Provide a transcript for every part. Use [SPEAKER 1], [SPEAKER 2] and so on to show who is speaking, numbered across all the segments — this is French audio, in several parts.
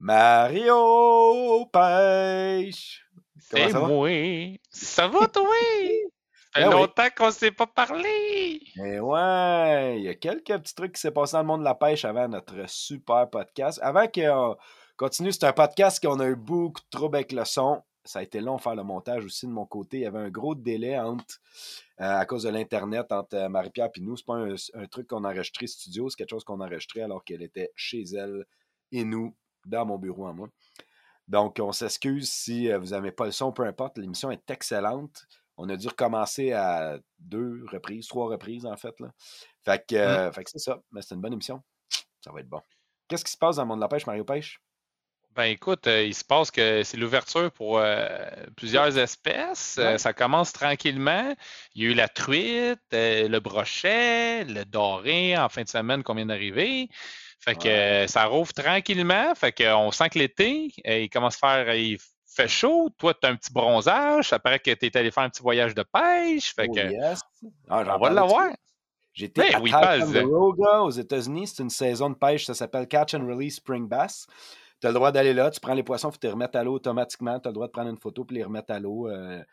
[SPEAKER 1] Mario Pêche!
[SPEAKER 2] C'est moi! Ça va, toi? Ça fait
[SPEAKER 1] Ben oui.
[SPEAKER 2] longtemps qu'on ne s'est pas parlé!
[SPEAKER 1] Eh ouais, il y a quelques petits trucs qui s'est passé dans le monde de la pêche avant notre super podcast. Avant qu'on continue, c'est un podcast qu'on a eu beaucoup de troubles avec le son. Ça a été long de faire le montage aussi de mon côté. Il y avait un gros délai entre, euh, à cause de l'Internet entre euh, Marie-Pierre et nous. C'est pas un, un truc qu'on a enregistré studio, c'est quelque chose qu'on a enregistré alors qu'elle était chez elle et nous, dans mon bureau à moi. Donc, on s'excuse si euh, vous n'avez pas le son, peu importe. L'émission est excellente. On a dû recommencer à deux reprises, trois reprises en fait. Là. Fait que, euh, fait que c'est ça. Mais c'est une bonne émission. Ça va être bon. Qu'est-ce qui se passe dans le monde de la pêche, Mario Pêche?
[SPEAKER 2] Ben écoute, euh, il se passe que c'est l'ouverture pour euh, plusieurs espèces. Euh,
[SPEAKER 1] Ouais.
[SPEAKER 2] ça commence tranquillement. Il y a eu la truite, euh, le brochet, le doré en fin de semaine qu'on vient d'arriver. Fait que
[SPEAKER 1] Ouais.
[SPEAKER 2] euh, ça rouvre tranquillement. Fait qu'on sent que l'été, euh, il commence à faire. Il fait chaud. Toi, tu as un petit bronzage. Ça paraît que tu es allé faire un petit voyage de pêche. Fait
[SPEAKER 1] Oh, yes. Ah,
[SPEAKER 2] on va l'avoir.
[SPEAKER 1] J'étais
[SPEAKER 2] Ben
[SPEAKER 1] à. Ticonderoga aux États-Unis. C'est une saison de pêche. Ça s'appelle Catch and Release Spring Bass. Tu as le droit d'aller là. Tu prends les poissons, faut te les remettre à l'eau automatiquement. Tu as le droit de prendre une photo puis les remettre à l'eau. Il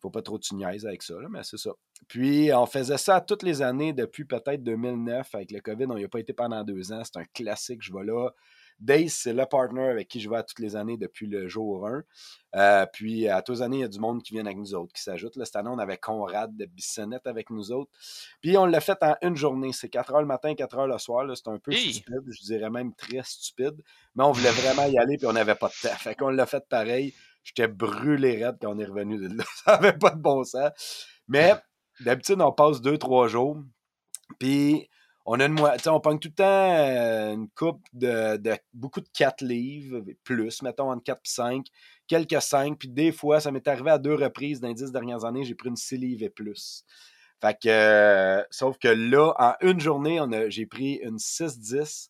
[SPEAKER 1] faut pas trop tu niaises avec ça, mais c'est ça. Puis, on faisait ça toutes les années depuis peut-être 2009. Avec le COVID, on n'y a pas été pendant deux ans. C'est un classique. Je vais là. Dace, c'est le partner avec qui je vais à toutes les années depuis le jour 1. Euh, puis, à tous les années, il y a du monde qui vient avec nous autres, qui s'ajoute. Cette année, on avait Conrad de Bissonnette avec nous autres. Puis, on l'a fait en une journée. C'est 4 heures le matin, 4 heures le soir. C'est un peu stupide. Je dirais même très stupide. Mais on voulait vraiment y aller, puis on n'avait pas de temps. Fait qu'on l'a fait pareil. J'étais brûlé raide quand on est revenu de là. Ça n'avait pas de bon sens. Mais d'habitude, on passe deux, trois jours. Puis on a pogne tout le temps euh, une coupe de, beaucoup de 4 livres, plus, mettons entre 4 et 5, quelques 5. Puis des fois, ça m'est arrivé à deux reprises dans les 10 dernières années, j'ai pris une 6 livres et plus. Fait que, euh, sauf que là, en une journée, j'ai pris une 6-10,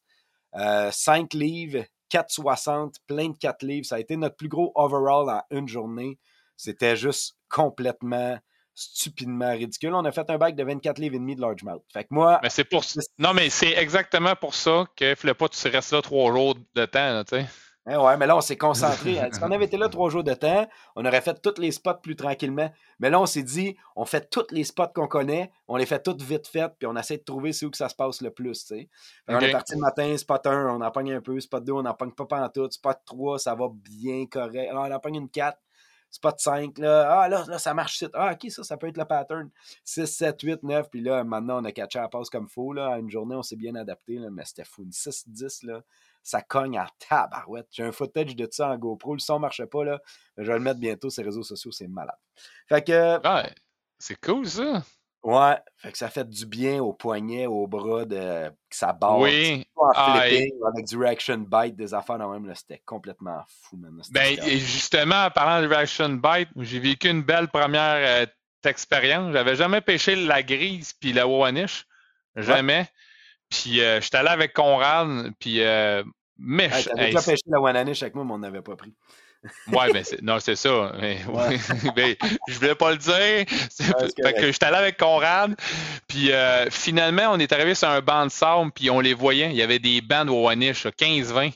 [SPEAKER 1] euh, 5 livres, 4,60, plein de 4 livres. Ça a été notre plus gros overall en une journée. C'était juste complètement, stupidement ridicule. On a fait un bac de 24 livres et demi de largemouth. Fait que moi,
[SPEAKER 2] Mais c'est pour Non, mais c'est exactement pour ça que fallait pas que tu restes là trois jours de temps, tu sais.
[SPEAKER 1] hein, ouais, mais là, on s'est concentré. Si on avait été là trois jours de temps, on aurait fait tous les spots plus tranquillement. Mais là, on s'est dit, on fait tous les spots qu'on connaît, on les fait toutes vite fait, puis on essaie de trouver c'est où que ça se passe le plus, tu sais. Fait qu'on
[SPEAKER 2] Ok.
[SPEAKER 1] est parti le matin, spot 1, on en pogne un peu, spot 2, on en pogne pas pantoute, spot 3, ça va bien correct. Alors, on en pogne une 4, spot 5, là, ah là, là, ça marche, ah ok, ça, ça peut être le pattern. 6, 7, 8, 9, puis là, maintenant, on a catché à la passe comme faux, à une journée, on s'est bien adapté, mais c'était fou, une 6, 10, là, ça cogne à tabarouette. J'ai un footage de ça en GoPro, le son marchait pas, là, je vais le mettre bientôt sur les réseaux sociaux, c'est malade. Fait que,
[SPEAKER 2] Ouais, c'est cool, ça.
[SPEAKER 1] Ouais, fait que ça fait du bien aux poignets, aux bras, de, que ça barre.
[SPEAKER 2] Oui.
[SPEAKER 1] en
[SPEAKER 2] Ah,
[SPEAKER 1] flipping, avec du reaction bite, des affaires de même, c'était complètement fou, man.
[SPEAKER 2] Ben, et justement, en parlant de Reaction Bite, j'ai vécu une belle première euh, expérience. J'avais jamais pêché la grise puis la wanish. Jamais. Puis euh, j'étais allé avec Conrad, puis euh, mais
[SPEAKER 1] Hey, T'avais
[SPEAKER 2] hey,
[SPEAKER 1] pêché la Wananish avec moi, mais on n'avait pas pris.
[SPEAKER 2] Ouais, ben c'est, non, c'est ça. Mais,
[SPEAKER 1] Ouais.
[SPEAKER 2] mais je voulais pas le dire. Fait que j'étais allé avec Conrad. Puis euh, finalement, on est arrivé sur un banc de sable, puis on les voyait. Il y avait des bancs de Wanish, 15-20.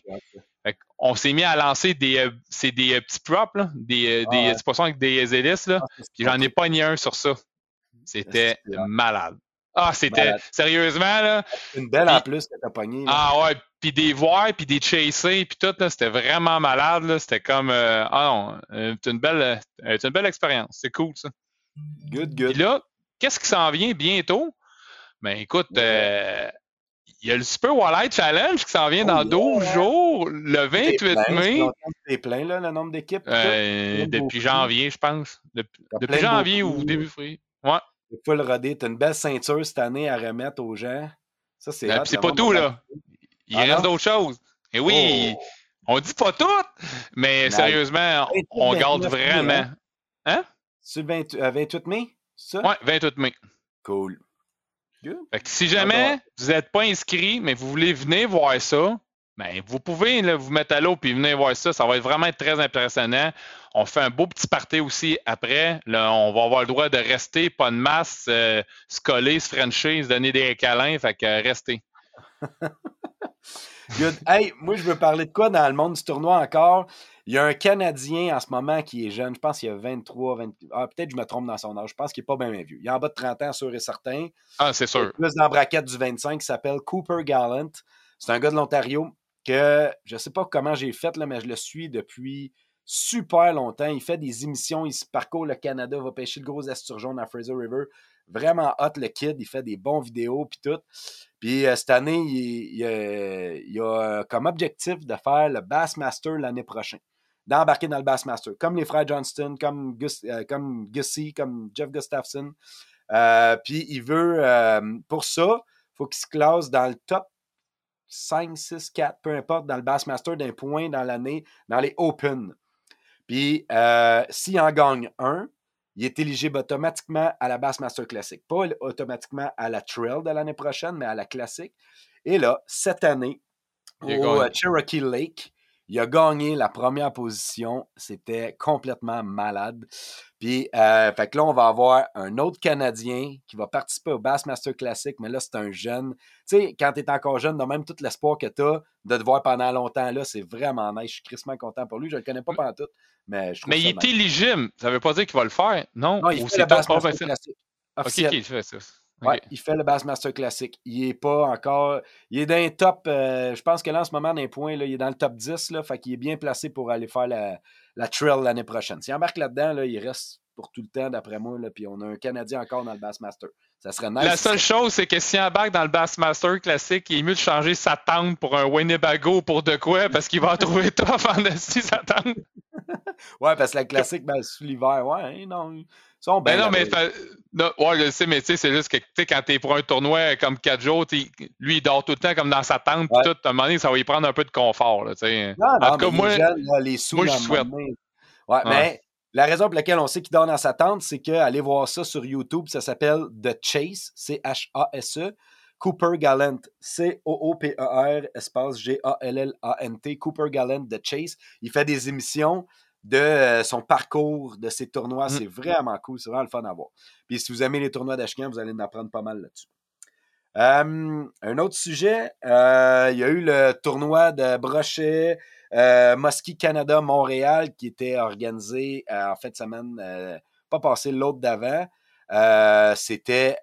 [SPEAKER 2] Fait on s'est mis à lancer des, euh, c'est des euh, petits props, là, des,
[SPEAKER 1] Ah
[SPEAKER 2] des
[SPEAKER 1] ouais.
[SPEAKER 2] petits poissons avec des hélices. Là.
[SPEAKER 1] Ah,
[SPEAKER 2] Puis j'en ai pas ni un sur ça. C'était malade. Ah, c'était
[SPEAKER 1] Malade.
[SPEAKER 2] sérieusement là?
[SPEAKER 1] Une belle en plus que t'as pogné. là.
[SPEAKER 2] Ah ouais, puis des voir, puis des chasser, puis tout là, c'était vraiment malade là. C'était comme euh, ah non, euh, c'est une belle, euh, c'est une belle expérience. C'est cool ça.
[SPEAKER 1] Good,
[SPEAKER 2] Puis
[SPEAKER 1] good.
[SPEAKER 2] là, qu'est-ce qui s'en vient bientôt? Ben écoute, euh, il y a le Super Walleye Challenge qui s'en vient
[SPEAKER 1] Oh
[SPEAKER 2] dans
[SPEAKER 1] yeah!
[SPEAKER 2] 12 jours, le
[SPEAKER 1] T'es
[SPEAKER 2] 28
[SPEAKER 1] plein, ça fait
[SPEAKER 2] mai.
[SPEAKER 1] T'es plein, là, le nombre d'équipes. pis.
[SPEAKER 2] Euh, depuis janvier, je pense. Depuis, depuis janvier ou début février. Ouais.
[SPEAKER 1] T'es full rodé. T'as une belle ceinture cette année à remettre aux gens. Ça, c'est
[SPEAKER 2] Euh, puis c'est pas tout, là. Il
[SPEAKER 1] Ah
[SPEAKER 2] reste d'autres choses. Et oui,
[SPEAKER 1] Oh.
[SPEAKER 2] on dit pas tout, mais sérieusement, on
[SPEAKER 1] 28,
[SPEAKER 2] garde
[SPEAKER 1] 29 mai,
[SPEAKER 2] vraiment.
[SPEAKER 1] hein? C'est le 20 euh, 28 mai, c'est ça?
[SPEAKER 2] Ouais, 28 mai.
[SPEAKER 1] Cool. Good.
[SPEAKER 2] Fait que si jamais vous n'êtes pas inscrit, mais vous voulez venir voir ça, ben vous pouvez là, vous mettre à l'eau puis venir voir ça. Ça va être vraiment très impressionnant. On fait un beau petit party aussi après. Là, on va avoir le droit de rester, pas de masse, euh, se coller, se frencher, se donner des câlins. Fait que euh, restez.
[SPEAKER 1] Good. Hey, moi, je veux parler de quoi dans le monde du tournoi encore? Il y a un Canadien en ce moment qui est jeune. Je pense qu'il a 23, 20... Ah, peut-être que je me trompe dans son âge. Je pense qu'il n'est pas bien, vieux. Il est en bas de 30 ans, sûr et certain.
[SPEAKER 3] Ah, c'est sûr.
[SPEAKER 1] Plus dans la braquette du 25, qui s'appelle Cooper Gallant. C'est un gars de l'Ontario que je ne sais pas comment j'ai fait, mais je le suis depuis super longtemps. Il fait des émissions, il se parcourt le Canada, va pêcher le gros esturgeon à Fraser River. Vraiment hot le kid, il fait des bons vidéos puis tout. Puis euh, cette année, il, il, a comme objectif de faire le Bassmaster l'année prochaine. D'embarquer dans le Bassmaster, comme les frères Johnston, comme, euh, comme Gussie, comme Jeff Gustafson. Euh, puis il veut, pour ça, il faut qu'il se classe dans le top 5, 6, 4, peu importe, dans le Bassmaster d'un point dans l'année, dans les Open. Puis, euh, s'il en gagne un, il est éligible automatiquement à la Bassmaster classique. Pas automatiquement à la Trail de l'année prochaine, mais à la classique. Et là, cette année, au euh, Cherokee Lake, il a gagné la première position. C'était complètement malade. Puis, euh, fait que là, on va avoir un autre Canadien qui va participer au Bassmaster Classic, mais là, c'est un jeune. Tu sais, quand tu es encore jeune, dans même tout l'espoir que tu as de te voir pendant longtemps, là, c'est vraiment nice. Je suis crissement content pour lui. Je ne le connais pas pendant tout, mais je trouve
[SPEAKER 3] Mais il est éligible. Ça ne veut pas dire qu'il va le faire, non?
[SPEAKER 1] Non, il fait le Bassmaster Classic. Ok, il
[SPEAKER 3] fait ça.
[SPEAKER 1] Ouais, il fait le Bassmaster classique. Il est pas encore. Il est dans le top. Euh, je pense que là, en ce moment, dans les points, là, il est dans le top 10. Là, fait qu'il est bien placé pour aller faire la, la trail l'année prochaine. S'il embarque là-dedans, là, il reste pour tout le temps, d'après moi. Là, puis on a un Canadien encore dans le Bassmaster. Ça serait nice.
[SPEAKER 3] La seule chose, c'est que s'il embarque dans le Bassmaster classique, il est mieux de changer sa tente pour un Winnebago pour de quoi, parce qu'il va en trouver tough en sa tente.
[SPEAKER 1] Ouais, parce que la classique, ben, sous l'hiver, ouais, hein, non.
[SPEAKER 3] Ben ben non, mais non, ouais, je sais, mais tu sais, c'est juste que quand tu es pour un tournoi comme 4 jours, lui, il dort tout le temps comme dans sa tente, ouais. tout. À un moment donné, ça va lui prendre un peu de confort. Là,
[SPEAKER 1] non, non, en tout cas, moi, les sous, moi, je souhaite. Ouais, mais la raison pour laquelle on sait qu'il dort dans sa tente, c'est qu'aller voir ça sur YouTube, ça s'appelle The Chase, C-H-A-S-E. Cooper Gallant, C-O-O-P-E-R, espace G-A-L-L-A-N-T, Cooper Gallant, The Chase. Il fait des émissions de euh, son parcours, de ses tournois. Mm. C'est vraiment cool, c'est vraiment le fun à voir. Puis si vous aimez les tournois d'Ashkan, vous allez en apprendre pas mal là-dessus. un autre sujet, euh, il y a eu le tournoi de brochet euh, Canada Montréal qui était organisé euh, en fin de semaine, pas passé l'autre d'avant. C'était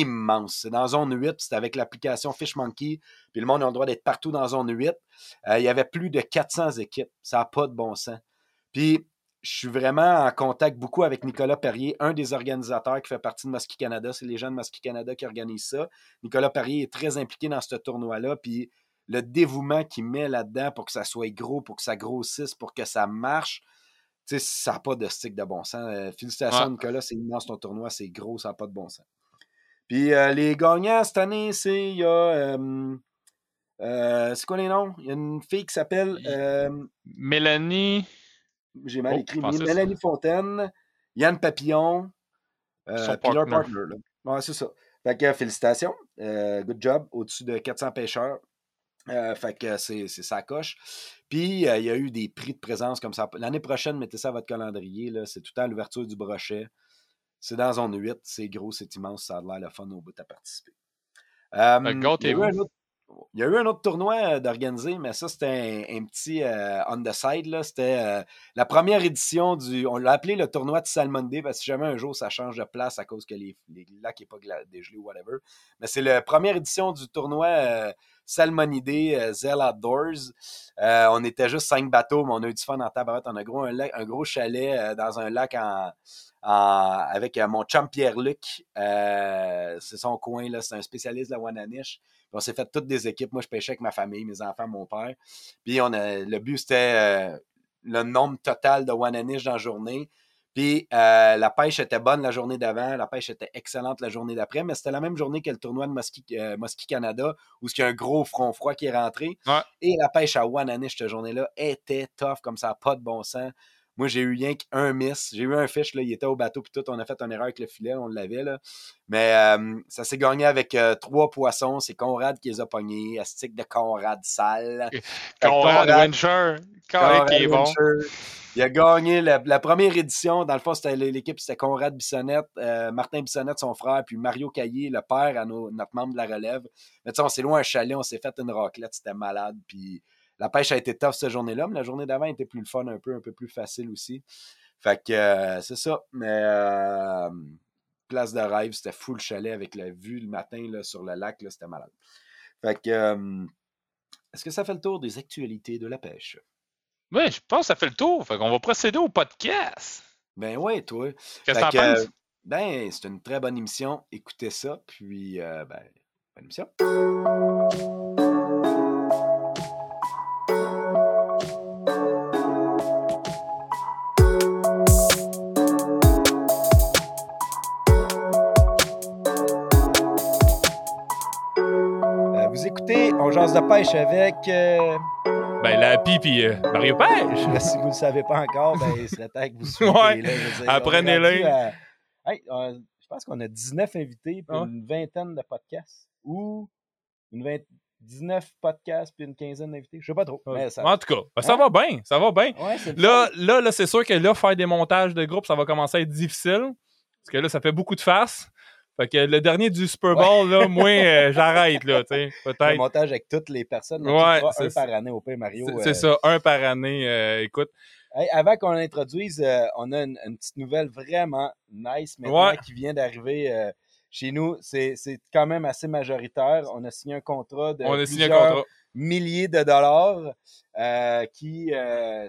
[SPEAKER 1] immense. C'est dans zone 8, c'était avec l'application FishMonkey, puis le monde a le droit d'être partout dans zone 8. Euh, il y avait plus de 400 équipes. Ça n'a pas de bon sens. Puis, je suis vraiment en contact beaucoup avec Nicolas Perrier, un des organisateurs qui fait partie de Mosquée Canada. C'est les gens de Mosquée Canada qui organisent ça. Nicolas Perrier est très impliqué dans ce tournoi-là. Puis, le dévouement qu'il met là-dedans pour que ça soit gros, pour que ça grossisse, pour que ça marche, ça n'a pas de stick de bon sens. Euh, félicitations, Nicolas, c'est immense ton tournoi, c'est gros, ça n'a pas de bon sens. Puis euh, les gagnants cette année, c'est. Il y a. Euh, euh, c'est quoi les noms? Il y a une fille qui s'appelle.
[SPEAKER 3] Mélanie.
[SPEAKER 1] J'ai mal oh, écrit. Mélanie Fontaine, Yann Papillon, euh, Partner. Ouais, c'est ça. Fait que félicitations. good job. Au-dessus de 400 pêcheurs. fait que c'est sa coche. Puis, il y a eu des prix de présence comme ça. L'année prochaine, mettez ça à votre calendrier. C'est tout le temps l'ouverture du brochet. C'est dans zone 8, c'est gros, c'est immense, ça a l'air le fun au bout à participer. Euh, il, y a eu un autre, tournoi euh, d'organiser, mais ça, c'était un, petit euh, on the side. C'était la première édition du. On l'a appelé le tournoi de Salmonday parce que si jamais un jour ça change de place à cause que les, les lacs n'est pas dégelé ou whatever. Mais c'est la première édition du tournoi Salmonidé Zell Outdoors. on était juste cinq bateaux, mais on a eu du fun en tabaret. On a gros, un, gros chalet dans un lac avec euh, mon chum Pierre-Luc. Euh, c'est son coin, là, c'est un spécialiste de la Wananiche. on s'est fait toutes des équipes. Moi, je pêchais avec ma famille, mes enfants, mon père. Puis le but, c'était euh, le nombre total de Wananiche dans la journée. Puis la pêche était bonne la journée d'avant, la pêche était excellente la journée d'après, mais c'était la même journée que le tournoi de Mosquée, Canada, où il y a un gros front froid qui est rentré. Et la pêche à Wananiche cette journée-là était tough, comme ça, pas de bon sens. Moi, j'ai eu rien qu'un miss. J'ai eu un fish, là, il était au bateau, puis tout. On a fait une erreur avec le filet, on l'avait. là. Mais ça s'est gagné avec euh, trois poissons. C'est Conrad qui les a pognés. Astic de Conrad sale.
[SPEAKER 3] Conrad, Conrad Wincher. Conrad qui est bon.
[SPEAKER 1] Il a gagné la, la première édition. Dans le fond, c'était l'équipe, c'était Conrad Bissonnette, euh, Martin Bissonnette, son frère, puis Mario Caillé, le père à nos- notre membre de la relève. Mais tu sais, on s'est loin un chalet, on s'est fait une raclette, c'était malade. Puis la pêche a été tough cette journée-là, mais la journée d'avant était plus le fun, un peu, un peu plus facile aussi. Fait que euh, c'est ça. Mais euh, place de rêve, c'était full chalet avec la vue le matin là, sur le lac, c'était malade. Fait que euh, est-ce que ça fait le tour des actualités de la pêche?
[SPEAKER 3] Oui, je pense que ça fait le tour. Fait qu'on va procéder au podcast.
[SPEAKER 1] Ben ouais, toi.
[SPEAKER 3] Qu'est-ce que t'en penses?
[SPEAKER 1] Ben, c'est une très bonne émission. Écoutez ça, puis ben, bonne émission. De pêche avec. euh,
[SPEAKER 2] Ben, la puis euh, Mario Pêche.
[SPEAKER 1] Là, si vous ne le savez pas encore, ben, il serait temps que vous suivez.
[SPEAKER 2] Ouais. Apprenez-le.
[SPEAKER 1] à- Hey, euh, je pense qu'on a 19 invités pour
[SPEAKER 2] Ah.
[SPEAKER 1] une vingtaine de podcasts. Ou une vingt- 19 podcasts puis une quinzaine d'invités. Je sais pas trop. Mais ça...
[SPEAKER 2] En tout cas, ben, ça
[SPEAKER 1] Hein?
[SPEAKER 2] va bien, ça va bien.
[SPEAKER 1] Ouais, c'est
[SPEAKER 2] Là, là, là c'est sûr que là, faire des montages de groupe, ça va commencer à être difficile. Parce que là, ça fait beaucoup de faces. Fait que le dernier du Super Bowl, là, moi, euh, j'arrête, là, tu sais,
[SPEAKER 1] le
[SPEAKER 2] peut-être.
[SPEAKER 1] montage avec toutes les personnes.
[SPEAKER 2] Ouais,
[SPEAKER 1] Ouais, un
[SPEAKER 2] c'est ça.
[SPEAKER 1] par année au Pays Mario.
[SPEAKER 2] C'est
[SPEAKER 1] euh,
[SPEAKER 2] c'est ça, un par année. euh, écoute,
[SPEAKER 1] Hey, avant qu'on l'introduise, on a une, une petite nouvelle vraiment nice maintenant
[SPEAKER 2] Ouais.
[SPEAKER 1] qui vient d'arriver chez nous. C'est quand même assez majoritaire. On a signé un contrat de
[SPEAKER 2] on a signé un
[SPEAKER 1] plusieurs
[SPEAKER 2] contrat.
[SPEAKER 1] milliers de dollars qui,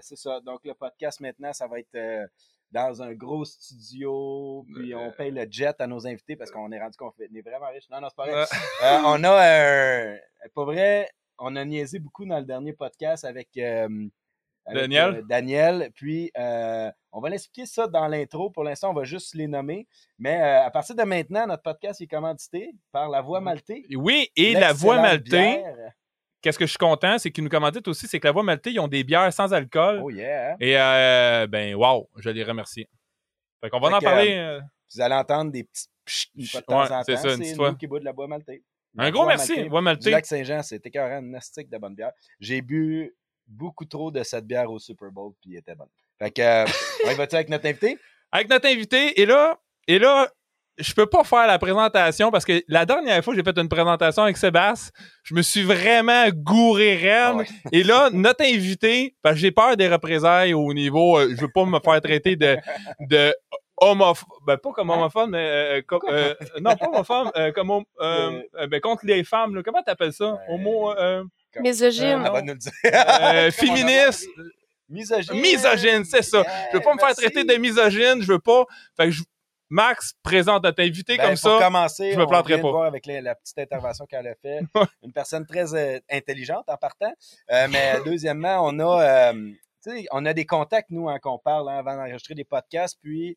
[SPEAKER 1] c'est ça. Donc, le podcast maintenant, ça va être dans un gros studio, puis on paye le jet à nos invités parce qu'on est rendu qu'on est vraiment riche. Non, non, c'est pas vrai.
[SPEAKER 2] Euh,
[SPEAKER 1] Euh, on a. Pas vrai, on a niaisé beaucoup dans le dernier podcast avec. euh, avec,
[SPEAKER 2] Daniel.
[SPEAKER 1] euh, Daniel. Puis, euh, on va l'expliquer ça dans l'intro. Pour l'instant, on va juste les nommer. Mais euh, à partir de maintenant, notre podcast est commandité par La Voix Maltais.
[SPEAKER 2] Oui, et la Voix
[SPEAKER 1] bière.
[SPEAKER 2] Qu'est-ce que je suis content, c'est qu'ils nous commanditent aussi, c'est que la Voix Maltais, ils ont des bières sans alcool.
[SPEAKER 1] Oh yeah.
[SPEAKER 2] Et, euh, ben, wow, je les remercie. Fait qu'on va
[SPEAKER 1] Fait
[SPEAKER 2] en parler. euh,
[SPEAKER 1] Vous allez entendre des petits pchit une fois de temps
[SPEAKER 2] Ouais,
[SPEAKER 1] en temps.
[SPEAKER 2] c'est ça, une
[SPEAKER 1] nous qui boit de la Voix
[SPEAKER 2] un gros merci. Voix
[SPEAKER 1] Du
[SPEAKER 2] Maltais.
[SPEAKER 1] lac Saint-Jean, c'est écœurant, nastique de bonne bière. J'ai bu beaucoup trop de cette bière au Super Bowl, puis elle était bonne. Fait que, euh, on y va-tu avec notre invité?
[SPEAKER 2] avec notre invité. Et là, et là, je peux pas faire la présentation parce que la dernière fois que j'ai fait une présentation avec Sébastien, je me suis vraiment gouré
[SPEAKER 1] Ah
[SPEAKER 2] reine.
[SPEAKER 1] ouais.
[SPEAKER 2] Et là, notre invité, parce que j'ai peur des représailles au niveau, euh, je veux pas me faire traiter de, de homophobe, ben pas comme homophobe, mais euh, comme, euh, non pas homophobe, euh, comme hom- euh, euh, ben, contre les femmes. là. Comment t'appelles ça? Homo, euh,
[SPEAKER 4] Misogyne.
[SPEAKER 1] Elle
[SPEAKER 2] non.
[SPEAKER 1] va nous le dire.
[SPEAKER 2] euh, féministe.
[SPEAKER 1] Misogyne.
[SPEAKER 2] Misogyne, c'est ça. Je veux pas me faire traiter de misogyne, je veux pas. Fait que je- Max présente notre invité
[SPEAKER 1] Ben,
[SPEAKER 2] comme
[SPEAKER 1] pour
[SPEAKER 2] ça.
[SPEAKER 1] commencer,
[SPEAKER 2] je me planterai pas.
[SPEAKER 1] voir avec la, la petite intervention qu'elle a fait. Une personne très euh, intelligente en partant. Euh, mais deuxièmement, on a, euh, tu sais, on a des contacts, nous, hein, qu'on parle hein, avant d'enregistrer des podcasts. Puis,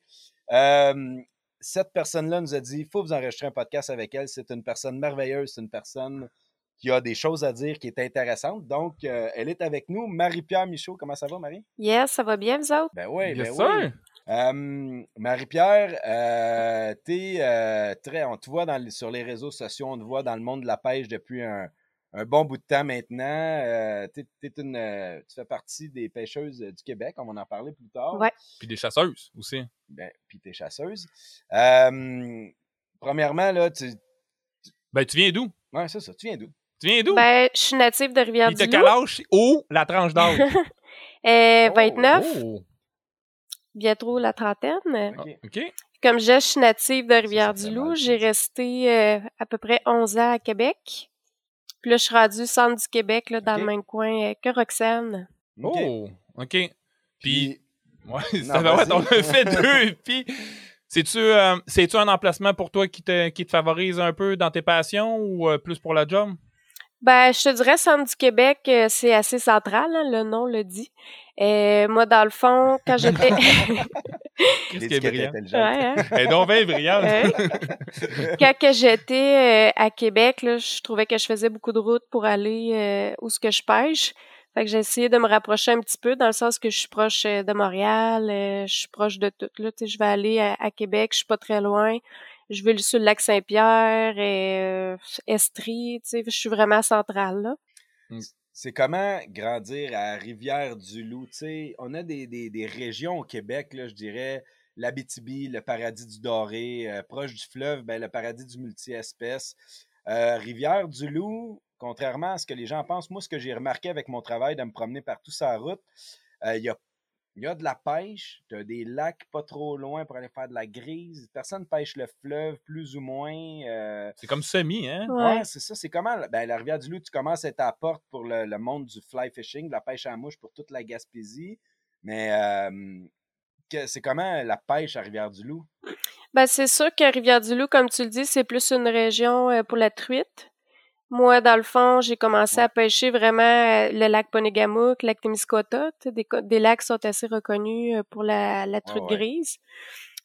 [SPEAKER 1] euh, cette personne-là nous a dit il faut vous enregistrer un podcast avec elle. C'est une personne merveilleuse. C'est une personne qui a des choses à dire, qui est intéressante. Donc, euh, elle est avec nous. Marie-Pierre Michaud, comment ça va, Marie?
[SPEAKER 4] Yes, ça va bien, vous autres?
[SPEAKER 1] Ben oui,
[SPEAKER 2] Bien
[SPEAKER 1] ben
[SPEAKER 2] sûr.
[SPEAKER 1] oui. Euh, Marie-Pierre, euh, t'es euh, très, on te voit dans les- sur les réseaux sociaux, on te voit dans le monde de la pêche depuis un, un bon bout de temps maintenant. Euh, t'es- t'es une, euh, tu fais partie des pêcheuses euh, du Québec, on va en parler plus tard.
[SPEAKER 4] Ouais.
[SPEAKER 2] Puis des chasseuses aussi.
[SPEAKER 1] Ben, puis t'es chasseuse. Euh, premièrement, là, tu,
[SPEAKER 2] Ben, tu viens d'où?
[SPEAKER 1] ouais, c'est ça, tu viens d'où?
[SPEAKER 2] Tu viens d'où?
[SPEAKER 4] Ben, je suis native de
[SPEAKER 2] Puis t'as
[SPEAKER 4] Rivière-du-Loup.
[SPEAKER 2] quel âge? Où la tranche d'âge?
[SPEAKER 4] Euh,
[SPEAKER 1] Oh,
[SPEAKER 4] 29,
[SPEAKER 2] Oh,
[SPEAKER 4] bientôt la trentaine.
[SPEAKER 1] Ok.
[SPEAKER 2] OK.
[SPEAKER 4] Comme je suis native de Rivière-du-Loup. J'ai resté euh, à peu près 11 ans à Québec. Puis là, je suis rendue centre du Québec, là, dans le même coin euh, que Roxane.
[SPEAKER 2] Oh, OK. Puis,
[SPEAKER 1] Puis,
[SPEAKER 2] ouais,
[SPEAKER 1] Non,
[SPEAKER 2] ça va,
[SPEAKER 1] vas-y.
[SPEAKER 2] on a fait deux. Puis, c'est-tu euh, c'est-tu un emplacement pour toi qui te, qui te favorise un peu dans tes passions ou euh, plus pour la job?
[SPEAKER 4] Ben, je te dirais, centre du Québec, euh, c'est assez central, hein, le nom le dit. Euh, moi, dans le fond, quand j'étais...
[SPEAKER 2] Qu'est-ce qui est brillant?
[SPEAKER 4] Ouais, hein.
[SPEAKER 2] Donc brillante.
[SPEAKER 4] Ouais. quand que j'étais euh, à Québec, là, je trouvais que je faisais beaucoup de routes pour aller euh, où ce que je pêche. Fait que j'ai essayé de me rapprocher un petit peu dans le sens que je suis proche de Montréal, euh, je suis proche de tout. Là, Tu sais, je vais aller à, à Québec, je suis pas très loin. Je vais sur le lac Saint-Pierre et euh, Estrie, tu sais, je suis vraiment centrale là.
[SPEAKER 1] c'est comment grandir à Rivière-du-Loup? Tu sais, on a des, des- des régions au Québec, là, je dirais, l'Abitibi, le paradis du Doré, euh, proche du fleuve, ben, le paradis du multi-espèces. Euh, Rivière-du-Loup, contrairement à ce que les gens pensent, moi, ce que j'ai remarqué avec mon travail de me promener partout sur la route, euh, il y a il y a de la pêche, tu as des lacs pas trop loin pour aller faire de la grise. Personne pêche le fleuve, plus ou moins. euh,
[SPEAKER 2] C'est comme semi, hein?
[SPEAKER 4] Ouais.
[SPEAKER 1] Ouais, c'est ça. C'est comment? Ben, la rivière du Loup, tu commences à être à la porte pour le, le monde du fly fishing, de la pêche à la mouche pour toute la Gaspésie. Mais euh, c'est comment la pêche à Rivière-du-Loup?
[SPEAKER 4] Ben, c'est sûr que Rivière-du-Loup, comme tu le dis, c'est plus une région euh, pour la truite. Moi, dans le fond, j'ai commencé à pêcher vraiment euh, le lac Ponégamouk, le lac Témiscouata, des, des lacs qui sont assez reconnus euh, pour la, la truite
[SPEAKER 1] ouais.
[SPEAKER 4] grise.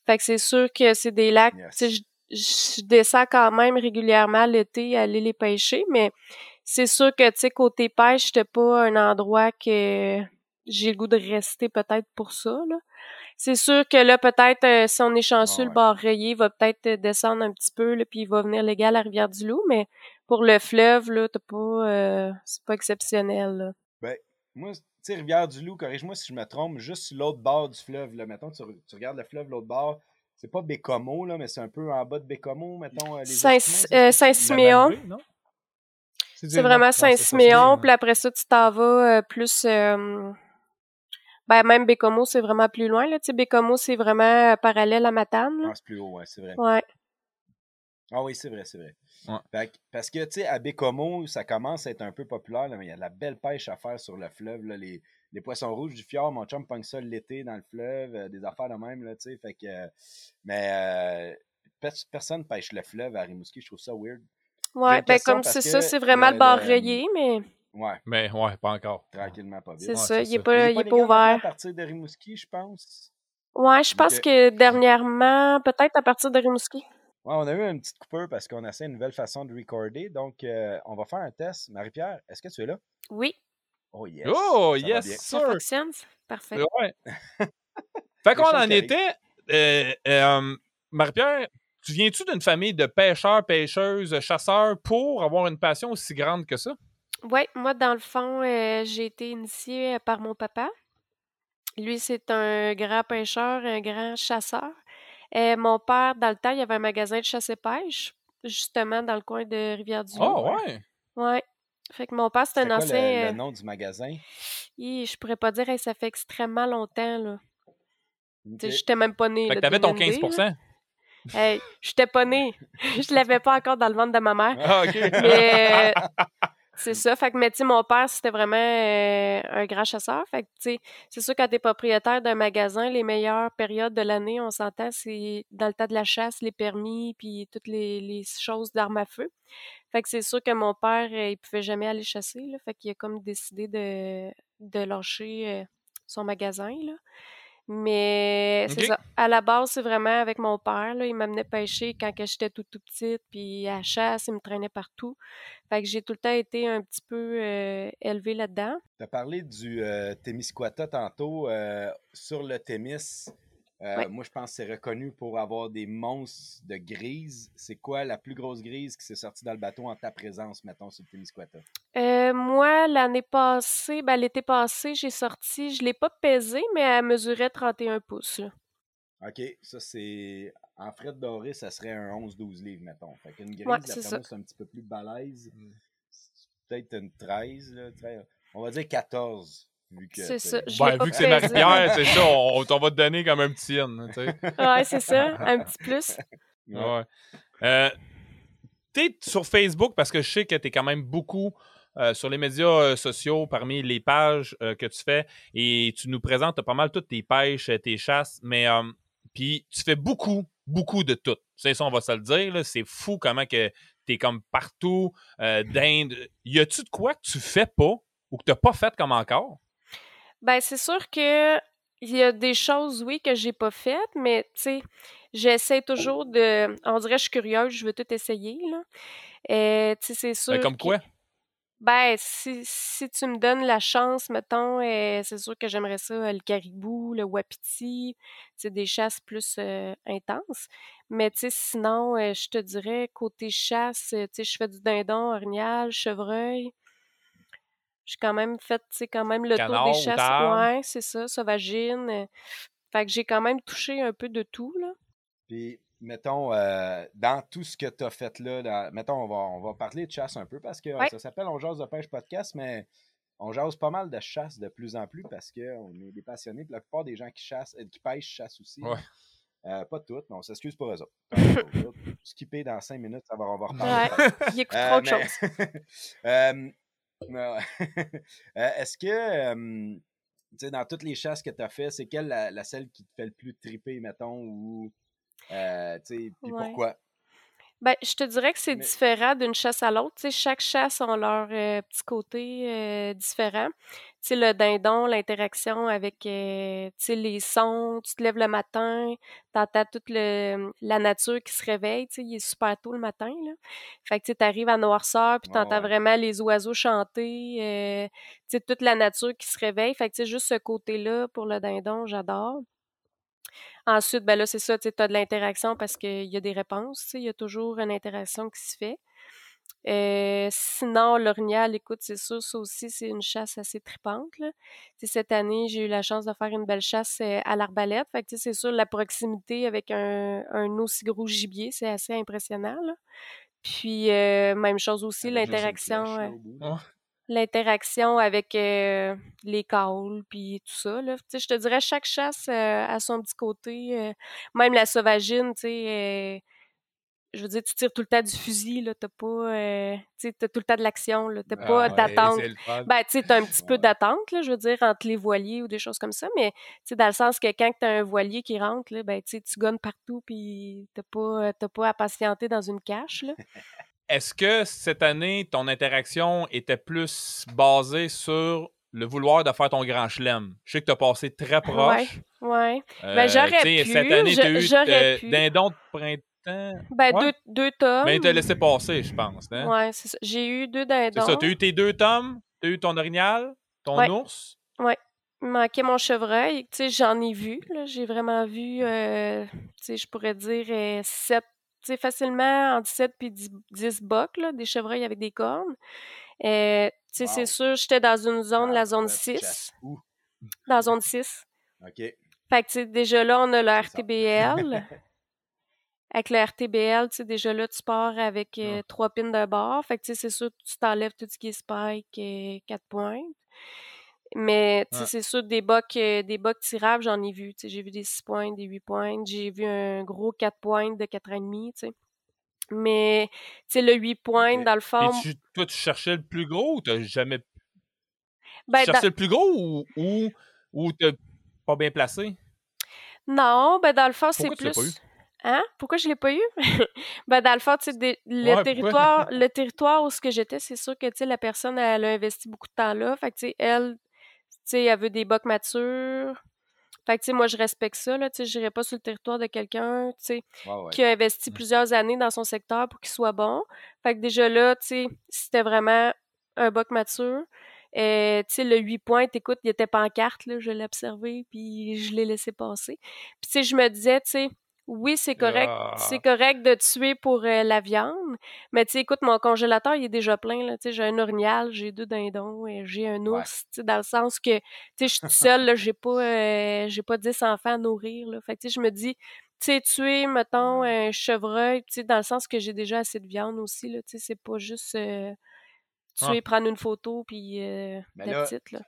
[SPEAKER 4] Fait que c'est sûr que c'est des lacs,
[SPEAKER 1] Yes.
[SPEAKER 4] je, je descends quand même régulièrement l'été aller les pêcher, mais c'est sûr que, tu sais, côté pêche, c'était pas un endroit que j'ai le goût de rester peut-être pour ça, là. C'est sûr que là, peut-être, euh, si on est chanceux,
[SPEAKER 1] Ah
[SPEAKER 4] le bar rayé va peut-être descendre un petit peu, là, puis il va venir légal à Rivière-du-Loup, mais pour le fleuve, là, t'as pas, euh, c'est pas exceptionnel, là.
[SPEAKER 1] Ben, moi, tu sais, Rivière-du-Loup, corrige-moi si je me trompe, juste sur l'autre bord du fleuve, là, mettons, tu, re- tu regardes le fleuve, l'autre bord, c'est pas Bécomo, là, mais c'est un peu en bas de Bécomo, mettons, euh, les
[SPEAKER 4] Saint- euh,
[SPEAKER 1] peut?
[SPEAKER 4] Saint-Siméon. C'est vraiment Saint-Siméon, puis après ça, tu t'en vas euh, plus... euh, ben, même Bécomo, c'est vraiment plus loin, là. Tu sais, Bécomo, c'est vraiment euh, parallèle à Matane.
[SPEAKER 1] Ah, c'est plus haut, ouais, c'est vrai.
[SPEAKER 4] Ouais.
[SPEAKER 1] Ah oui, c'est vrai, c'est vrai.
[SPEAKER 2] Ouais.
[SPEAKER 1] Fait que- parce que, tu sais, à Bécomo, ça commence à être un peu populaire, là, mais il y a de la belle pêche à faire sur le fleuve. Là, les, les poissons rouges du fjord, mon chum pogne ça l'été dans le fleuve, euh, des affaires de même, là, tu sais. Fait que, euh, mais euh, pers- personne pêche le fleuve à Rimouski, je trouve ça weird.
[SPEAKER 4] Ouais, ben, comme c'est ça, c'est vraiment
[SPEAKER 1] le-
[SPEAKER 4] le bar
[SPEAKER 1] le-
[SPEAKER 4] rayé, mais
[SPEAKER 1] Ouais,
[SPEAKER 2] Mais ouais, pas encore.
[SPEAKER 1] tranquillement, pas vite.
[SPEAKER 4] c'est
[SPEAKER 2] Ouais,
[SPEAKER 4] ça,
[SPEAKER 2] c'est
[SPEAKER 4] il est
[SPEAKER 2] ça.
[SPEAKER 4] pas, il est pas ouvert.
[SPEAKER 1] à partir de Rimouski, je pense?
[SPEAKER 4] Ouais, je pense que dernièrement, peut-être à partir de Rimouski.
[SPEAKER 1] Ouais, on a eu une petite coupeur parce qu'on a essayé une nouvelle façon de recorder. Donc, euh, on va faire un test. Marie-Pierre, est-ce que tu es là?
[SPEAKER 4] Oui,
[SPEAKER 1] Oh, yes.
[SPEAKER 2] Oh,
[SPEAKER 1] ça
[SPEAKER 2] yes,
[SPEAKER 4] ça fonctionne. Parfait.
[SPEAKER 2] Ouais. fait qu'on en était. Euh, euh, Marie-Pierre, tu viens-tu d'une famille de pêcheurs, pêcheuses, chasseurs pour avoir une passion aussi grande que ça?
[SPEAKER 4] Ouais, moi, dans le fond, euh, j'ai été initiée par mon papa. Lui, c'est un grand pêcheur, un grand chasseur. Euh, mon père, dans le temps, il y avait un magasin de chasse et pêche, justement dans le coin de Rivière-du-Loup.
[SPEAKER 2] Oh,
[SPEAKER 1] ouais.
[SPEAKER 2] ouais.
[SPEAKER 4] Ouais. Fait que mon père, c'est
[SPEAKER 1] C'était
[SPEAKER 4] un
[SPEAKER 1] quoi
[SPEAKER 4] ancien.
[SPEAKER 1] le,
[SPEAKER 4] euh,
[SPEAKER 1] le nom du magasin?
[SPEAKER 4] hi, je pourrais pas dire, hey, ça fait extrêmement longtemps, là.
[SPEAKER 1] Ok.
[SPEAKER 4] Tu sais, J'étais même pas née.
[SPEAKER 2] Fait
[SPEAKER 4] là,
[SPEAKER 2] que t'avais ton
[SPEAKER 4] donne une idée,
[SPEAKER 2] 15
[SPEAKER 4] là. Hey, j'étais pas née. je l'avais pas encore dans le ventre de ma mère.
[SPEAKER 2] Ah, OK.
[SPEAKER 4] Mais euh, c'est ça. Fait que, mais tu mon père, c'était vraiment euh, un grand chasseur. Fait que, tu c'est sûr, quand t'es propriétaire d'un magasin, les meilleures périodes de l'année, on s'entend, c'est dans le temps de la chasse, les permis, puis toutes les, les choses d'armes à feu. Fait que c'est sûr que mon père, euh, il pouvait jamais aller chasser, là. Fait qu'il a comme décidé de, de lâcher euh, son magasin, là. Mais c'est
[SPEAKER 2] Ok.
[SPEAKER 4] ça. À la base, c'est vraiment avec mon père. Là. Il m'amenait pêcher quand que j'étais tout, tout petite. Puis à la chasse, il me traînait partout. Fait que j'ai tout le temps été un petit peu euh, élevée là-dedans.
[SPEAKER 1] Tu as parlé du euh, Témiscouata tantôt. euh, sur le Témis, euh,
[SPEAKER 4] Ouais.
[SPEAKER 1] moi, je pense que c'est reconnu pour avoir des monstres de grises. C'est quoi la plus grosse grise qui s'est sortie dans le bateau en ta présence, mettons, sur le Témiscouata?
[SPEAKER 4] Euh, moi, l'année passée, ben, l'été passé, j'ai sorti, je l'ai pas pesée, mais elle mesurait 31 pouces. là.
[SPEAKER 1] OK, ça, c'est... En frais de doré, ça serait un 11-12 livres, mettons. Fait qu'une grise,
[SPEAKER 4] Ouais, c'est
[SPEAKER 1] un petit peu plus balèze. C'est Peut-être une 13, là, 13. On va dire 14, vu que...
[SPEAKER 4] C'est ça.
[SPEAKER 2] Ben, vu que c'est
[SPEAKER 4] pesé.
[SPEAKER 2] Marie-Pierre, c'est ça, on, on va te donner comme un petit yen, tu sais.
[SPEAKER 4] Ouais, c'est ça. Un petit plus.
[SPEAKER 1] Ouais.
[SPEAKER 2] Euh, t'es sur Facebook parce que je sais que t'es quand même beaucoup euh, sur les médias euh, sociaux parmi les pages euh, que tu fais et tu nous présentes pas mal toutes tes pêches, tes chasses, mais euh, puis tu fais beaucoup, beaucoup de tout. C'est ça, on va se le dire. là, C'est fou comment que t'es comme partout, euh, d'Inde. Y a-tu de quoi que tu fais pas ou que t'as pas fait comme encore?
[SPEAKER 4] Ben, c'est sûr que il y a des choses, oui, que j'ai pas faites, mais tu sais, j'essaie toujours de. On dirait je suis curieuse, je veux tout essayer, là. Euh, tu sais, c'est sûr.
[SPEAKER 2] Ben, comme
[SPEAKER 4] que-
[SPEAKER 2] quoi?
[SPEAKER 4] Ben, si, si tu me donnes la chance, mettons, euh, c'est sûr que j'aimerais ça, euh, le caribou, le wapiti, c'est des chasses plus euh, intenses. Mais tu sais, sinon, je te dirais, côté chasse, tu sais, je fais du dindon, orignal, chevreuil. J'ai quand même fait, tu sais, quand même le tour des chasses. Ouais, c'est ça, sauvagine. euh, Fait que j'ai quand même touché un peu de tout, là.
[SPEAKER 1] Puis, mettons, euh, dans tout ce que tu as fait là, dans- mettons, on va, on va parler de chasse un peu parce que
[SPEAKER 4] Ouais.
[SPEAKER 1] ça s'appelle On jase de pêche podcast, mais on jase pas mal de chasse de plus en plus parce qu'on est des passionnés. Puis la plupart des gens qui chassent, euh, qui pêchent chassent aussi.
[SPEAKER 2] Ouais.
[SPEAKER 1] Euh, pas toutes, mais on s'excuse pour eux autres. Skipper dans cinq minutes, ça va, on va reparler.
[SPEAKER 4] Ouais, il écoute
[SPEAKER 1] Euh,
[SPEAKER 4] trop de
[SPEAKER 1] mais-
[SPEAKER 4] choses.
[SPEAKER 1] Euh, Est-ce que, euh, dans toutes les chasses que tu as fait, c'est quelle la, la celle qui te fait le plus triper, mettons, ou, euh, tu sais, puis
[SPEAKER 4] Ouais.
[SPEAKER 1] pourquoi?
[SPEAKER 4] Ben, je te dirais que c'est
[SPEAKER 1] Mais-
[SPEAKER 4] différent d'une chasse à l'autre. Tu sais, chaque chasse a leur euh, petit côté euh, différent. Tu sais, le dindon, l'interaction avec euh, tu sais, les sons, tu te lèves le matin, t'entends toute le, la nature qui se réveille. Tu sais, il est super tôt le matin, là. Fait que tu arrives à noirceur, puis t'entends
[SPEAKER 1] ouais.
[SPEAKER 4] vraiment les oiseaux chanter, euh, tu sais, toute la nature qui se réveille. Fait que tu sais, juste ce côté-là pour le dindon, j'adore. Ensuite, ben là, c'est ça, tu as de l'interaction parce qu'il y a des réponses, tu sais, il y a toujours une interaction qui se fait. Euh, sinon, l'orignal, écoute, c'est sûr, ça aussi, c'est une chasse assez tripante. Là. Cette année, j'ai eu la chance de faire une belle chasse euh, à l'arbalète. Fait que, c'est sûr, la proximité avec un, un aussi gros gibier, c'est assez impressionnant. là. Puis, euh, même chose aussi,
[SPEAKER 1] juste une
[SPEAKER 4] l'interaction. euh, l'interaction avec euh, les caules puis tout ça là. Tu sais, je te dirais chaque chasse euh, a son petit côté euh, même la sauvagine, tu sais je veux dire tu tires tout le temps du fusil là, t'as pas tu t'as tout le temps de l'action là, t'as
[SPEAKER 2] Ah,
[SPEAKER 4] pas
[SPEAKER 2] ouais,
[SPEAKER 4] d'attente. Ben, tu sais, t'as un petit peu d'attente, là, je veux dire, entre les voiliers ou des choses comme ça, mais, tu sais, dans le sens que quand t'as un voilier qui rentre, là, ben, tu sais, tu gonnes partout, puis t'as pas, t'as pas à patienter dans une cache, là.
[SPEAKER 2] Est-ce que cette année, ton interaction était plus basée sur le vouloir de faire ton grand chelem? Je sais que tu as passé très proche.
[SPEAKER 4] Ouais.
[SPEAKER 2] Euh,
[SPEAKER 4] Ben, j'aurais pu,
[SPEAKER 2] Cette année, tu as eu euh,
[SPEAKER 4] pu.
[SPEAKER 2] dindon de printemps.
[SPEAKER 4] Ben,
[SPEAKER 2] Ouais.
[SPEAKER 4] deux, deux tomes.
[SPEAKER 2] Mais il t'a laissé passer, je pense. Hein?
[SPEAKER 4] Ouais, c'est ça. J'ai eu deux
[SPEAKER 2] C'est
[SPEAKER 4] dindons.
[SPEAKER 2] ça, tu as eu tes deux tomes, tu as eu ton orignal, ton
[SPEAKER 4] Ouais.
[SPEAKER 2] ours.
[SPEAKER 4] Il manquait mon chevreuil. Tu sais, j'en ai vu. J'ai vraiment vu, euh, tu sais, je pourrais dire euh, sept, facilement entre 7 puis 10, 10 bocs, là, des chevreuils avec des cornes. Euh, tu sais,
[SPEAKER 1] Wow.
[SPEAKER 4] c'est sûr, j'étais dans une zone, la zone
[SPEAKER 1] ouais, tu
[SPEAKER 4] 6.
[SPEAKER 1] chasses où?
[SPEAKER 4] Dans la zone 6.
[SPEAKER 1] OK.
[SPEAKER 4] Fait que, tu sais, déjà là, on a le. RTBL. Avec le RTBL, tu sais, déjà là, tu pars avec euh,
[SPEAKER 2] Ah.
[SPEAKER 4] trois pins de bord. Fait que, tu sais, c'est sûr, tu t'enlèves tout ce qui est spike et quatre pointes. Mais,
[SPEAKER 2] Ouais.
[SPEAKER 4] c'est sûr, des bocs, euh, des bocs tirables, j'en ai vu. J'ai vu des 6 pointes, des 8 pointes. J'ai vu un gros 4 pointes de 4,5, tu. Mais, tu sais, le 8 pointes,
[SPEAKER 1] Ok.
[SPEAKER 4] dans le fond,
[SPEAKER 2] tu, toi, tu cherchais le plus gros ou t'as jamais.
[SPEAKER 4] ben,
[SPEAKER 2] tu
[SPEAKER 4] dans-
[SPEAKER 2] cherchais le plus gros ou, ou, ou t'as pas bien placé?
[SPEAKER 4] non, ben, dans le fond, c'est plus...
[SPEAKER 2] pas eu?
[SPEAKER 4] Hein? Pourquoi je l'ai pas eu? ben, dans le fond, tu sais, des- le
[SPEAKER 2] Ouais,
[SPEAKER 4] territoire, le territoire où ce que j'étais, c'est sûr que, tu sais, la personne, elle a investi beaucoup de temps là. Fait que, tu sais, elle, sais, elle veut des bocs matures. Fait que, tu sais, moi, je respecte ça, là. Tu sais, j'irai pas sur le territoire de quelqu'un, tu sais,
[SPEAKER 1] Ouais, ouais.
[SPEAKER 4] qui a investi
[SPEAKER 2] Mm.
[SPEAKER 4] plusieurs années dans son secteur pour qu'il soit bon. Fait que déjà là, tu sais, c'était vraiment un boc mature. Euh, tu sais, le 8 points, écoute, il était pas en carte, là, je l'ai observé, puis je l'ai laissé passer. Puis, tu sais, je me disais, tu sais, oui, c'est correct,
[SPEAKER 2] Ah.
[SPEAKER 4] c'est correct de tuer pour euh, la viande, mais tu sais, écoute, mon congélateur, il est déjà plein, là, tu sais, j'ai un orignal, j'ai deux dindons, et j'ai un ours, dans le sens que, tu sais, je suis seule, j'ai pas, euh, j'ai pas 10 enfants à nourrir, là, fait que, tu sais, je me dis, tu sais, tuer, mettons, un chevreuil, tu sais, dans le sens que j'ai déjà assez de viande aussi, là, tu sais, c'est pas juste euh, tuer, prendre une photo, puis euh, la
[SPEAKER 1] là,
[SPEAKER 4] petite, là.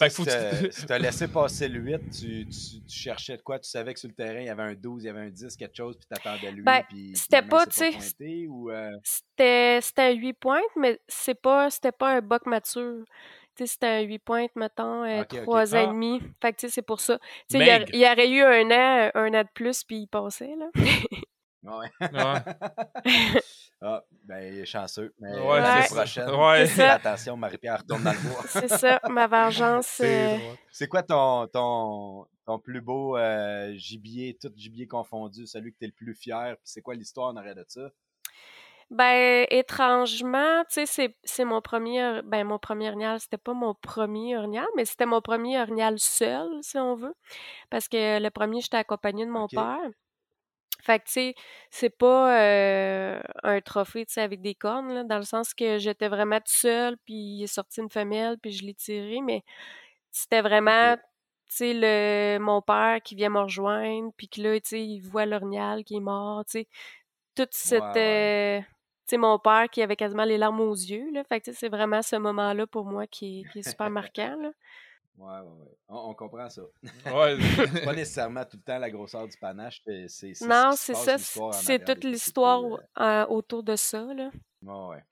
[SPEAKER 2] Fait que
[SPEAKER 1] Si
[SPEAKER 2] tu-
[SPEAKER 1] t'as laissé passer le 8, tu, tu, tu cherchais de quoi? Tu savais que sur le terrain, il y avait un 12, il y avait un 10, quelque chose, puis t'attendais lui,
[SPEAKER 4] Ben,
[SPEAKER 1] puis
[SPEAKER 4] c'était pas, tu sais,
[SPEAKER 1] euh,
[SPEAKER 4] C'était c'était un 8 points, mais c'est pas c'était pas un boc mature. Tu sais, c'était un 8 points, mettons, euh,
[SPEAKER 1] Ok, ok.
[SPEAKER 4] 3 ans et
[SPEAKER 2] Ah.
[SPEAKER 4] demi. Fait que, tu sais, c'est pour ça. Tu sais, il y, a- il y aurait eu un an, un an de plus, puis il passait, là.
[SPEAKER 1] Ouais.
[SPEAKER 2] Ouais.
[SPEAKER 1] ah, ben, il est chanceux. Mais
[SPEAKER 2] Ouais,
[SPEAKER 1] l'année
[SPEAKER 4] c'est
[SPEAKER 2] ça.
[SPEAKER 1] prochaine,
[SPEAKER 2] Ouais.
[SPEAKER 4] C'est ça.
[SPEAKER 1] attention, Marie-Pierre retourne dans le bois.
[SPEAKER 4] C'est ça, ma vengeance.
[SPEAKER 2] C'est
[SPEAKER 4] euh.
[SPEAKER 1] C'est quoi ton, ton, ton plus beau euh, gibier, tout gibier confondu, celui que t'es le plus fier, puis c'est quoi l'histoire en arrière de ça?
[SPEAKER 4] Ben, étrangement, tu sais, c'est, c'est mon premier, ben, mon premier orignal, c'était pas mon premier orignal, mais c'était mon premier orignal seul, si on veut. Parce que le premier, j'étais accompagnée de mon père. Fait que, tu sais, c'est pas euh, un trophée, tu sais, avec des cornes, là, dans le sens que j'étais vraiment toute seule, puis il est sorti une femelle, puis je l'ai tiré, mais c'était vraiment, tu sais, le, mon père qui vient me rejoindre, puis que là, tu sais, il voit l'orignal qui est mort, tu sais, toute cette... Euh, tu sais, mon père qui avait quasiment les larmes aux yeux, là, fait que, tu sais, c'est vraiment ce moment-là pour moi qui est, qui est super marquant, là.
[SPEAKER 1] Ouais, ouais, ouais. On, on comprend ça.
[SPEAKER 2] Ouais.
[SPEAKER 1] C'est pas nécessairement tout le temps la grosseur du panache. c'est- C'est c'est
[SPEAKER 4] Non, c'est ça, c'est toute l'histoire euh, autour de ça, là.
[SPEAKER 1] ouais, ouais.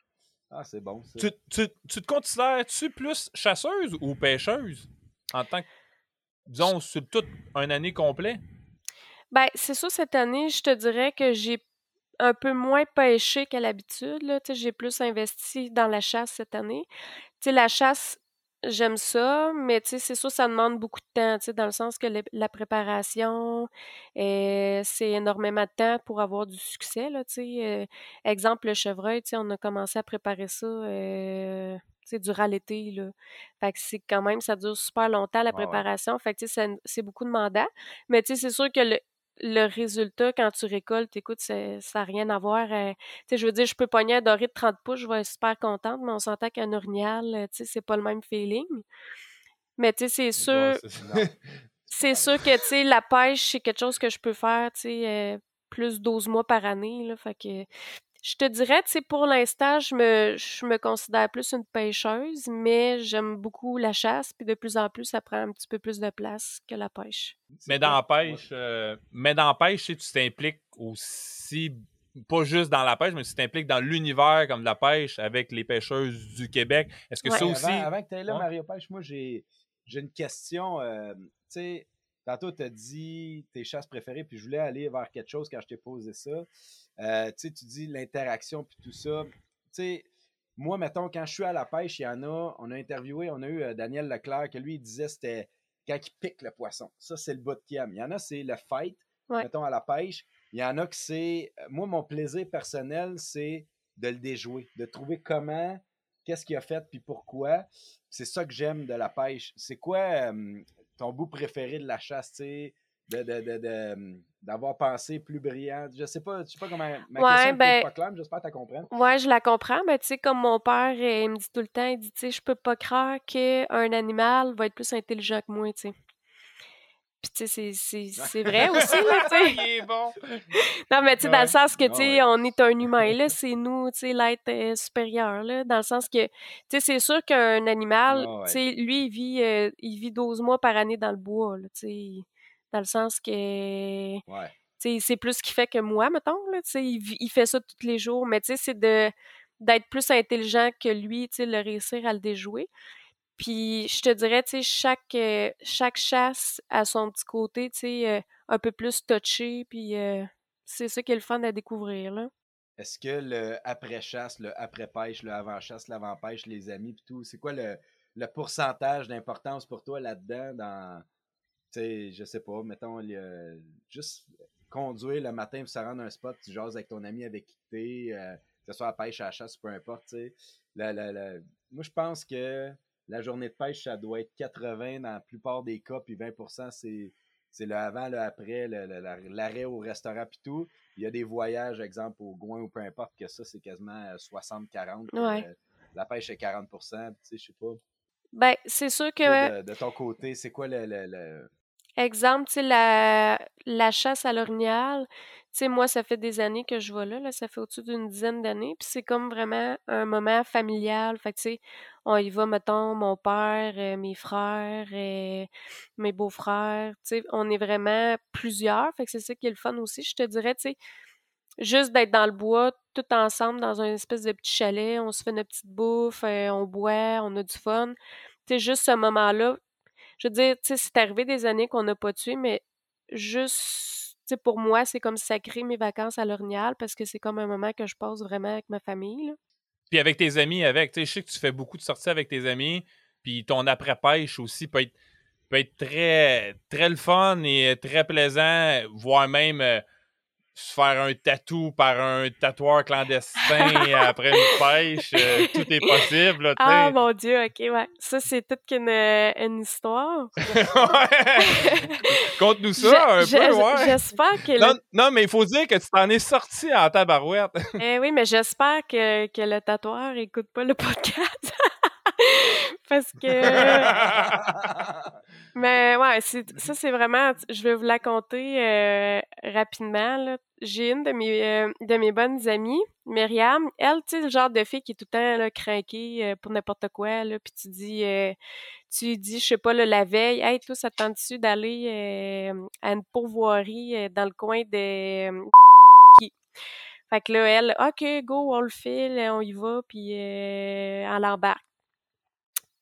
[SPEAKER 1] Ah, c'est bon, ça.
[SPEAKER 2] tu, tu, tu te considères-tu plus chasseuse ou pêcheuse en tant que, disons, sur toute une année complète?
[SPEAKER 4] Ben, c'est ça, cette année, je te dirais que j'ai un peu moins pêché qu'à l'habitude, j'ai plus investi dans la chasse cette année. Tu sais, la chasse, j'aime ça, mais tu sais, c'est sûr, ça demande beaucoup de temps, tu sais, dans le sens que le- la préparation, euh, c'est énormément de temps pour avoir du succès, là, tu sais. Euh, exemple, le chevreuil, tu sais, on a commencé à préparer ça, euh, tu sais, durant l'été, là. Fait que c'est quand même, ça dure super longtemps, la
[SPEAKER 1] ouais.
[SPEAKER 4] préparation. Fait que, tu sais, c'est c'est beaucoup demandant. Mais, tu sais, c'est sûr que le, le résultat, quand tu récoltes, écoute, ça n'a rien à voir. euh, tu sais, je veux dire, je peux pogner un doré de 30 pouces, je vais être super contente, mais on s'entend qu'un orignal, euh, tu sais, c'est pas le même feeling. Mais, tu sais, c'est sûr,
[SPEAKER 2] Bon, c'est-
[SPEAKER 4] sûr que, tu sais, la pêche, c'est quelque chose que je peux faire, tu sais, euh, plus 12 mois par année, là. Fait que, je te dirais, tu sais, pour l'instant, je me, je me considère plus une pêcheuse, mais j'aime beaucoup la chasse, puis de plus en plus, ça prend un petit peu plus de place que la pêche.
[SPEAKER 2] Mais dans la pêche, euh, mais dans la pêche, tu t'impliques aussi, pas juste dans la pêche, mais tu t'impliques dans l'univers comme de la pêche avec les pêcheuses du Québec. Est-ce que
[SPEAKER 4] Ouais.
[SPEAKER 2] ça aussi.
[SPEAKER 1] Avant, avant que tu ailles là,
[SPEAKER 2] Ouais.
[SPEAKER 1] Mario Pêche, moi, j'ai j'ai une question. euh, tu sais, tantôt, tu as dit tes chasses préférées, puis je voulais aller vers quelque chose quand je t'ai posé ça. Euh, tu sais, tu dis l'interaction, puis tout ça. Tu sais, moi, mettons, quand je suis à la pêche, il y en a, on a interviewé, on a eu euh, Daniel Leclerc, que lui, il disait c'était quand il pique le poisson. Ça, c'est le bout de cam. Il y en a, c'est le fight,
[SPEAKER 4] Ouais.
[SPEAKER 1] mettons, à la pêche. Il y en a que c'est. euh, Moi, mon plaisir personnel, c'est de le déjouer, de trouver comment, qu'est-ce qu'il a fait, puis pourquoi. C'est ça que j'aime de la pêche. C'est quoi euh, ton bout préféré de la chasse, tu sais, de, de, de, de, d'avoir pensé plus brillant? Je sais pas, je sais pas comment. Ma
[SPEAKER 4] Ouais,
[SPEAKER 1] question est
[SPEAKER 4] ben-
[SPEAKER 1] pas claire, mais j'espère que tu comprends.
[SPEAKER 4] Ouais, je la comprends, mais tu sais, comme mon père, il me dit tout le temps, il dit, tu sais, je peux pas croire qu'un animal va être plus intelligent que moi, tu sais. Puis, tu sais, c'est- vrai aussi, là, tu sais.
[SPEAKER 2] Il est bon.
[SPEAKER 4] Non, mais tu sais, dans le sens que, tu
[SPEAKER 1] Ah
[SPEAKER 4] sais,
[SPEAKER 1] ouais.
[SPEAKER 4] on est un humain, là, c'est nous, tu sais, l'être euh, supérieur, là, dans le sens que, tu sais, c'est sûr qu'un animal,
[SPEAKER 1] Ah ouais.
[SPEAKER 4] tu sais, lui, il vit, euh, il vit 12 mois par année dans le bois, là, tu sais, dans le sens que,
[SPEAKER 1] Ouais.
[SPEAKER 4] tu sais, c'est plus ce qu'il fait que moi, mettons, là, tu sais, il, il fait ça tous les jours, mais tu sais, c'est de d'être plus intelligent que lui, tu sais, le réussir à le déjouer. Puis je te dirais, tu sais, chaque, euh, chaque chasse a son petit côté, tu sais, euh, un peu plus touché, puis euh, c'est ça qui est le fun à découvrir, là.
[SPEAKER 1] Est-ce que le après-chasse, le après-pêche, le avant-chasse, l'avant-pêche, les amis, puis tout, c'est quoi le, le pourcentage d'importance pour toi là-dedans dans, tu sais, je sais pas, mettons, juste conduire le matin pour se rendre à un spot, tu jases avec ton ami avec qui t'es, que ce soit à pêche, à la chasse, peu importe, tu sais. Moi, je pense que la journée de pêche, ça doit être 80 dans la plupart des cas, puis 20 c'est c'est le avant, le après, l'arrêt au restaurant, puis tout. Il y a des voyages, exemple, au Gouin ou peu importe, que ça, c'est quasiment euh, 60-40. puis,
[SPEAKER 4] Ouais.
[SPEAKER 1] euh, la pêche est 40 puis tu sais, je sais pas.
[SPEAKER 4] Ben, c'est sûr que,
[SPEAKER 1] De, de ton côté, c'est quoi le. le- le-
[SPEAKER 4] exemple, tu sais, la, la chasse à l'orignal, sais, moi, ça fait des années que je vais là, ça fait au-dessus d'une dizaine d'années, puis c'est comme vraiment un moment familial, fait que, tu sais, on y va, mettons, mon père, euh, mes frères, euh, mes beaux-frères, tu sais, on est vraiment plusieurs, fait que c'est ça qui est le fun aussi, je te dirais, tu sais, juste d'être dans le bois, tout ensemble, dans un espèce de petit chalet, on se fait notre petite bouffe, euh, on boit, on a du fun, tu juste ce moment-là, je veux dire, tu sais, c'est arrivé des années qu'on n'a pas tué, mais juste, tu pour moi, c'est comme sacrer mes vacances à l'Orignal parce que c'est comme un moment que je passe vraiment avec ma famille.
[SPEAKER 2] Puis avec tes amis, avec. Tu sais, je sais que tu fais beaucoup de sorties avec tes amis. Puis ton après-pêche aussi peut être, peut être très, très le fun et très plaisant, voire même euh, se faire un tatou par un tatoueur clandestin après une pêche, euh, tout est possible. Là,
[SPEAKER 4] ah mon Dieu, ok, ouais. Ça, c'est toute qu'une euh, une histoire.
[SPEAKER 2] Conte-nous ça un peu, ouais.
[SPEAKER 4] J'espère que.
[SPEAKER 2] Non, non, mais il faut dire que tu t'en es sorti en tabarouette.
[SPEAKER 4] eh oui, mais j'espère que, que le tatoueur écoute pas le podcast. Parce que. Mais ouais, ça, c'est vraiment. Je vais vous la conter euh, rapidement. J'ai une de mes, euh, de mes bonnes amies, Myriam. Elle, tu sais, le genre de fille qui est tout le temps là, craquée euh, pour n'importe quoi. Puis tu dis, tu dis, je sais pas, la veille, hey, toi, ça tente-tu d'aller à une pourvoirie dans le coin de. Fait que là, elle, OK, go, on le file, on y va, puis elle embarque.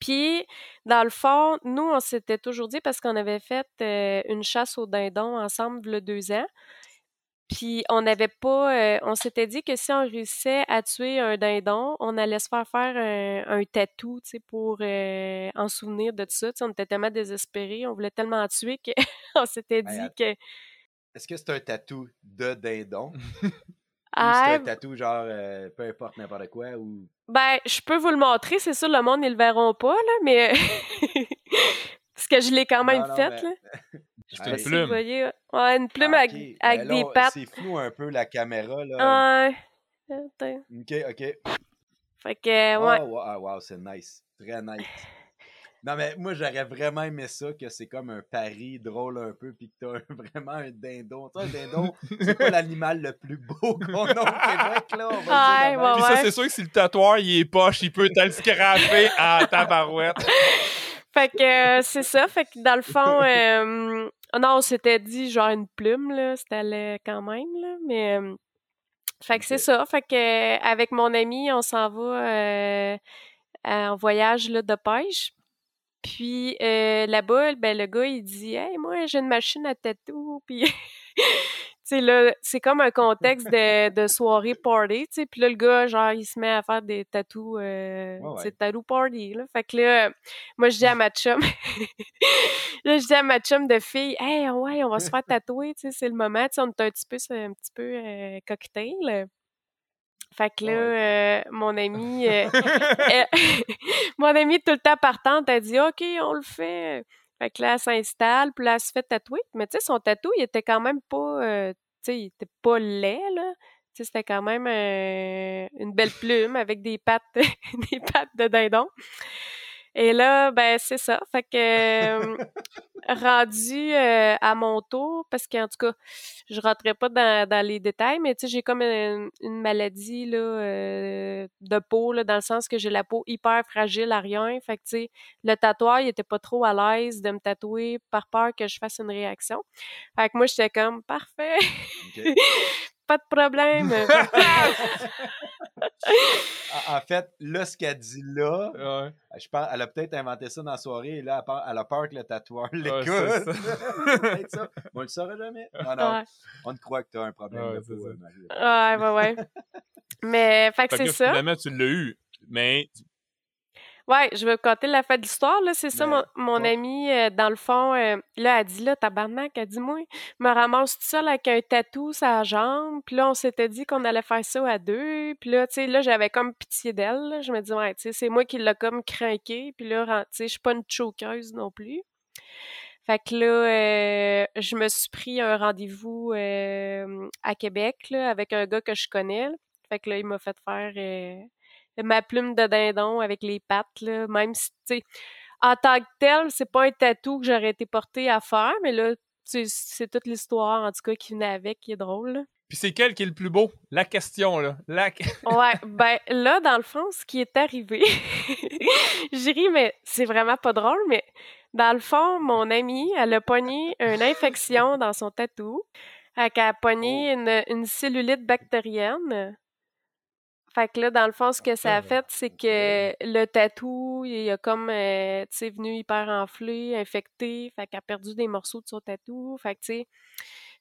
[SPEAKER 4] Puis, dans le fond, nous, on s'était toujours dit, parce qu'on avait fait euh, une chasse au dindon ensemble le deux ans, puis on n'avait pas, euh, on s'était dit que si on réussissait à tuer un dindon, on allait se faire faire un, un tatou, tu sais, pour euh, en souvenir de tout ça. on était tellement désespérés, on voulait tellement tuer qu'on s'était dit que...
[SPEAKER 1] Est-ce que c'est un tatou de dindon? c'est un ah, tatou genre euh, peu importe n'importe quoi ou.
[SPEAKER 4] Ben, je peux vous le montrer, c'est sûr, le monde, ils le verront pas, là, mais. Parce que je l'ai quand même faite, là.
[SPEAKER 2] C'est une plume.
[SPEAKER 4] Voyez, ouais, une plume avec, ben des pattes.
[SPEAKER 1] C'est flou un peu la caméra, là.
[SPEAKER 4] Ouais.
[SPEAKER 1] Ok, ok.
[SPEAKER 4] Fait que, ouais.
[SPEAKER 1] Oh, wow, wow c'est nice. Très nice. Non, mais moi, j'aurais vraiment aimé ça, que c'est comme un pari drôle un peu, puis que t'as vraiment un dindon. Tu un dindon, c'est pas l'animal le plus beau qu'on a au Québec, là. On
[SPEAKER 4] va
[SPEAKER 2] Puis ça, c'est sûr que si le tatoueur, il est poche, il peut te le scraper à tabarouette.
[SPEAKER 4] Fait que euh, c'est ça. Fait que dans le fond, euh, non, on s'était dit genre une plume, là. C'était quand même, là. Mais. Euh, fait que c'est ça. Fait que avec mon ami, on s'en va en voyage là, de pêche. Puis euh, là-bas, ben, le gars, il dit Hey, moi, j'ai une machine à tatou. Puis, sais, là, c'est comme un contexte de, de soirée party, tu sais. Puis là, le gars, genre, il se met à faire des tatous, euh, tattoo party, là. Fait que là, moi, je dis à ma chum, là, je dis à ma chum de fille Hey, ouais, on va se faire tatouer, tu sais, c'est le moment, tu sais, on est un petit peu, un petit peu euh, cocktail. Fait que là, euh, mon ami, euh, mon ami tout le temps partante, a dit OK, on le fait. Fait que là, elle s'installe, puis là, elle se fait tatouer. Mais tu sais, son tatou, il était quand même pas, euh, tu sais, il était pas laid, là. Tu sais, c'était quand même une belle plume avec des pattes, des pattes de dindon. Et là, ben c'est ça. Fait que rendu euh, à mon tour, parce qu'en tout cas, je rentrais pas dans, les détails, mais tu sais, j'ai comme une, maladie là, euh, de peau, là, dans le sens que j'ai la peau hyper fragile à rien. Fait que tu sais, le tatoueur, il était pas trop à l'aise de me tatouer par peur que je fasse une réaction. Fait que moi, j'étais comme parfait. pas de problème.
[SPEAKER 1] en fait, là, ce qu'elle dit là, je pense, elle a peut-être inventé ça dans la soirée et là, elle a peur que le tatoueur l'écoute. Ouais, ça. On le saura jamais. Non, non. On te croit que tu as un problème de peau,
[SPEAKER 4] Marie. Ouais, ouais, ouais. Mais, fait que c'est ça.
[SPEAKER 2] Finalement, tu l'as eu. Mais
[SPEAKER 4] Ouais, je vais conter la fin de l'histoire. Là, c'est ça, mon, mon ami, euh, dans le fond, euh, là, elle dit, là, tabarnak, elle dit, moi, me ramasse tout seul avec un tatou la jambe. Puis là, on s'était dit qu'on allait faire ça à deux. Puis là, tu sais, là, j'avais comme pitié d'elle. Je me dis, ouais, tu sais, c'est moi qui l'ai comme craqué. Puis là, tu sais, je suis pas une choqueuse non plus. Fait que là, euh, je me suis pris un rendez-vous à Québec, là, avec un gars que je connais. Fait que là, il m'a fait faire ma plume de dindon avec les pattes, là, même si, tu sais, en tant que tel, c'est pas un tatou que j'aurais été porté à faire, mais là, c'est toute l'histoire, en tout cas, qui venait avec, qui est drôle.
[SPEAKER 2] Puis c'est quel qui est le plus beau? La question, là. La...
[SPEAKER 4] ouais, ben là, dans le fond, ce qui est arrivé, je ris, mais c'est vraiment pas drôle, mais dans le fond, mon amie, elle a pogné une infection dans son tatou. Elle a pogné oh. une, une cellulite bactérienne. Fait que là, dans le fond, ce que ça a fait, c'est que le tatou, il a comme, euh, tu sais, venu hyper enflé, infecté. Fait qu'elle a perdu des morceaux de son tatou. Fait que, tu sais,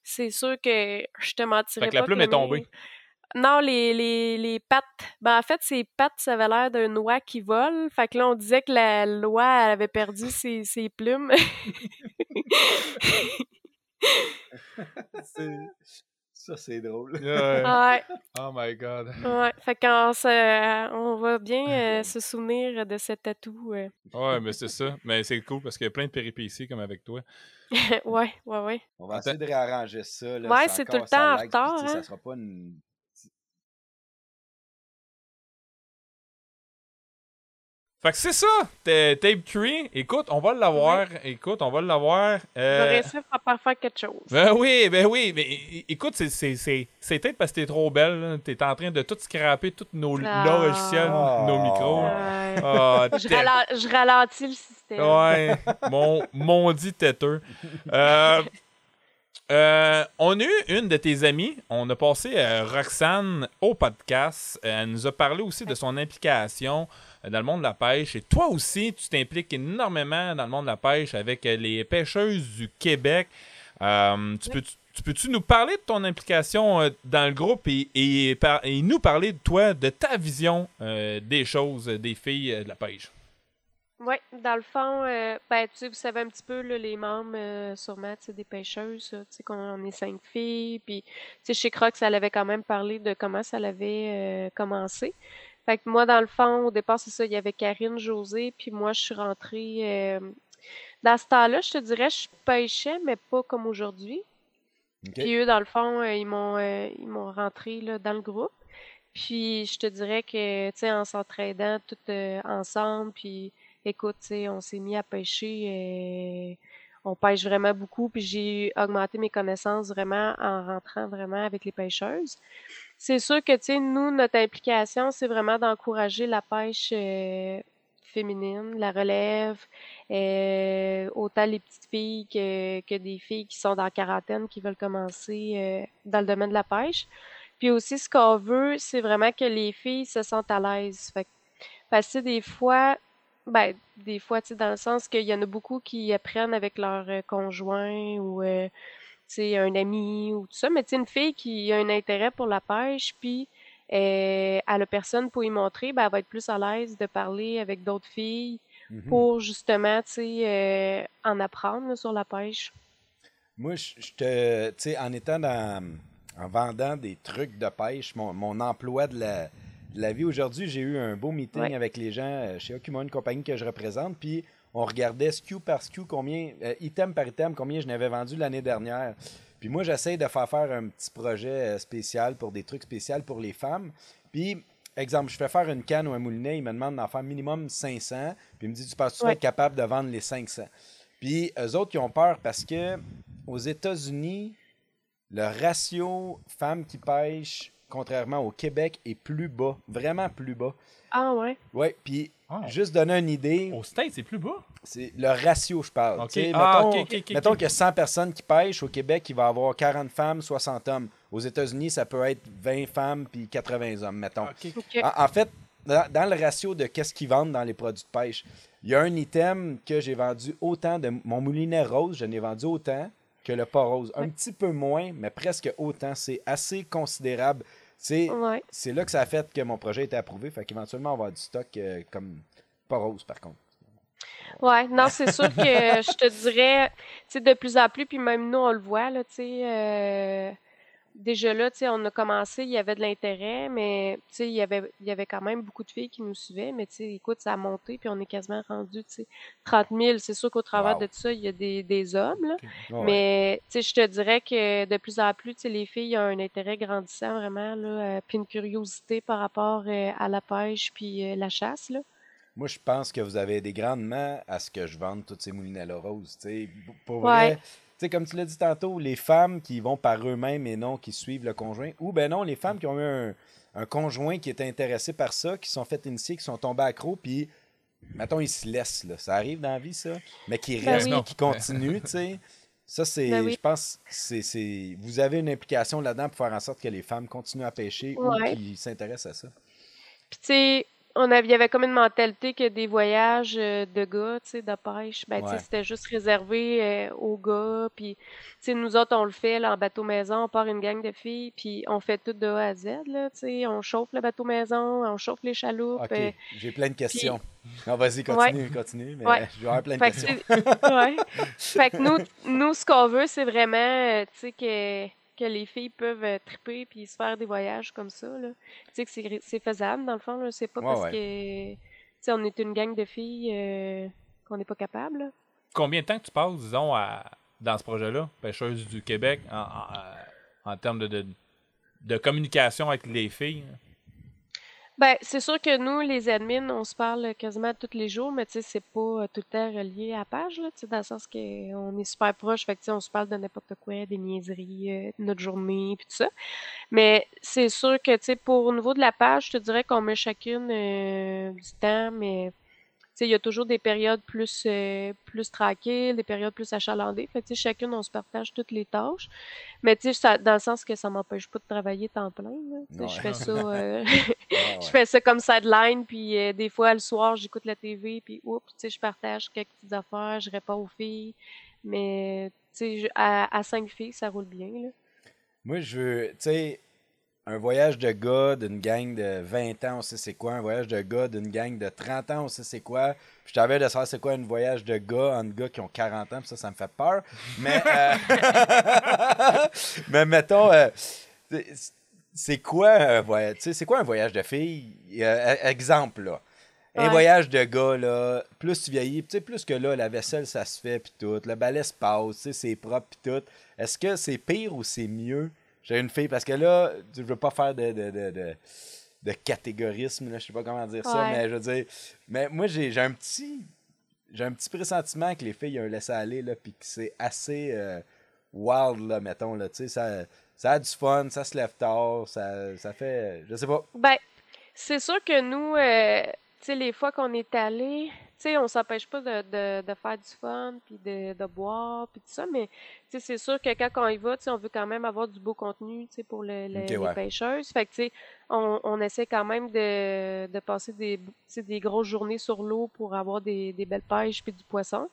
[SPEAKER 4] c'est sûr que je te mentirais
[SPEAKER 2] pas. Fait que la plume est tombée.
[SPEAKER 4] Non, les, les, les pattes. Ben, en fait, ses pattes, ça avait l'air d'un oie qui vole. Fait que là, on disait que la loi avait perdu ses, ses plumes.
[SPEAKER 1] Ça, c'est drôle.
[SPEAKER 2] Ouais, Oh my god.
[SPEAKER 4] ouais. Fait qu'on se- on va bien euh, se souvenir de ce tatou. euh.
[SPEAKER 2] Ouais, mais c'est ça. Mais c'est cool parce qu'il y a plein de péripéties comme avec toi.
[SPEAKER 4] ouais, ouais, ouais.
[SPEAKER 1] On va essayer de réarranger ça. Là,
[SPEAKER 4] Ouais, c'est tout le
[SPEAKER 1] ça
[SPEAKER 4] temps en retard,
[SPEAKER 1] sais,
[SPEAKER 4] hein.
[SPEAKER 1] Ça sera pas une.
[SPEAKER 2] Fait que c'est ça, Tape Tree. Écoute, on va l'avoir. Écoute, on va l'avoir. Euh,
[SPEAKER 4] réussir à pas faire quelque chose.
[SPEAKER 2] Ben oui, ben oui. Mais écoute, c'est- peut-être parce que t'es trop belle. T'es en train de tout scraper, tous nos
[SPEAKER 4] Ah.
[SPEAKER 2] logiciels, nos micros. Ah,
[SPEAKER 4] Je, rala- je ralentis le système.
[SPEAKER 2] Ouais, mon, mon dit têteux. Euh, euh, on a eu une de tes amies, on a passé euh, Roxane au podcast. Elle nous a parlé aussi de son implication dans le monde de la pêche. Et toi aussi, tu t'impliques énormément dans le monde de la pêche avec euh, les pêcheuses du Québec. Euh, tu peux tu peux-tu nous parler de ton implication euh, dans le groupe et, nous parler de toi, de ta vision euh, des choses, euh, des filles euh, de la pêche?
[SPEAKER 4] Oui, dans le fond, euh, ben, tu sais, vous savez un petit peu, les membres, euh, sûrement, des pêcheuses, tu sais, qu'on est cinq filles, puis, tu sais, chez Crocs, elle avait quand même parlé de comment ça l'avait euh, commencé. Fait que moi, dans le fond, au départ, c'est ça, il y avait Karine, José, puis moi, je suis rentrée, euh, dans ce temps-là, je te dirais, je pêchais, mais pas comme aujourd'hui.
[SPEAKER 1] OK.
[SPEAKER 4] Puis eux, dans le fond, euh, ils m'ont euh, ils m'ont rentré là, dans le groupe. Puis je te dirais que, tu sais, en s'entraidant tout euh, ensemble, puis écoute, tu sais, on s'est mis à pêcher. euh, on pêche vraiment beaucoup, puis j'ai augmenté mes connaissances vraiment en rentrant vraiment avec les pêcheuses. C'est sûr que, tu sais, nous, notre implication, c'est vraiment d'encourager la pêche euh, féminine, la relève, euh, autant les petites filles que, que des filles qui sont dans la quarantaine qui veulent commencer euh, dans le domaine de la pêche. Puis aussi, ce qu'on veut, c'est vraiment que les filles se sentent à l'aise. Fait parce que des fois, ben, des fois, tu sais, dans le sens qu'il y en a beaucoup qui apprennent avec leur euh, conjoint ou, euh, un ami ou tout ça. Mais tu sais, une fille qui a un intérêt pour la pêche, puis euh, elle a personne pour y montrer, ben, elle va être plus à l'aise de parler avec d'autres filles
[SPEAKER 1] Mhm.
[SPEAKER 4] pour justement, tu sais, euh, en apprendre là, sur la pêche.
[SPEAKER 1] Moi, je, je te. Tu sais, en étant dans. En vendant des trucs de pêche, mon, mon emploi de la, de la vie. Aujourd'hui, j'ai eu un beau meeting
[SPEAKER 4] Ouais.
[SPEAKER 1] avec les gens euh, chez Okuma, une compagnie que je représente. Puis, on regardait SKU par SKU, combien, euh, item par item, combien je n'avais vendu l'année dernière. Puis, moi, j'essaie de faire faire un petit projet euh, spécial pour des trucs spéciaux pour les femmes. Puis, exemple, je fais faire une canne ou un moulinet, il me demande d'en faire minimum 500. Puis, il me dit, tu penses que tu vas
[SPEAKER 4] Ouais.
[SPEAKER 1] être capable de vendre les 500? Puis, eux autres, ils ont peur parce que aux États-Unis, le ratio femmes qui pêchent, contrairement au Québec, est plus bas. Vraiment plus bas.
[SPEAKER 4] Ah ouais?
[SPEAKER 1] Oui, puis
[SPEAKER 2] Ah.
[SPEAKER 1] juste donner une idée,
[SPEAKER 2] Au States, c'est plus bas?
[SPEAKER 1] c'est le ratio, je parle.
[SPEAKER 2] Ok.
[SPEAKER 1] Tu sais,
[SPEAKER 2] Ah,
[SPEAKER 1] mettons
[SPEAKER 2] ok, ok, ok,
[SPEAKER 1] mettons qu'il y a 100 personnes qui pêchent. Au Québec, il va y avoir 40 femmes, 60 hommes. Aux États-Unis, ça peut être 20 femmes puis 80 hommes, mettons.
[SPEAKER 2] Ok.
[SPEAKER 4] OK.
[SPEAKER 1] En, en fait, dans, dans le ratio de qu'est-ce qu'ils vendent dans les produits de pêche, il y a un item que j'ai vendu autant de mon moulinet rose, je n'ai vendu autant que le pas rose. Un
[SPEAKER 4] Ouais.
[SPEAKER 1] petit peu moins, mais presque autant. C'est assez considérable. C'est
[SPEAKER 4] Ouais.
[SPEAKER 1] là que ça a fait que mon projet a été approuvé. Fait qu'éventuellement, on va avoir du stock euh, comme pas rose, par contre.
[SPEAKER 4] Ouais, non, c'est sûr que je te dirais, tu sais, de plus en plus, puis même nous, on le voit, là, tu sais, euh, déjà là, tu sais, on a commencé, il y avait de l'intérêt, mais, tu sais, il y avait, il y avait quand même beaucoup de filles qui nous suivaient, mais, tu sais, écoute, ça a monté, puis on est quasiment rendu, tu sais, 30 000. C'est sûr qu'au travers
[SPEAKER 1] Wow.
[SPEAKER 4] de tout ça, il y a des, des hommes, là, mais, tu sais, je te dirais que de plus en plus, tu sais, les filles ont un intérêt grandissant, vraiment, là, euh, puis une curiosité par rapport euh, à la pêche, puis euh, la chasse, là.
[SPEAKER 1] Moi, je pense que vous avez aidé grandement à ce que je vende tous ces moulinets-là roses. tu sais. Pour
[SPEAKER 4] Ouais.
[SPEAKER 1] vrai, comme tu l'as dit tantôt, les femmes qui vont par eux-mêmes et non qui suivent le conjoint, ou ben non, les femmes qui ont eu un, un conjoint qui était intéressé par ça, qui sont fait initier, qui sont tombés accros, puis, mettons, ils se laissent, là. Ça arrive dans la vie, ça, mais qui
[SPEAKER 4] Ben
[SPEAKER 1] restent,
[SPEAKER 4] oui.
[SPEAKER 1] qui continuent, tu sais. Ça, c'est,
[SPEAKER 4] Ben oui.
[SPEAKER 1] je pense, c'est, c'est, vous avez une implication là-dedans pour faire en sorte que les femmes continuent à pêcher
[SPEAKER 4] Ouais.
[SPEAKER 1] ou qu'ils s'intéressent à ça.
[SPEAKER 4] Puis tu sais, on avait, il y avait comme une mentalité que des voyages euh, de gars, tu sais, de pêche, ben tu sais,
[SPEAKER 1] Ouais.
[SPEAKER 4] c'était juste réservé euh, aux gars. Puis, tu sais, nous autres, on le fait là, en bateau maison, on part une gang de filles, puis on fait tout de A à Z, là, tu sais, on chauffe le bateau maison, on chauffe les chaloupes.
[SPEAKER 1] OK,
[SPEAKER 4] euh,
[SPEAKER 1] j'ai plein de questions. Non, vas-y, continue, continue, mais
[SPEAKER 4] Ouais.
[SPEAKER 1] je vais avoir plein de
[SPEAKER 4] fait que,
[SPEAKER 1] questions.
[SPEAKER 4] ouais. Fait que nous, nous, ce qu'on veut, c'est vraiment, tu sais, que que les filles peuvent euh, triper puis se faire des voyages comme ça. Là. Tu sais que c'est, faisable, dans le fond. Là. C'est pas
[SPEAKER 1] Ouais,
[SPEAKER 4] parce
[SPEAKER 1] ouais.
[SPEAKER 4] que tu sais, on est une gang de filles euh, qu'on n'est pas capable. là.
[SPEAKER 2] Combien de temps que tu passes, disons, à, dans ce projet-là, Pêcheuse du Québec, en, en, en termes de, de, de communication avec les filles?
[SPEAKER 4] Ben, c'est sûr que nous, les admins, on se parle quasiment tous les jours, mais tu sais, c'est pas euh, tout le temps relié à la page, là, tu sais, dans le sens qu'on est super proche, fait que tu sais, on se parle de n'importe quoi, des niaiseries, euh, notre journée, puis tout ça. Mais c'est sûr que, tu sais, pour au niveau de la page, je te dirais qu'on met chacune euh, du temps, mais il y a toujours des périodes plus, euh, plus tranquilles, des périodes plus achalandées. Fait que, chacune, on se partage toutes les tâches. Mais, tu sais, ça- dans le sens que ça m'empêche pas de travailler temps plein,
[SPEAKER 1] Ouais.
[SPEAKER 4] je fais ça... euh, je fais ça comme sideline, puis euh, des fois, le soir, j'écoute la TV, puis oups, tu sais, je partage quelques petites affaires, je réponds aux filles. Mais, tu sais, je- à, à cinq filles, ça roule bien, là.
[SPEAKER 1] Moi, je veux, tu sais, un voyage de gars d'une gang de 20 ans, on sait c'est quoi. Un voyage de gars d'une gang de 30 ans, on sait c'est quoi. Puis je t'avais de savoir c'est quoi un voyage de gars entre gars qui ont 40 ans, puis ça, ça me fait peur. Mais, euh, mais mettons, euh, c'est- quoi un voyage, c'est quoi un voyage de filles? Euh, exemple, là. Un voyage de gars, là, plus tu vieillis, plus que là, la vaisselle, ça se fait, puis tout. Le balai se passe, c'est propre, puis tout. Est-ce que c'est pire ou c'est mieux? J'ai une fille, parce que là, je veux pas faire de, de, de, de, de catégorisme, là, je sais pas comment dire ça, mais je veux dire, mais moi, j'ai un petit, j'ai un petit pressentiment que les filles ont un laisser-aller, là, puis que c'est assez euh, wild, là, mettons, là, tu sais, ça, ça a du fun, ça se lève tard, ça, ça fait, je sais pas.
[SPEAKER 4] Ben, c'est sûr que nous, euh, tu sais, les fois qu'on est allé, tu sais, on s'empêche pas de, de, de faire du fun, puis de, de boire, puis tout ça, mais, tu sais, c'est sûr que quand on y va, tu sais, on veut quand même avoir du beau contenu, tu sais, pour le, le-
[SPEAKER 1] Ok,
[SPEAKER 4] les pêcheuses. Fait que, tu sais, on, on essaie quand même de, de passer des, des grosses journées sur l'eau pour avoir des, des belles pêches puis du poisson.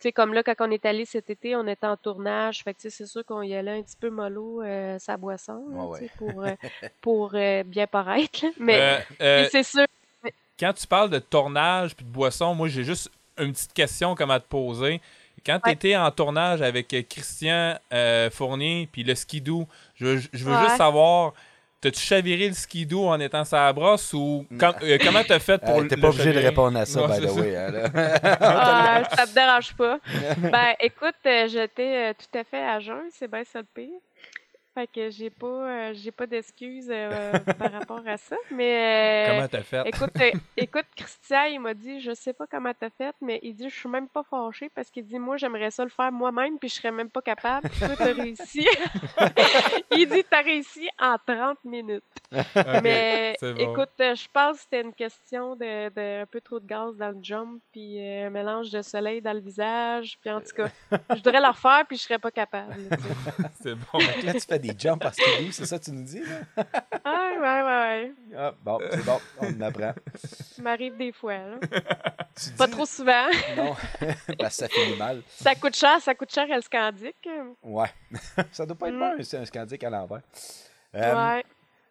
[SPEAKER 4] Tu sais, comme là, quand on est allé cet été, on était en tournage. Fait que, tu sais, c'est sûr qu'on y allait un petit peu mollo, euh, sa boisson, là,
[SPEAKER 1] Ouais, ouais.
[SPEAKER 4] pour, euh, pour euh, bien paraître. là. Mais
[SPEAKER 2] Euh,
[SPEAKER 4] puis c'est sûr.
[SPEAKER 2] Quand tu parles de tournage puis de boisson, moi, j'ai juste une petite question comme à te poser. Quand tu
[SPEAKER 4] Ouais.
[SPEAKER 2] étais en tournage avec euh, Christian euh, Fournier puis le skidoo, je, veux- je veux
[SPEAKER 4] Ouais.
[SPEAKER 2] juste savoir, t'as-tu chaviré le skidoo en étant sur la brosse ou com- euh, comment t'as fait pour
[SPEAKER 1] Euh,
[SPEAKER 2] le
[SPEAKER 1] T'es pas obligé de répondre à ça,
[SPEAKER 2] Non,
[SPEAKER 1] by the
[SPEAKER 2] ça.
[SPEAKER 1] way. hein.
[SPEAKER 4] Ah, ça me dérange pas. Ben, écoute, euh, j'étais tout à fait à jeun, c'est bien ça le pire. Fait que j'ai pas, euh, j'ai pas d'excuses euh, par rapport à ça. Mais euh,
[SPEAKER 2] Comment t'as fait?
[SPEAKER 4] écoute, euh, écoute, Christian, il m'a dit, je sais pas comment t'as fait, mais il dit, je suis même pas fâché parce qu'il dit, moi, j'aimerais ça le faire moi-même, puis je serais même pas capable. Puis toi, t'as réussi. il dit, t'as réussi en 30 minutes. Mais
[SPEAKER 2] bon.
[SPEAKER 4] écoute, euh, je pense que c'était une question de, de un peu trop de gaz dans le jump, puis euh, un mélange de soleil dans le visage. Puis en tout cas, je voudrais le refaire, puis je serais pas capable.
[SPEAKER 2] C'est bon.
[SPEAKER 1] Là, tu fais des jumps en skidoo, c'est ça que tu nous dis? Là?
[SPEAKER 4] ah, ouais, ouais, ouais.
[SPEAKER 1] Ah, bon, c'est bon, on en apprend.
[SPEAKER 4] Ça m'arrive des fois. Là.
[SPEAKER 1] Tu
[SPEAKER 4] Pas
[SPEAKER 1] dis-
[SPEAKER 4] trop souvent.
[SPEAKER 1] Non, parce que ça finit mal.
[SPEAKER 4] Ça coûte cher, ça coûte cher, elle scandique.
[SPEAKER 1] Ouais. ça doit pas être
[SPEAKER 4] Mm.
[SPEAKER 1] bon, c'est un scandique à l'envers. Euh,
[SPEAKER 4] ouais.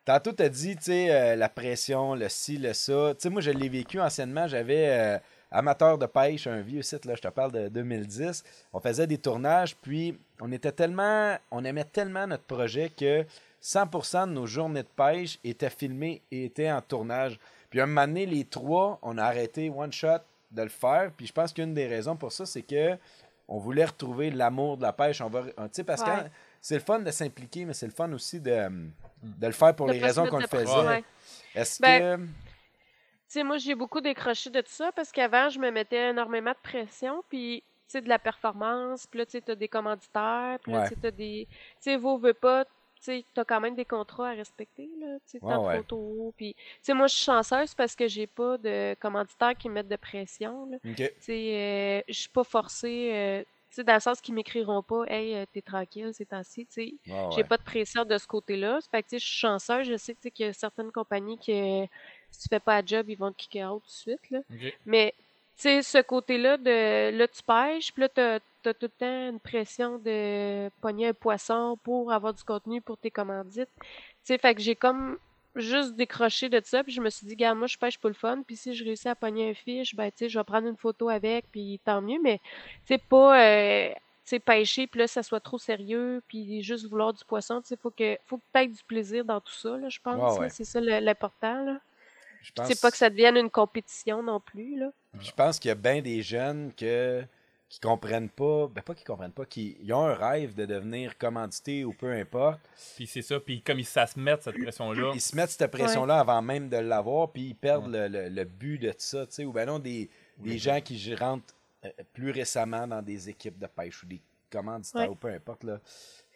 [SPEAKER 1] Tantôt, tu as dit, tu sais, euh, la pression, le ci, le ça. Tu sais, moi, je l'ai vécu anciennement. J'avais euh, amateur de pêche, un vieux site, là, je te parle de 2010. On faisait des tournages, puis on était tellement, on aimait tellement notre projet que 100% de nos journées de pêche étaient filmées et étaient en tournage. Puis un moment donné, les trois, on a arrêté one shot de le faire. Puis je pense qu'une des raisons pour ça, c'est que on voulait retrouver l'amour de la pêche. On va, tu sais, parce que
[SPEAKER 4] Ouais.
[SPEAKER 1] quand- c'est le fun de s'impliquer, mais c'est le fun aussi de, de le faire pour
[SPEAKER 4] De
[SPEAKER 1] les raisons qu'on le faisait.
[SPEAKER 4] ouais.
[SPEAKER 1] Est-ce
[SPEAKER 4] Ben,
[SPEAKER 1] que.
[SPEAKER 4] Sais, moi, j'ai beaucoup décroché de tout ça parce qu'avant, je me mettais énormément de pression, puis, tu sais, de la performance, puis là, tu sais, t'as des commanditaires, puis là,
[SPEAKER 1] Ouais.
[SPEAKER 4] tu sais, t'as des... Tu sais, vous, veux pas, tu sais, t'as quand même des contrats à respecter, là, tu sais,
[SPEAKER 1] Ouais,
[SPEAKER 4] ta
[SPEAKER 1] ouais.
[SPEAKER 4] photo, puis... Tu sais, moi, je suis chanceuse parce que j'ai pas de commanditaires qui me mettent de pression, là.
[SPEAKER 1] Ok.
[SPEAKER 4] Tu sais, euh, je suis pas forcée, euh, tu sais, dans le sens qu'ils m'écriront pas « Hey, euh, t'es tranquille ces temps-ci », tu sais. J'ai pas de pression de ce côté-là. Fait que, tu sais, je suis chanceuse. Je sais tu sais, qu'il y a certaines compagnies qui, euh, si tu fais pas la job, ils vont te kicker out tout de suite, là. Mais, tu sais, ce côté-là de, là, tu pêches, puis là, t'as, t'as tout le temps une pression de pogner un poisson pour avoir du contenu pour tes commandites. Tu sais, fait que j'ai comme juste décroché de ça, puis je me suis dit, gars, moi, je pêche pour le fun, puis si je réussis à pogner un fiche, ben, tu sais, je vais prendre une photo avec, puis tant mieux, mais, tu sais, pas, euh, tu sais, pêcher, puis là, ça soit trop sérieux, puis juste vouloir du poisson. Tu sais, faut que, faut peut-être du plaisir dans tout ça, là, je pense.
[SPEAKER 1] Ouais.
[SPEAKER 4] C'est ça l'important, là.
[SPEAKER 1] Je pense,
[SPEAKER 4] C'est pas que ça devienne une compétition non plus, là.
[SPEAKER 1] je pense qu'il y a bien des jeunes que, qui comprennent pas, ben pas qu'ils comprennent pas, qui ils ont un rêve de devenir commandité ou peu importe.
[SPEAKER 2] Puis c'est ça, puis comme ils savent se mettre cette pression-là.
[SPEAKER 1] Ils se mettent cette pression-là avant même de l'avoir, puis ils perdent le, le- le but de ça, tu sais. Ou ben non, des, des gens qui rentrent euh, plus récemment dans des équipes de pêche ou des commanditaires
[SPEAKER 4] Ouais.
[SPEAKER 1] ou peu importe, là.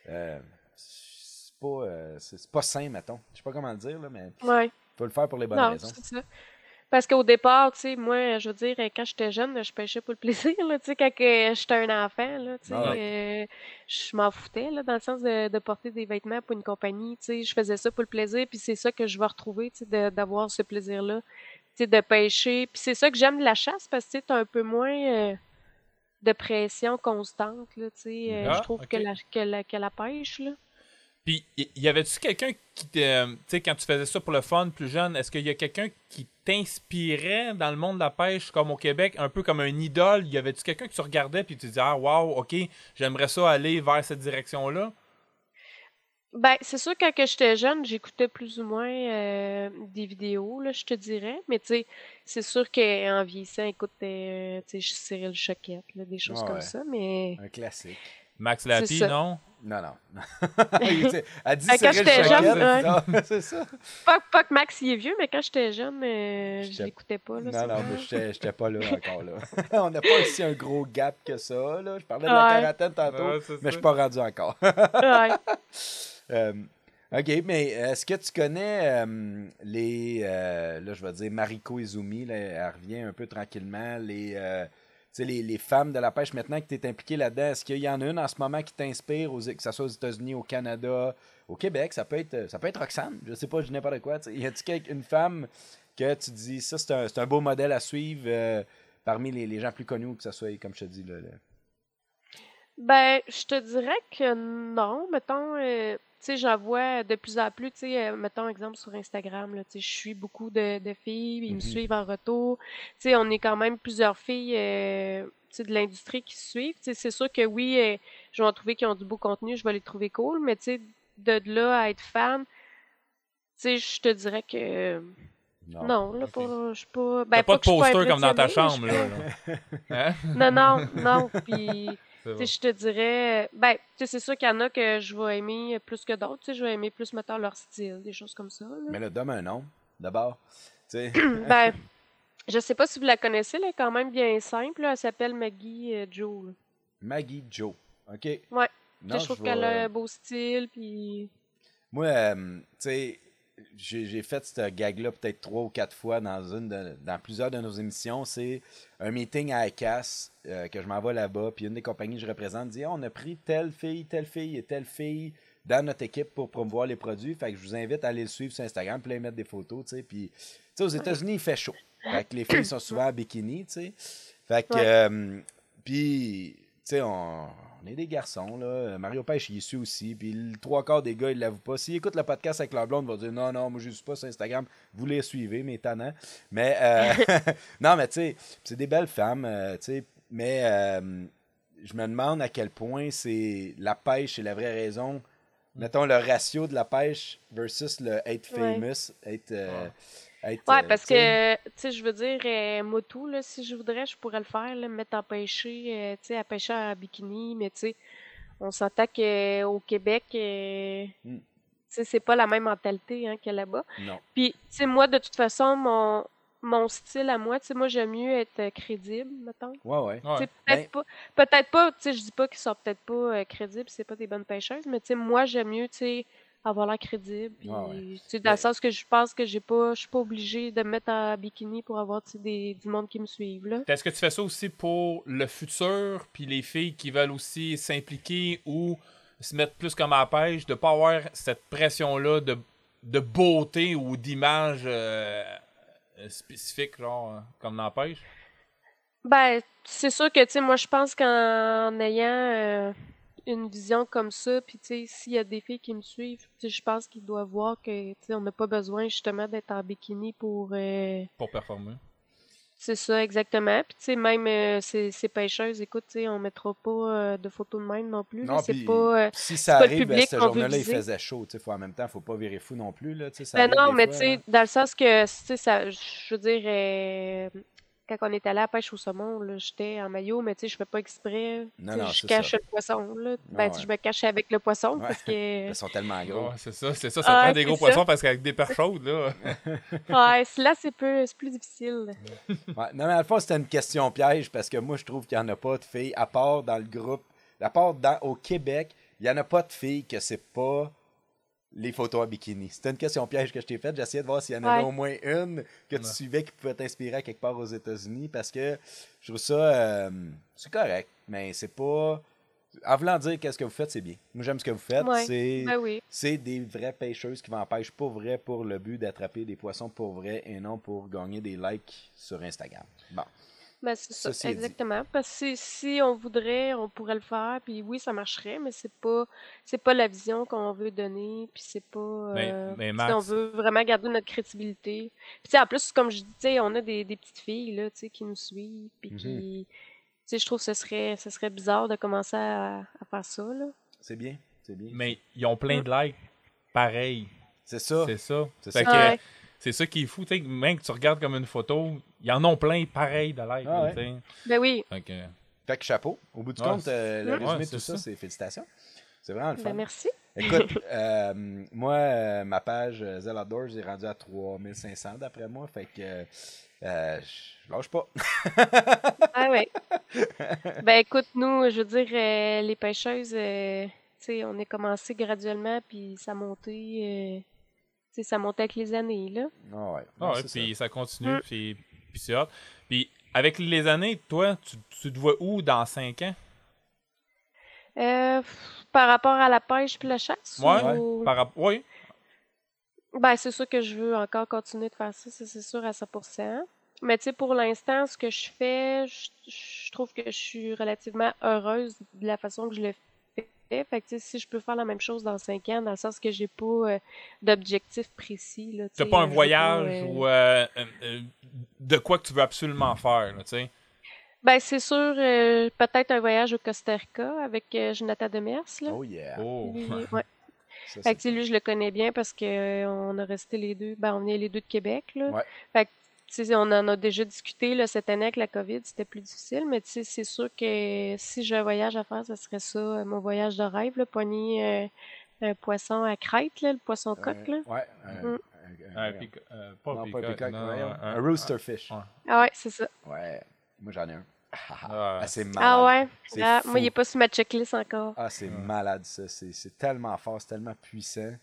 [SPEAKER 1] Euh, c'est pas, euh, c'est c'est pas sain, mettons. Je sais pas comment le dire, là, mais
[SPEAKER 4] Ouais.
[SPEAKER 1] Faut le faire pour les bonnes
[SPEAKER 4] Non,
[SPEAKER 1] raisons.
[SPEAKER 4] c'est ça. Parce qu'au départ, tu sais, moi, je veux dire, quand j'étais jeune, je pêchais pour le plaisir, là, tu sais, quand j'étais un enfant, là, tu sais,
[SPEAKER 1] Ah
[SPEAKER 4] euh, je m'en foutais, là, dans le sens de, de porter des vêtements pour une compagnie, tu sais, je faisais ça pour le plaisir, puis c'est ça que je vais retrouver, tu sais, d'avoir ce plaisir-là, tu sais, de pêcher, puis c'est ça que j'aime de la chasse, parce que, tu sais, t'as un peu moins euh, de pression constante, là, tu sais, euh,
[SPEAKER 2] Ah,
[SPEAKER 4] je trouve que, la, que, la, que la pêche, là.
[SPEAKER 2] Puis, y, y avait-tu quelqu'un qui, te- euh, tu sais, quand tu faisais ça pour le fun, plus jeune, est-ce qu'il y a quelqu'un qui t'inspirait dans le monde de la pêche, comme au Québec, un peu comme un idole? Y avait-tu quelqu'un que tu regardais puis tu disais, ah, wow, ok, j'aimerais ça aller vers cette direction-là?
[SPEAKER 4] Ben, c'est sûr, quand que j'étais jeune, j'écoutais plus ou moins euh, des vidéos, là, je te dirais. Mais tu sais, c'est sûr qu'en vieillissant, écoute, euh, tu sais, Cyril Choquette, là, des choses
[SPEAKER 1] Ah
[SPEAKER 4] comme ça. Mais
[SPEAKER 1] Un classique.
[SPEAKER 2] Max
[SPEAKER 4] ça.
[SPEAKER 2] non?
[SPEAKER 1] Non, non. Elle dit
[SPEAKER 4] quand j'étais jeune,
[SPEAKER 1] c'est ça.
[SPEAKER 4] pas, pas que Max il est vieux, mais quand j'étais jeune, euh, je l'écoutais pas. Là,
[SPEAKER 1] Non, non, moi, j'étais pas là encore, là. On n'a pas aussi un gros gap que ça, là. Je parlais de la quarantaine tantôt,
[SPEAKER 2] Ouais,
[SPEAKER 1] mais je suis pas rendu encore.
[SPEAKER 4] Ouais.
[SPEAKER 1] Euh, OK, mais est-ce que tu connais euh, les... euh, là, je vais dire Mariko Izumi, là, elle revient un peu tranquillement, les... sais, les, les femmes de la pêche, maintenant que tu es impliqué là-dedans, est-ce qu'il y en a une en ce moment qui t'inspire, que ce soit aux États-Unis, au Canada, au Québec? Ça peut être, ça peut être Roxane, je sais pas, je dis n'importe quoi. tu sais. Y a-t-il une femme que tu dis, ça, c'est un, un beau modèle à suivre euh, parmi les, les gens plus connus, que ce soit, comme je te dis, là?
[SPEAKER 4] Ben, je te dirais que non. Mettons, euh, sais, j'en vois de plus en plus, tu sais, euh, mettons exemple sur Instagram, là, tu sais, je suis beaucoup de, de filles, ils me
[SPEAKER 1] Mhm.
[SPEAKER 4] suivent en retour. Tu sais, on est quand même plusieurs filles, euh, tu sais, de l'industrie qui suivent. Tu sais, c'est sûr que oui, euh, je vais en trouver qui ont du beau contenu, je vais les trouver cool, mais tu sais, de de là à être fan, tu sais, je te dirais que non, là,
[SPEAKER 1] ok.
[SPEAKER 4] pas, je suis pas,
[SPEAKER 2] T'as
[SPEAKER 4] ben,
[SPEAKER 2] pas de
[SPEAKER 4] je suis
[SPEAKER 2] poster comme dans ta chambre, là. là. Hein?
[SPEAKER 4] pas- Non, non, non, puis...
[SPEAKER 2] Bon.
[SPEAKER 4] sais, je te dirais, ben, tu sais, c'est sûr qu'il y en a que je vais aimer plus que d'autres. Tu sais, je vais aimer plus, mettons, leur style, des choses comme ça. là.
[SPEAKER 1] Mais là, donne un nom, d'abord. Tu sais,
[SPEAKER 4] Ben, je sais pas si vous la connaissez, elle est quand même bien simple. là. Elle s'appelle Maggie euh, Joe. là.
[SPEAKER 1] Maggie Joe. OK.
[SPEAKER 4] Ouais.
[SPEAKER 1] Non,
[SPEAKER 4] je trouve qu'elle a un beau style, puis...
[SPEAKER 1] Moi, euh, tu sais, j'ai fait cette gag-là peut-être trois ou quatre fois dans une de- dans plusieurs de nos émissions. C'est un meeting à ICAS euh, que je m'en vais là-bas, puis une des compagnies que je représente dit on a pris telle fille, telle fille et telle fille dans notre équipe pour promouvoir les produits. Fait que je vous invite à aller le suivre sur Instagram, puis là, mettre des photos, tu sais. Puis, tu sais, aux États-Unis, il fait chaud. Fait que les filles sont souvent en bikini, tu sais. Fait que, euh, puis, sais, on, on est des garçons, là. Mario Pêche, il est su aussi. Puis le trois quarts des gars, ils l'avouent pas. S'ils écoutent le podcast avec leur blonde, ils vont dire non, non, moi, je ne suis pas sur Instagram. Vous les suivez, mes tannants. Mais, euh, non, mais tu sais, c'est des belles femmes, euh, tu sais. Mais euh, je me demande à quel point c'est la pêche, c'est la vraie raison. Mettons le ratio de la pêche versus le être
[SPEAKER 4] Ouais.
[SPEAKER 1] famous, être. euh, être,
[SPEAKER 4] Ouais,
[SPEAKER 1] euh,
[SPEAKER 4] parce que, tu sais, je veux dire, euh, moi tout, là, si je voudrais, je pourrais le faire, là, me mettre à pêcher, euh, tu sais, à pêcher en bikini, mais tu sais, on s'entend qu'au Québec, euh,
[SPEAKER 1] Mm.
[SPEAKER 4] tu sais, c'est pas la même mentalité, hein, que là-bas.
[SPEAKER 1] Non.
[SPEAKER 4] Puis, tu sais, moi, de toute façon, mon, mon style à moi, tu sais, moi, j'aime mieux être crédible, mettons.
[SPEAKER 1] Ouais, ouais. Ben-
[SPEAKER 4] peut-être pas, peut-être pas, tu sais, je dis pas qu'ils sont peut-être pas euh, crédibles, c'est pas des bonnes pêcheuses, mais tu sais, moi, j'aime mieux, tu sais, avoir l'air crédible. Puis,
[SPEAKER 1] Ouais,
[SPEAKER 4] dans le sens que je pense que j'ai pas, je suis pas obligée de me mettre en bikini pour avoir, des, du monde qui me suivent, là.
[SPEAKER 2] Est-ce que tu fais ça aussi pour le futur, puis les filles qui veulent aussi s'impliquer ou se mettre plus comme à la pêche, de pas avoir cette pression-là de, de beauté ou d'image euh, euh, spécifique, genre, euh, comme dans la pêche?
[SPEAKER 4] Ben, c'est sûr que, tu sais, moi, je pense qu'en ayant euh, une vision comme ça, puis, tu sais, s'il y a des filles qui me suivent, tu sais, je pense qu'ils doivent voir que, tu sais, on n'a pas besoin, justement, d'être en bikini pour... euh,
[SPEAKER 2] Pour performer.
[SPEAKER 4] C'est ça, exactement. Puis, tu sais, même euh, ces, ces pêcheuses, écoute, tu sais, on mettra pas euh, de photos de même non plus.
[SPEAKER 1] Non,
[SPEAKER 4] C'est pas. euh,
[SPEAKER 1] si ça
[SPEAKER 4] pas le
[SPEAKER 1] arrive, ben,
[SPEAKER 4] public
[SPEAKER 1] cette
[SPEAKER 4] qu'on veut
[SPEAKER 1] journée-là, il faisait chaud. tu sais, Faut, en même temps, faut pas virer fou non plus. Là, tu sais, ça
[SPEAKER 4] Ben
[SPEAKER 1] arrive
[SPEAKER 4] non, mais tu sais, dans le sens que, tu sais, ça, je veux dire, euh, quand on est allé à la pêche au saumon, j'étais en maillot, mais tu sais, je fais pas exprès.
[SPEAKER 1] Non, non,
[SPEAKER 4] je cache
[SPEAKER 1] ça.
[SPEAKER 4] le poisson, là. Ben,
[SPEAKER 1] ouais.
[SPEAKER 4] je me cache avec le poisson
[SPEAKER 1] Ouais.
[SPEAKER 4] parce que.
[SPEAKER 1] Ils sont tellement gros.
[SPEAKER 2] Ouais, c'est ça, c'est ça. Ça
[SPEAKER 4] Ah,
[SPEAKER 2] prend des gros
[SPEAKER 4] ça.
[SPEAKER 2] poissons parce qu'avec des perches chaudes, là.
[SPEAKER 4] Ouais, c'est- là, c'est plus difficile.
[SPEAKER 1] Ouais, non, mais à la fois, c'était une question piège parce que moi, je trouve qu'il n'y en a pas de filles, à part dans le groupe, à part dans, au Québec, il n'y en a pas de filles que c'est pas les photos à bikini. C'était une question piège que je t'ai faite. J'essayais de voir s'il y en avait
[SPEAKER 4] Ouais.
[SPEAKER 1] au moins une que tu
[SPEAKER 2] Ouais.
[SPEAKER 1] suivais qui pouvait t'inspirer à quelque part aux États-Unis parce que je trouve ça. euh, c'est correct, mais c'est pas. En voulant dire qu'est-ce que vous faites, c'est bien. Moi, j'aime ce que vous faites.
[SPEAKER 4] Ouais.
[SPEAKER 1] C'est
[SPEAKER 4] Ben oui.
[SPEAKER 1] c'est des vraies pêcheuses qui vont en pêche pour vrai pour le but d'attraper des poissons pour vrai et non pour gagner des likes sur Instagram. Bon.
[SPEAKER 4] Ben, c'est ça,
[SPEAKER 1] Ceci est dit.
[SPEAKER 4] exactement. Parce que si, on voudrait, on pourrait le faire, puis oui, ça marcherait, mais c'est pas c'est pas la vision qu'on veut donner, puis c'est pas
[SPEAKER 2] Mais-
[SPEAKER 4] euh,
[SPEAKER 2] mais
[SPEAKER 4] sais,
[SPEAKER 2] Max-
[SPEAKER 4] on veut vraiment garder notre crédibilité. Puis tu sais, en plus, comme je dis, on a des, des petites filles là, tu sais, qui nous suivent, puis
[SPEAKER 1] Mhm.
[SPEAKER 4] qui tu sais, je trouve que ce serait ce serait bizarre de commencer à, à faire ça là.
[SPEAKER 1] C'est bien. C'est bien.
[SPEAKER 2] Mais ils ont plein de likes. Pareil.
[SPEAKER 1] C'est ça.
[SPEAKER 2] C'est ça.
[SPEAKER 1] C'est ça.
[SPEAKER 4] Ouais.
[SPEAKER 2] C'est ça qui est fou. tu sais, Même que tu regardes comme une photo, ils en ont plein pareil de likes.
[SPEAKER 1] Ah
[SPEAKER 2] là,
[SPEAKER 1] ouais.
[SPEAKER 4] Ben oui,
[SPEAKER 2] Fait que,
[SPEAKER 1] Fait que chapeau. Au bout du
[SPEAKER 2] Ouais,
[SPEAKER 1] compte, euh, le
[SPEAKER 4] Ouais,
[SPEAKER 1] résumé de tout ça,
[SPEAKER 2] ça.
[SPEAKER 1] c'est félicitations. C'est vraiment le fun.
[SPEAKER 4] ben merci.
[SPEAKER 1] Écoute, euh, moi, euh, ma page euh, Zell Outdoors est rendue à 3500 d'après moi. Fait que euh, je lâche pas.
[SPEAKER 4] Ah ouais. ben écoute, nous, je veux dire, euh, les pêcheuses, euh, tu sais, on est commencé graduellement, puis ça montait, euh, tu sais, ça montait avec les années, là.
[SPEAKER 1] Ah ouais.
[SPEAKER 2] ah ouais, puis ça. continue,
[SPEAKER 4] Mm.
[SPEAKER 2] puis, puis c'est hot. Puis avec les années, toi, tu, tu te vois où dans 5 ans?
[SPEAKER 4] Euh, par rapport à la pêche puis la chasse?
[SPEAKER 2] Ouais,
[SPEAKER 4] ou-
[SPEAKER 2] Par rapport. Oui.
[SPEAKER 4] Ben, c'est sûr que je veux encore continuer de faire ça, ça, c'est sûr à 100%. Mais tu sais, pour l'instant, ce que je fais, je, je trouve que je suis relativement heureuse de la façon que je le Fait que si je peux faire la même chose dans 5 ans, dans le sens que j'ai pas euh, d'objectif précis, là, tu
[SPEAKER 2] T'as pas un
[SPEAKER 4] veux
[SPEAKER 2] voyage
[SPEAKER 4] euh,
[SPEAKER 2] ou euh, euh, euh, de quoi que tu veux absolument faire, là, tu sais?
[SPEAKER 4] Ben, c'est sûr, euh, peut-être un voyage au Costa Rica avec euh, Jonathan Demers, là.
[SPEAKER 1] Oh yeah.
[SPEAKER 2] Oh.
[SPEAKER 4] Lui, ouais.
[SPEAKER 1] Ça,
[SPEAKER 4] Fait que, lui, je le connais bien parce que euh, on a resté les deux. Ben, on est les deux de Québec, là.
[SPEAKER 1] Ouais.
[SPEAKER 4] Fait que, on en a déjà discuté, là, cette année avec la COVID, c'était plus difficile, mais tu sais, c'est sûr que si j'ai un voyage à faire, ce serait ça, euh, mon voyage de rêve, là, pogner euh, un poisson à crête, là, le poisson coque, là.
[SPEAKER 1] Ouais. un-
[SPEAKER 4] Mm.
[SPEAKER 1] un-
[SPEAKER 2] pico- euh, pas
[SPEAKER 1] non,
[SPEAKER 2] un
[SPEAKER 1] pas un
[SPEAKER 2] non, un-
[SPEAKER 1] un roosterfish.
[SPEAKER 2] ouais.
[SPEAKER 4] Ah ouais, c'est ça.
[SPEAKER 1] Ouais. Moi, j'en ai un.
[SPEAKER 2] Ah,
[SPEAKER 1] Ah, c'est malade.
[SPEAKER 4] Ah ouais?
[SPEAKER 1] C'est
[SPEAKER 4] Ah,
[SPEAKER 1] fou.
[SPEAKER 4] moi, il est pas sur ma checklist encore.
[SPEAKER 1] Ah, c'est
[SPEAKER 2] Ouais.
[SPEAKER 1] malade, ça. C'est c'est tellement fort, c'est tellement puissant.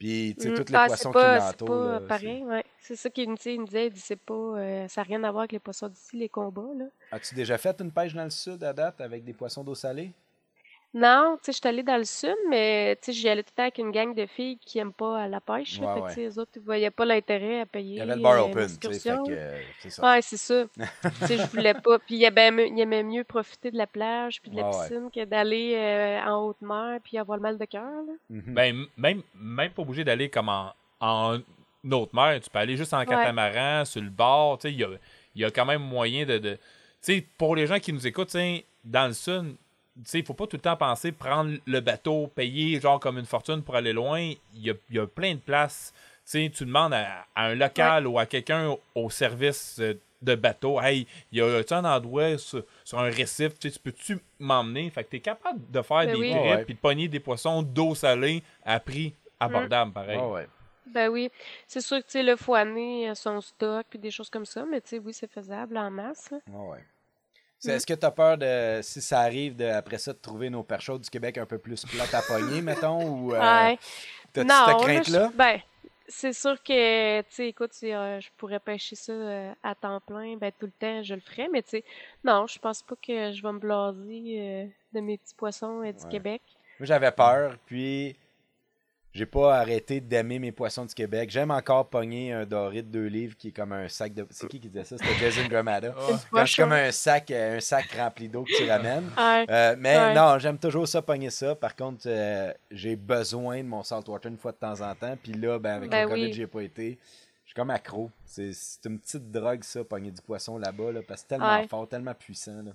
[SPEAKER 1] Puis, tu sais,
[SPEAKER 4] Mm.
[SPEAKER 1] tous les
[SPEAKER 4] Ah,
[SPEAKER 1] poissons
[SPEAKER 4] c'est pas,
[SPEAKER 1] qui
[SPEAKER 4] c'est
[SPEAKER 1] l'entourent.
[SPEAKER 4] pas
[SPEAKER 1] là,
[SPEAKER 4] pareil, ouais. C'est ça qu'il nous, nous disait, il dit, c'est pas, euh, ça n'a rien à voir avec les poissons d'ici, les combats, là.
[SPEAKER 1] c'est- As-tu déjà fait une pêche dans le sud à date avec des poissons d'eau salée?
[SPEAKER 4] Non, tu sais, je suis allée dans le sud, mais tu sais, j'y allais tout le temps avec une gang de filles qui aiment pas la pêche. là.
[SPEAKER 1] Ouais,
[SPEAKER 4] fait que, les autres, ils voyaient pas l'intérêt à payer.
[SPEAKER 1] Il y avait le bar
[SPEAKER 4] euh,
[SPEAKER 1] open, tu sais. Fait
[SPEAKER 4] l'excursion.
[SPEAKER 1] que euh, c'est ça.
[SPEAKER 4] Ouais, c'est ça. tu sais, je voulais pas. Puis il aimait, mieux- il aimait mieux profiter de la plage puis de la
[SPEAKER 1] Ouais,
[SPEAKER 4] piscine que d'aller euh, en haute mer puis avoir le mal de cœur. là.
[SPEAKER 1] Mhm.
[SPEAKER 2] Ben, même, même pas obligé d'aller comme en, en autre mer. Tu peux aller juste en catamaran, sur le bord. Tu sais, il y a, il y a quand même moyen de. de- tu sais, pour les gens qui nous écoutent, tu sais, dans le sud, il faut pas tout le temps penser prendre le bateau, payer genre comme une fortune pour aller loin. Il y a, il y a plein de places. Tu sais, tu demandes à, à un local ou à quelqu'un au service euh, de bateau, hey, il y a un endroit sur, sur un récif, tu peux-tu m'emmener? Fait que tu es capable de faire
[SPEAKER 4] Ben
[SPEAKER 2] des
[SPEAKER 4] oui.
[SPEAKER 2] trips puis de pogner des poissons d'eau salée à prix abordable, pareil.
[SPEAKER 1] Ouais, ouais.
[SPEAKER 4] Ben oui, c'est sûr que le faut amener euh, son stock puis des choses comme ça, mais tu sais, oui, c'est faisable en masse.
[SPEAKER 1] ouais. Est-ce que tu as peur de, si ça arrive, de, après ça, de trouver nos perches chaudes du Québec un peu plus plates à pogner, mettons, ou euh,
[SPEAKER 4] Ouais.
[SPEAKER 1] t'as-tu cette
[SPEAKER 4] là,
[SPEAKER 1] crainte-là?
[SPEAKER 4] ben, c'est sûr que, tu sais, écoute, si euh, je pourrais pêcher ça euh, à temps plein, ben, tout le temps, je le ferais, mais tu sais, non, je pense pas que je vais me blaser euh, de mes petits poissons du
[SPEAKER 1] Ouais.
[SPEAKER 4] Québec.
[SPEAKER 1] Moi, j'avais peur, puis j'ai pas arrêté d'aimer mes poissons du Québec. J'aime encore pogner un doré de deux livres qui est comme un sac de... C'est qui qui disait ça? C'était Jason Gramada.
[SPEAKER 2] Ah.
[SPEAKER 1] Quand c'est comme un sac, euh, un sac rempli d'eau que tu ramènes. Euh, mais
[SPEAKER 4] Ouais.
[SPEAKER 1] non, j'aime toujours ça, pogner ça. Par contre, euh, j'ai besoin de mon saltwater une fois de temps en temps. Puis là, ben, avec
[SPEAKER 4] Ben
[SPEAKER 1] le COVID,
[SPEAKER 4] oui.
[SPEAKER 1] j'y ai pas été. suis comme accro. C'est c'est une petite drogue, ça, pogner du poisson là-bas, là, parce que c'est tellement
[SPEAKER 4] Ouais.
[SPEAKER 1] fort, tellement puissant. Là.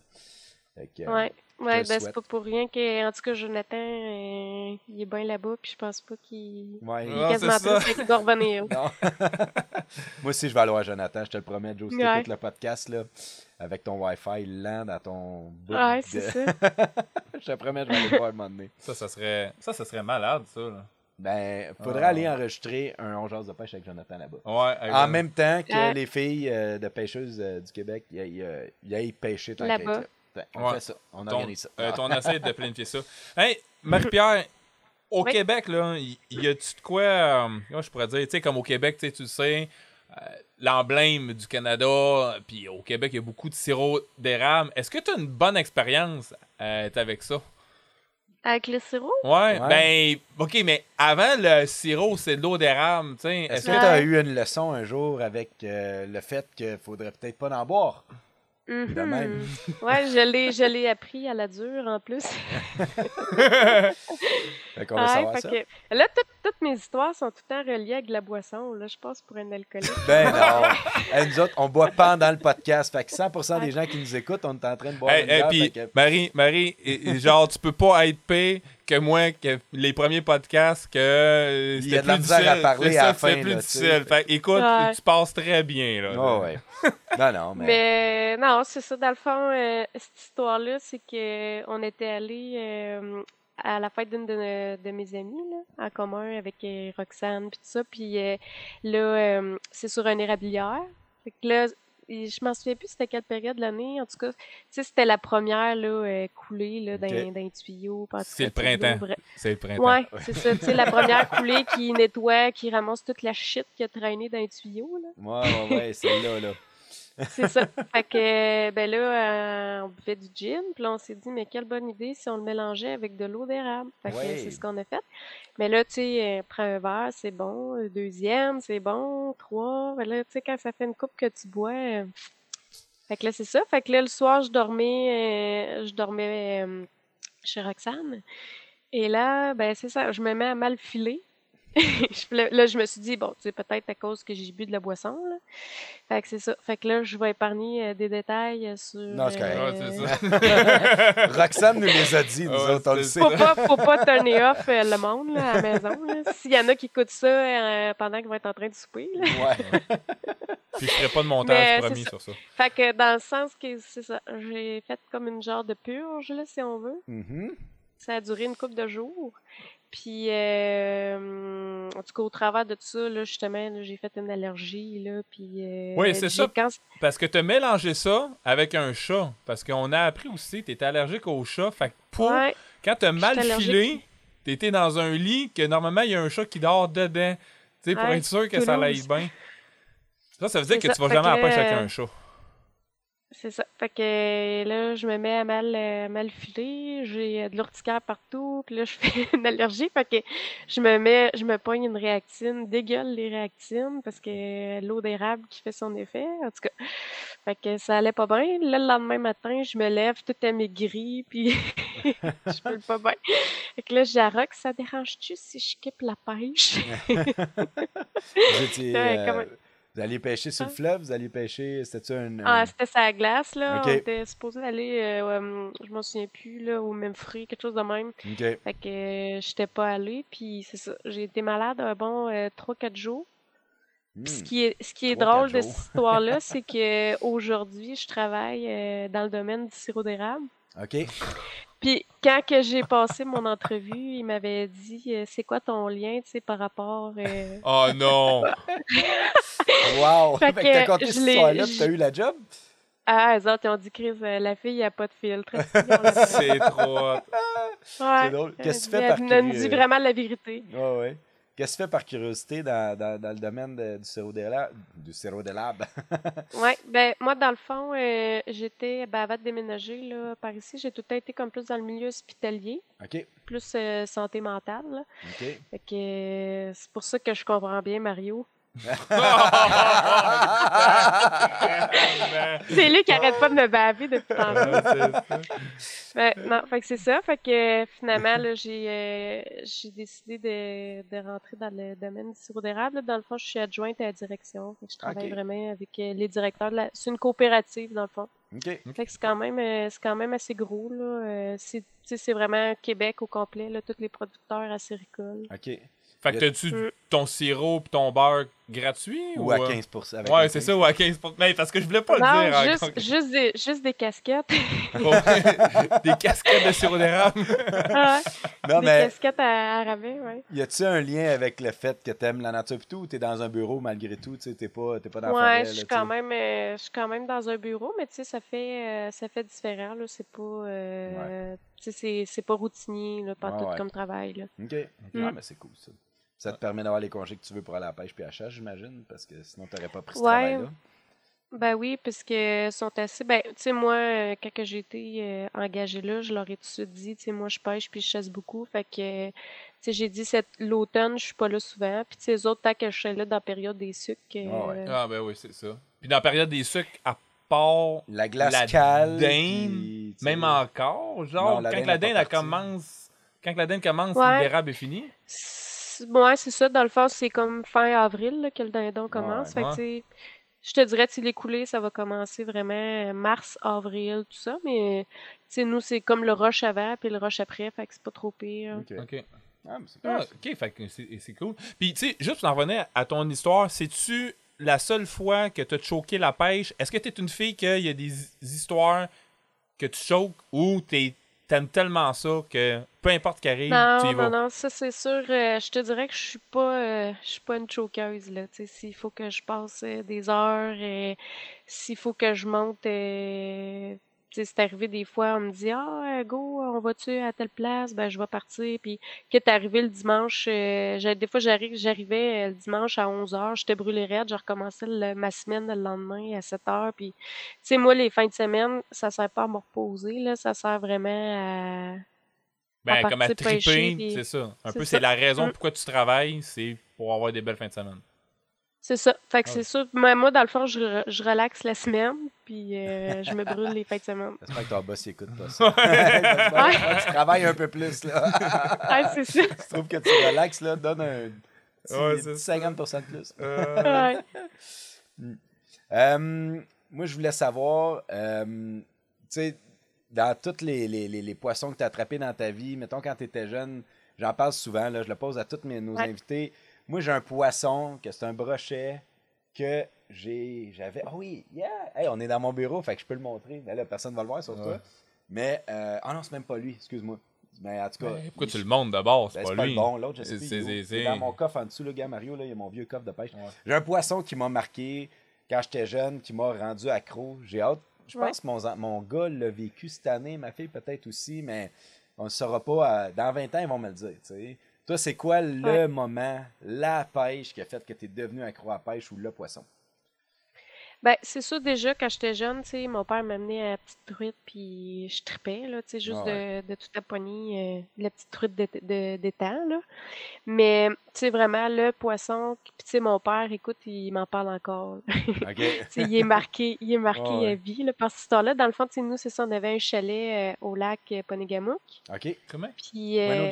[SPEAKER 1] Fait que, euh,
[SPEAKER 4] Ouais, ouais ben, c'est pas pour rien que, en tout cas, Jonathan, euh, il est bien là-bas, puis je pense pas qu'il.
[SPEAKER 1] ouais,
[SPEAKER 4] Il est quasiment triste, fait qu'il doit revenir.
[SPEAKER 1] Moi aussi, je vais aller voir Jonathan, je te le promets, Joe, si
[SPEAKER 4] Ouais.
[SPEAKER 1] le podcast, là, avec ton Wi-Fi lent dans ton bout
[SPEAKER 4] Ouais,
[SPEAKER 1] de-
[SPEAKER 4] c'est ça.
[SPEAKER 1] je te promets, je vais aller le voir un moment donné.
[SPEAKER 2] Ça, ça serait, ça, ça serait malade, ça. Là.
[SPEAKER 1] Ben, faudrait
[SPEAKER 2] Ah.
[SPEAKER 1] aller enregistrer un On jase de pêche avec Jonathan là-bas.
[SPEAKER 2] Ouais, avec-
[SPEAKER 1] En même temps que
[SPEAKER 4] Ouais.
[SPEAKER 1] les filles euh, de pêcheuses euh, du Québec, ils aillent, ils aillent pêcher tant
[SPEAKER 4] Là-bas.
[SPEAKER 1] On
[SPEAKER 2] Ouais.
[SPEAKER 1] fait ça, on
[SPEAKER 2] ton,
[SPEAKER 1] organise ça.
[SPEAKER 2] euh, ton essaie de planifier ça. Hey, Marie-Pierre, au
[SPEAKER 4] Oui.
[SPEAKER 2] Québec, là, y, y a-tu de quoi, euh, comment je pourrais dire, tu sais, comme au Québec, tu sais, tu le sais, euh, l'emblème du Canada, puis au Québec, il y a beaucoup de sirop d'érable. Est-ce que tu as une bonne expérience euh, avec ça?
[SPEAKER 4] Avec le sirop?
[SPEAKER 2] Ouais,
[SPEAKER 1] Ouais.
[SPEAKER 2] ben, ok, mais avant le sirop, c'est de l'eau d'érable, tu sais.
[SPEAKER 1] Est-ce que tu as eu une leçon un jour avec euh, le fait qu'il faudrait peut-être pas en boire?
[SPEAKER 4] Mhm.
[SPEAKER 1] De même.
[SPEAKER 4] Ouais, je l'ai, je l'ai appris à la dure en plus.
[SPEAKER 1] Fait qu'on va
[SPEAKER 4] Ouais, fait
[SPEAKER 1] ça.
[SPEAKER 4] que- là, toutes, toutes mes histoires sont tout le temps reliées avec de la boisson. Là, je passe pour un alcoolique.
[SPEAKER 1] Ben non. Hey, nous autres, on boit pendant le podcast. Fait que 100% des gens qui nous écoutent, on est en train de boire
[SPEAKER 2] Hey,
[SPEAKER 1] une
[SPEAKER 2] hey,
[SPEAKER 1] bière,
[SPEAKER 2] puis,
[SPEAKER 1] que-
[SPEAKER 2] Marie, Marie, et- et genre, tu peux pas être pire que moi, que les premiers podcasts, que
[SPEAKER 1] Il y a
[SPEAKER 2] c'était
[SPEAKER 1] de la
[SPEAKER 2] plus
[SPEAKER 1] misère à
[SPEAKER 2] difficile.
[SPEAKER 1] parler
[SPEAKER 2] C'est
[SPEAKER 1] à la fin,
[SPEAKER 2] plus
[SPEAKER 1] là,
[SPEAKER 2] difficile. Fait, écoute,
[SPEAKER 4] Ouais.
[SPEAKER 2] tu passes très bien, là.
[SPEAKER 1] Oh, ouais. Non, non, mais.
[SPEAKER 4] Mais non, c'est ça. Dans le fond, euh, cette histoire-là, c'est que on était allé euh, à la fête d'une de, de mes amies, là, en commun avec euh, Roxane, puis tout ça. Puis euh, là, euh, c'est sur un érablière. Fait que là, et je m'en souviens plus c'était quelle période de l'année. En tout cas, tu sais, c'était la première là, euh, coulée là, d'un tuyau.
[SPEAKER 2] C'est le printemps. C'est le printemps.
[SPEAKER 4] Ouais, c'est ça. Tu sais, la première coulée qui nettoie, qui ramasse toute la shit qui a traîné dans les tuyaux. Là.
[SPEAKER 1] Ouais, ouais, ouais, celle-là, là.
[SPEAKER 4] C'est ça. Fait que, ben là, euh, on buvait du gin, puis là, on s'est dit, mais quelle bonne idée si on le mélangeait avec de l'eau d'érable. Fait que
[SPEAKER 1] Ouais.
[SPEAKER 4] c'est ce qu'on a fait. Mais là, tu sais, euh, prends un verre, c'est bon. Deuxième, c'est bon. Trois. Ben là, tu sais, quand ça fait une coupe que tu bois. euh, Fait que là, c'est ça. Fait que là, le soir, je dormais, euh, je dormais euh, chez Roxane. Et là, ben c'est ça, je me mets à mal filer. Là, je me suis dit, bon, tu sais, peut-être à cause que j'ai bu de la boisson, là. Fait que c'est ça. Fait que là, je vais épargner euh, des détails euh, sur.
[SPEAKER 1] Non, c'est correct.
[SPEAKER 2] Ouais,
[SPEAKER 4] euh,
[SPEAKER 2] c'est ça.
[SPEAKER 1] Roxane nous les a dit, nous
[SPEAKER 2] Ouais,
[SPEAKER 1] autres, on le
[SPEAKER 2] c'est-
[SPEAKER 1] sait.
[SPEAKER 4] Faut pas, faut pas turner off euh, le monde là, à la maison. S'il y en a qui écoutent ça euh, pendant qu'ils vont être en train de souper. là.
[SPEAKER 1] Ouais.
[SPEAKER 2] Puis je ferai pas de montage
[SPEAKER 4] Mais
[SPEAKER 2] promis
[SPEAKER 4] c'est
[SPEAKER 2] sur ça.
[SPEAKER 4] Fait que dans le sens que c'est ça, j'ai fait comme une genre de purge, là, si on veut.
[SPEAKER 1] Mhm.
[SPEAKER 4] Ça a duré une couple de jours. Puis, euh, en tout cas, au travers de tout ça, là, justement, là, j'ai fait une allergie, là, puis... euh,
[SPEAKER 2] Oui, c'est ça.
[SPEAKER 4] Quand...
[SPEAKER 2] Parce que tu as mélangé ça avec un chat. Parce qu'on a appris aussi tu étais allergique au chat. Fait que pour,
[SPEAKER 4] Ouais,
[SPEAKER 2] quand tu as mal filé, tu étais dans un lit que normalement, il y a un chat qui dort dedans. Tu sais, pour
[SPEAKER 4] Ouais,
[SPEAKER 2] être sûr que ça aille bien. Ça, ça veut dire que
[SPEAKER 4] ça.
[SPEAKER 2] tu vas
[SPEAKER 4] Fait
[SPEAKER 2] jamais à la
[SPEAKER 4] que
[SPEAKER 2] pêche avec
[SPEAKER 4] là,
[SPEAKER 2] un chat.
[SPEAKER 4] C'est ça. Fait que là, je me mets à mal, euh, mal filer, j'ai euh, de l'urticaire partout, puis là, je fais une allergie, fait que je me mets, je me pogne une réactine, dégueule les réactines, parce que l'eau d'érable qui fait son effet, en tout cas. Fait que ça allait pas bien. Là, le lendemain matin, je me lève, tout est maigri, puis je peux pas bien. Fait que là, Rox, ça dérange-tu si je skippe la pêche?
[SPEAKER 1] euh, vous alliez pêcher sur le fleuve, vous alliez pêcher, c'était-tu un...
[SPEAKER 4] Ah,
[SPEAKER 1] un-
[SPEAKER 4] c'était sa glace, là. On était supposé aller, euh, euh, je m'en souviens plus, là, au même fruit, quelque chose de même.
[SPEAKER 1] OK.
[SPEAKER 4] Fait que euh, j'étais pas allée, puis c'est ça. J'ai été malade un bon euh, 3-4 jours. Puis ce
[SPEAKER 1] Hmm.
[SPEAKER 4] qui est, ce qui est
[SPEAKER 1] 3-4
[SPEAKER 4] drôle de cette histoire-là, c'est que aujourd'hui, je travaille euh, dans le domaine du sirop d'érable.
[SPEAKER 1] OK.
[SPEAKER 4] Puis quand que j'ai passé mon entrevue, il m'avait dit euh, c'est quoi ton lien, tu sais, par rapport. euh,
[SPEAKER 2] Oh non!
[SPEAKER 1] Wow!
[SPEAKER 4] Fait
[SPEAKER 1] Fait que t'as compté cette histoire-là,
[SPEAKER 4] je-
[SPEAKER 1] t'as eu la job?
[SPEAKER 4] Ah, eux autres, ils ont dit Chris, euh, la fille, elle a pas de filtre.
[SPEAKER 2] C'est trop.
[SPEAKER 4] Ouais.
[SPEAKER 1] drôle. Qu'est-ce que tu fais par
[SPEAKER 4] Elle nous dit vraiment la vérité.
[SPEAKER 1] Ouais, ouais. Qu'est-ce que tu fais par curiosité dans, dans, dans le domaine de- du sirop d'érable? Du sirop d'érable.
[SPEAKER 4] Ouais, ben moi dans le fond, euh, j'étais ben, avant de déménager là, par ici, j'ai tout le temps été comme plus dans le milieu hospitalier,
[SPEAKER 1] OK.
[SPEAKER 4] plus euh, santé mentale. là.
[SPEAKER 1] OK.
[SPEAKER 4] Fait que euh, c'est pour ça que je comprends bien Mario. C'est lui qui arrête pas de me baver depuis tantôt. Ben, non, fait que c'est ça. Fait que euh, finalement, là, j'ai, euh, j'ai décidé de, de rentrer dans le domaine du sirop d'érable. là. Dans le fond, je suis adjointe à la direction. Fait que je travaille vraiment avec euh, les directeurs de la... C'est une coopérative, dans le fond. Fait que c'est quand même, euh, c'est quand même assez gros, là. C'est, c'est vraiment Québec au complet, là, tous les producteurs acéricoles.
[SPEAKER 1] OK.
[SPEAKER 2] Fait que t'as-tu
[SPEAKER 4] Mm.
[SPEAKER 2] ton sirop pis ton beurre gratuit?
[SPEAKER 1] Ou à
[SPEAKER 2] euh,
[SPEAKER 1] 15 avec
[SPEAKER 2] Ouais, c'est
[SPEAKER 1] 15.
[SPEAKER 2] ça, ou à 15 Mais parce que je voulais pas
[SPEAKER 4] non,
[SPEAKER 2] le dire. hein,
[SPEAKER 4] juste, juste, des, juste des casquettes.
[SPEAKER 2] Ouais. Des casquettes de sirop d'érable.
[SPEAKER 4] Ah,
[SPEAKER 1] Non,
[SPEAKER 4] des
[SPEAKER 1] mais
[SPEAKER 4] casquettes à, à rabais, ouais.
[SPEAKER 1] y a-tu un lien avec le fait que t'aimes la nature pis tout ou t'es dans un bureau malgré tout? Tu sais, t'es pas, t'es pas dans la forêt.
[SPEAKER 4] Ouais,
[SPEAKER 1] là,
[SPEAKER 4] je suis quand même, euh, je suis quand même dans un bureau, mais tu sais, ça fait, euh, ça fait différent là. C'est pas, euh, tu sais, c'est, c'est pas routinier là, pas
[SPEAKER 1] Ouais,
[SPEAKER 4] tout
[SPEAKER 1] ouais.
[SPEAKER 4] comme travail là.
[SPEAKER 1] OK.
[SPEAKER 4] Mm.
[SPEAKER 1] Ah, mais c'est cool, ça. Ça te permet d'avoir les congés que tu veux pour aller à la pêche puis à la chasse, j'imagine, parce que sinon t'aurais pas pris ce
[SPEAKER 4] Ouais.
[SPEAKER 1] travail-là.
[SPEAKER 4] Ben oui, parce que sont assez. Ben, tu sais, moi, euh, quand que j'ai été euh, engagée là, je leur ai tout de suite dit, tu sais, moi, je pêche puis je chasse beaucoup. Fait que, tu sais, j'ai dit, cet l'automne, je suis pas là souvent. Puis, tu sais, les autres, tant que je suis là dans la période des sucres.
[SPEAKER 1] Ah ouais.
[SPEAKER 4] euh,
[SPEAKER 2] Ah, ben oui, c'est ça. Puis dans la période des sucres, à part.
[SPEAKER 1] La glace
[SPEAKER 2] La
[SPEAKER 1] cale.
[SPEAKER 2] dinde,
[SPEAKER 1] puis, tu sais,
[SPEAKER 2] Même encore, genre,
[SPEAKER 1] Non, la
[SPEAKER 2] quand
[SPEAKER 1] dinde
[SPEAKER 2] la dinde, elle commence. Quand la dinde commence,
[SPEAKER 4] Ouais.
[SPEAKER 2] l'érable est fini.
[SPEAKER 4] c'est- Ouais, c'est ça. Dans le fond, c'est comme fin avril là, que le dindon commence. fait
[SPEAKER 2] Ouais.
[SPEAKER 4] tu je te dirais, tu sais, les coulées, ça va commencer vraiment euh, mars, avril, tout ça. Mais, tu sais, nous, c'est comme le rush avant puis le rush après. Fait que c'est pas trop pire.
[SPEAKER 1] OK.
[SPEAKER 2] Ok.
[SPEAKER 1] Ah, mais c'est
[SPEAKER 2] Ah,
[SPEAKER 1] cool.
[SPEAKER 2] ok, fait que c'est c'est cool. Puis, tu sais, juste pour en revenir à ton histoire, c'est-tu la seule fois que tu as choqué la pêche? Est-ce que tu es une fille qu'il y a des hi- histoires que tu choques ou t'es- t'aimes tellement ça que peu importe qui arrive,
[SPEAKER 4] Non,
[SPEAKER 2] tu y vas?
[SPEAKER 4] non, non, ça c'est sûr. euh, je te dirais que je suis pas, euh, je suis pas une chokeuse là. Tu sais, s'il faut que je passe euh, des heures, s'il faut que je monte, c'est arrivé des fois, on me dit ah euh, go, on va-tu à telle place, ben je vais partir. Puis quitte à arriver le dimanche, euh, des fois j'arrive, j'arrivais euh, le dimanche à 11 h j'étais brûlée raide, je recommençais le- ma semaine le lendemain à 7 h Puis tu sais moi les fins de semaine, ça sert pas à me reposer là, ça sert vraiment à
[SPEAKER 2] Ben,
[SPEAKER 4] à
[SPEAKER 2] comme à triper,
[SPEAKER 4] puis-
[SPEAKER 2] c'est ça. Un
[SPEAKER 4] c'est
[SPEAKER 2] peu,
[SPEAKER 4] ça.
[SPEAKER 2] c'est la raison
[SPEAKER 4] Mm.
[SPEAKER 2] pourquoi tu travailles, c'est pour avoir des belles fins de semaine.
[SPEAKER 4] C'est ça. Fait que
[SPEAKER 2] Ah
[SPEAKER 4] c'est sûr. Moi, moi, dans le fond, je relaxe la semaine, puis euh, je me brûle les fins de semaine.
[SPEAKER 1] J'espère que ton boss écoute pas ça. Tu travailles un peu plus, là.
[SPEAKER 4] Ouais, c'est ça.
[SPEAKER 1] tu trouves que tu relaxes, là, donne un petit,
[SPEAKER 2] Ouais,
[SPEAKER 1] petit
[SPEAKER 2] c'est
[SPEAKER 1] 50% de plus.
[SPEAKER 4] Ouais.
[SPEAKER 1] Euh, moi, je voulais savoir, euh, tu sais, dans tous les, les, les, les poissons que tu as attrapés dans ta vie, mettons quand tu étais jeune, j'en parle souvent, là, je le pose à tous mes, nos
[SPEAKER 4] Ouais.
[SPEAKER 1] invités. Moi, j'ai un poisson, que c'est un brochet, que j'ai, j'avais. Oh oui, yeah! Hey, on est dans mon bureau, fait que je peux le montrer. Mais là, personne ne va le voir, sauf
[SPEAKER 2] Ouais.
[SPEAKER 1] toi. Mais, euh, ah non, c'est même pas lui, excuse-moi. Mais en tout cas.
[SPEAKER 2] Pourquoi
[SPEAKER 1] il-
[SPEAKER 2] tu le montres d'abord? C'est
[SPEAKER 1] ben,
[SPEAKER 2] pas
[SPEAKER 1] c'est pas
[SPEAKER 2] lui.
[SPEAKER 1] le bon, l'autre, je sais
[SPEAKER 2] C'est-
[SPEAKER 1] dans mon coffre en dessous, le gars, Mario, là, il y a mon vieux coffre de pêche.
[SPEAKER 2] Ouais.
[SPEAKER 1] J'ai un poisson qui m'a marqué quand j'étais jeune, qui m'a rendu accro. J'ai hâte. Je
[SPEAKER 4] Ouais.
[SPEAKER 1] pense que mon, mon gars l'a vécu cette année, ma fille peut-être aussi, mais on ne saura pas. euh, dans 20 ans, ils vont me le dire. tu sais. Toi, c'est quoi le
[SPEAKER 4] Ouais.
[SPEAKER 1] moment, la pêche qui a fait que tu es devenu accro à la pêche ou le poisson?
[SPEAKER 4] Ben, c'est sûr, déjà, quand j'étais jeune, tu sais, mon père m'amenait à la petite truite, puis je tripais, là, tu sais, juste
[SPEAKER 1] Ah ouais.
[SPEAKER 4] de, de tout taponner, euh, la petite truite d'été- de- d'étang, là. Mais, tu sais, vraiment, le poisson, puis tu sais, mon père, écoute, il m'en parle encore. Il est marqué, il est marqué
[SPEAKER 1] Ah ouais.
[SPEAKER 4] à vie, là, par cette histoire-là. Dans le fond, tu sais, nous, c'est ça, on avait un chalet euh, au lac euh, Ponégamouk,
[SPEAKER 1] OK.
[SPEAKER 2] Comment?
[SPEAKER 4] puis... euh.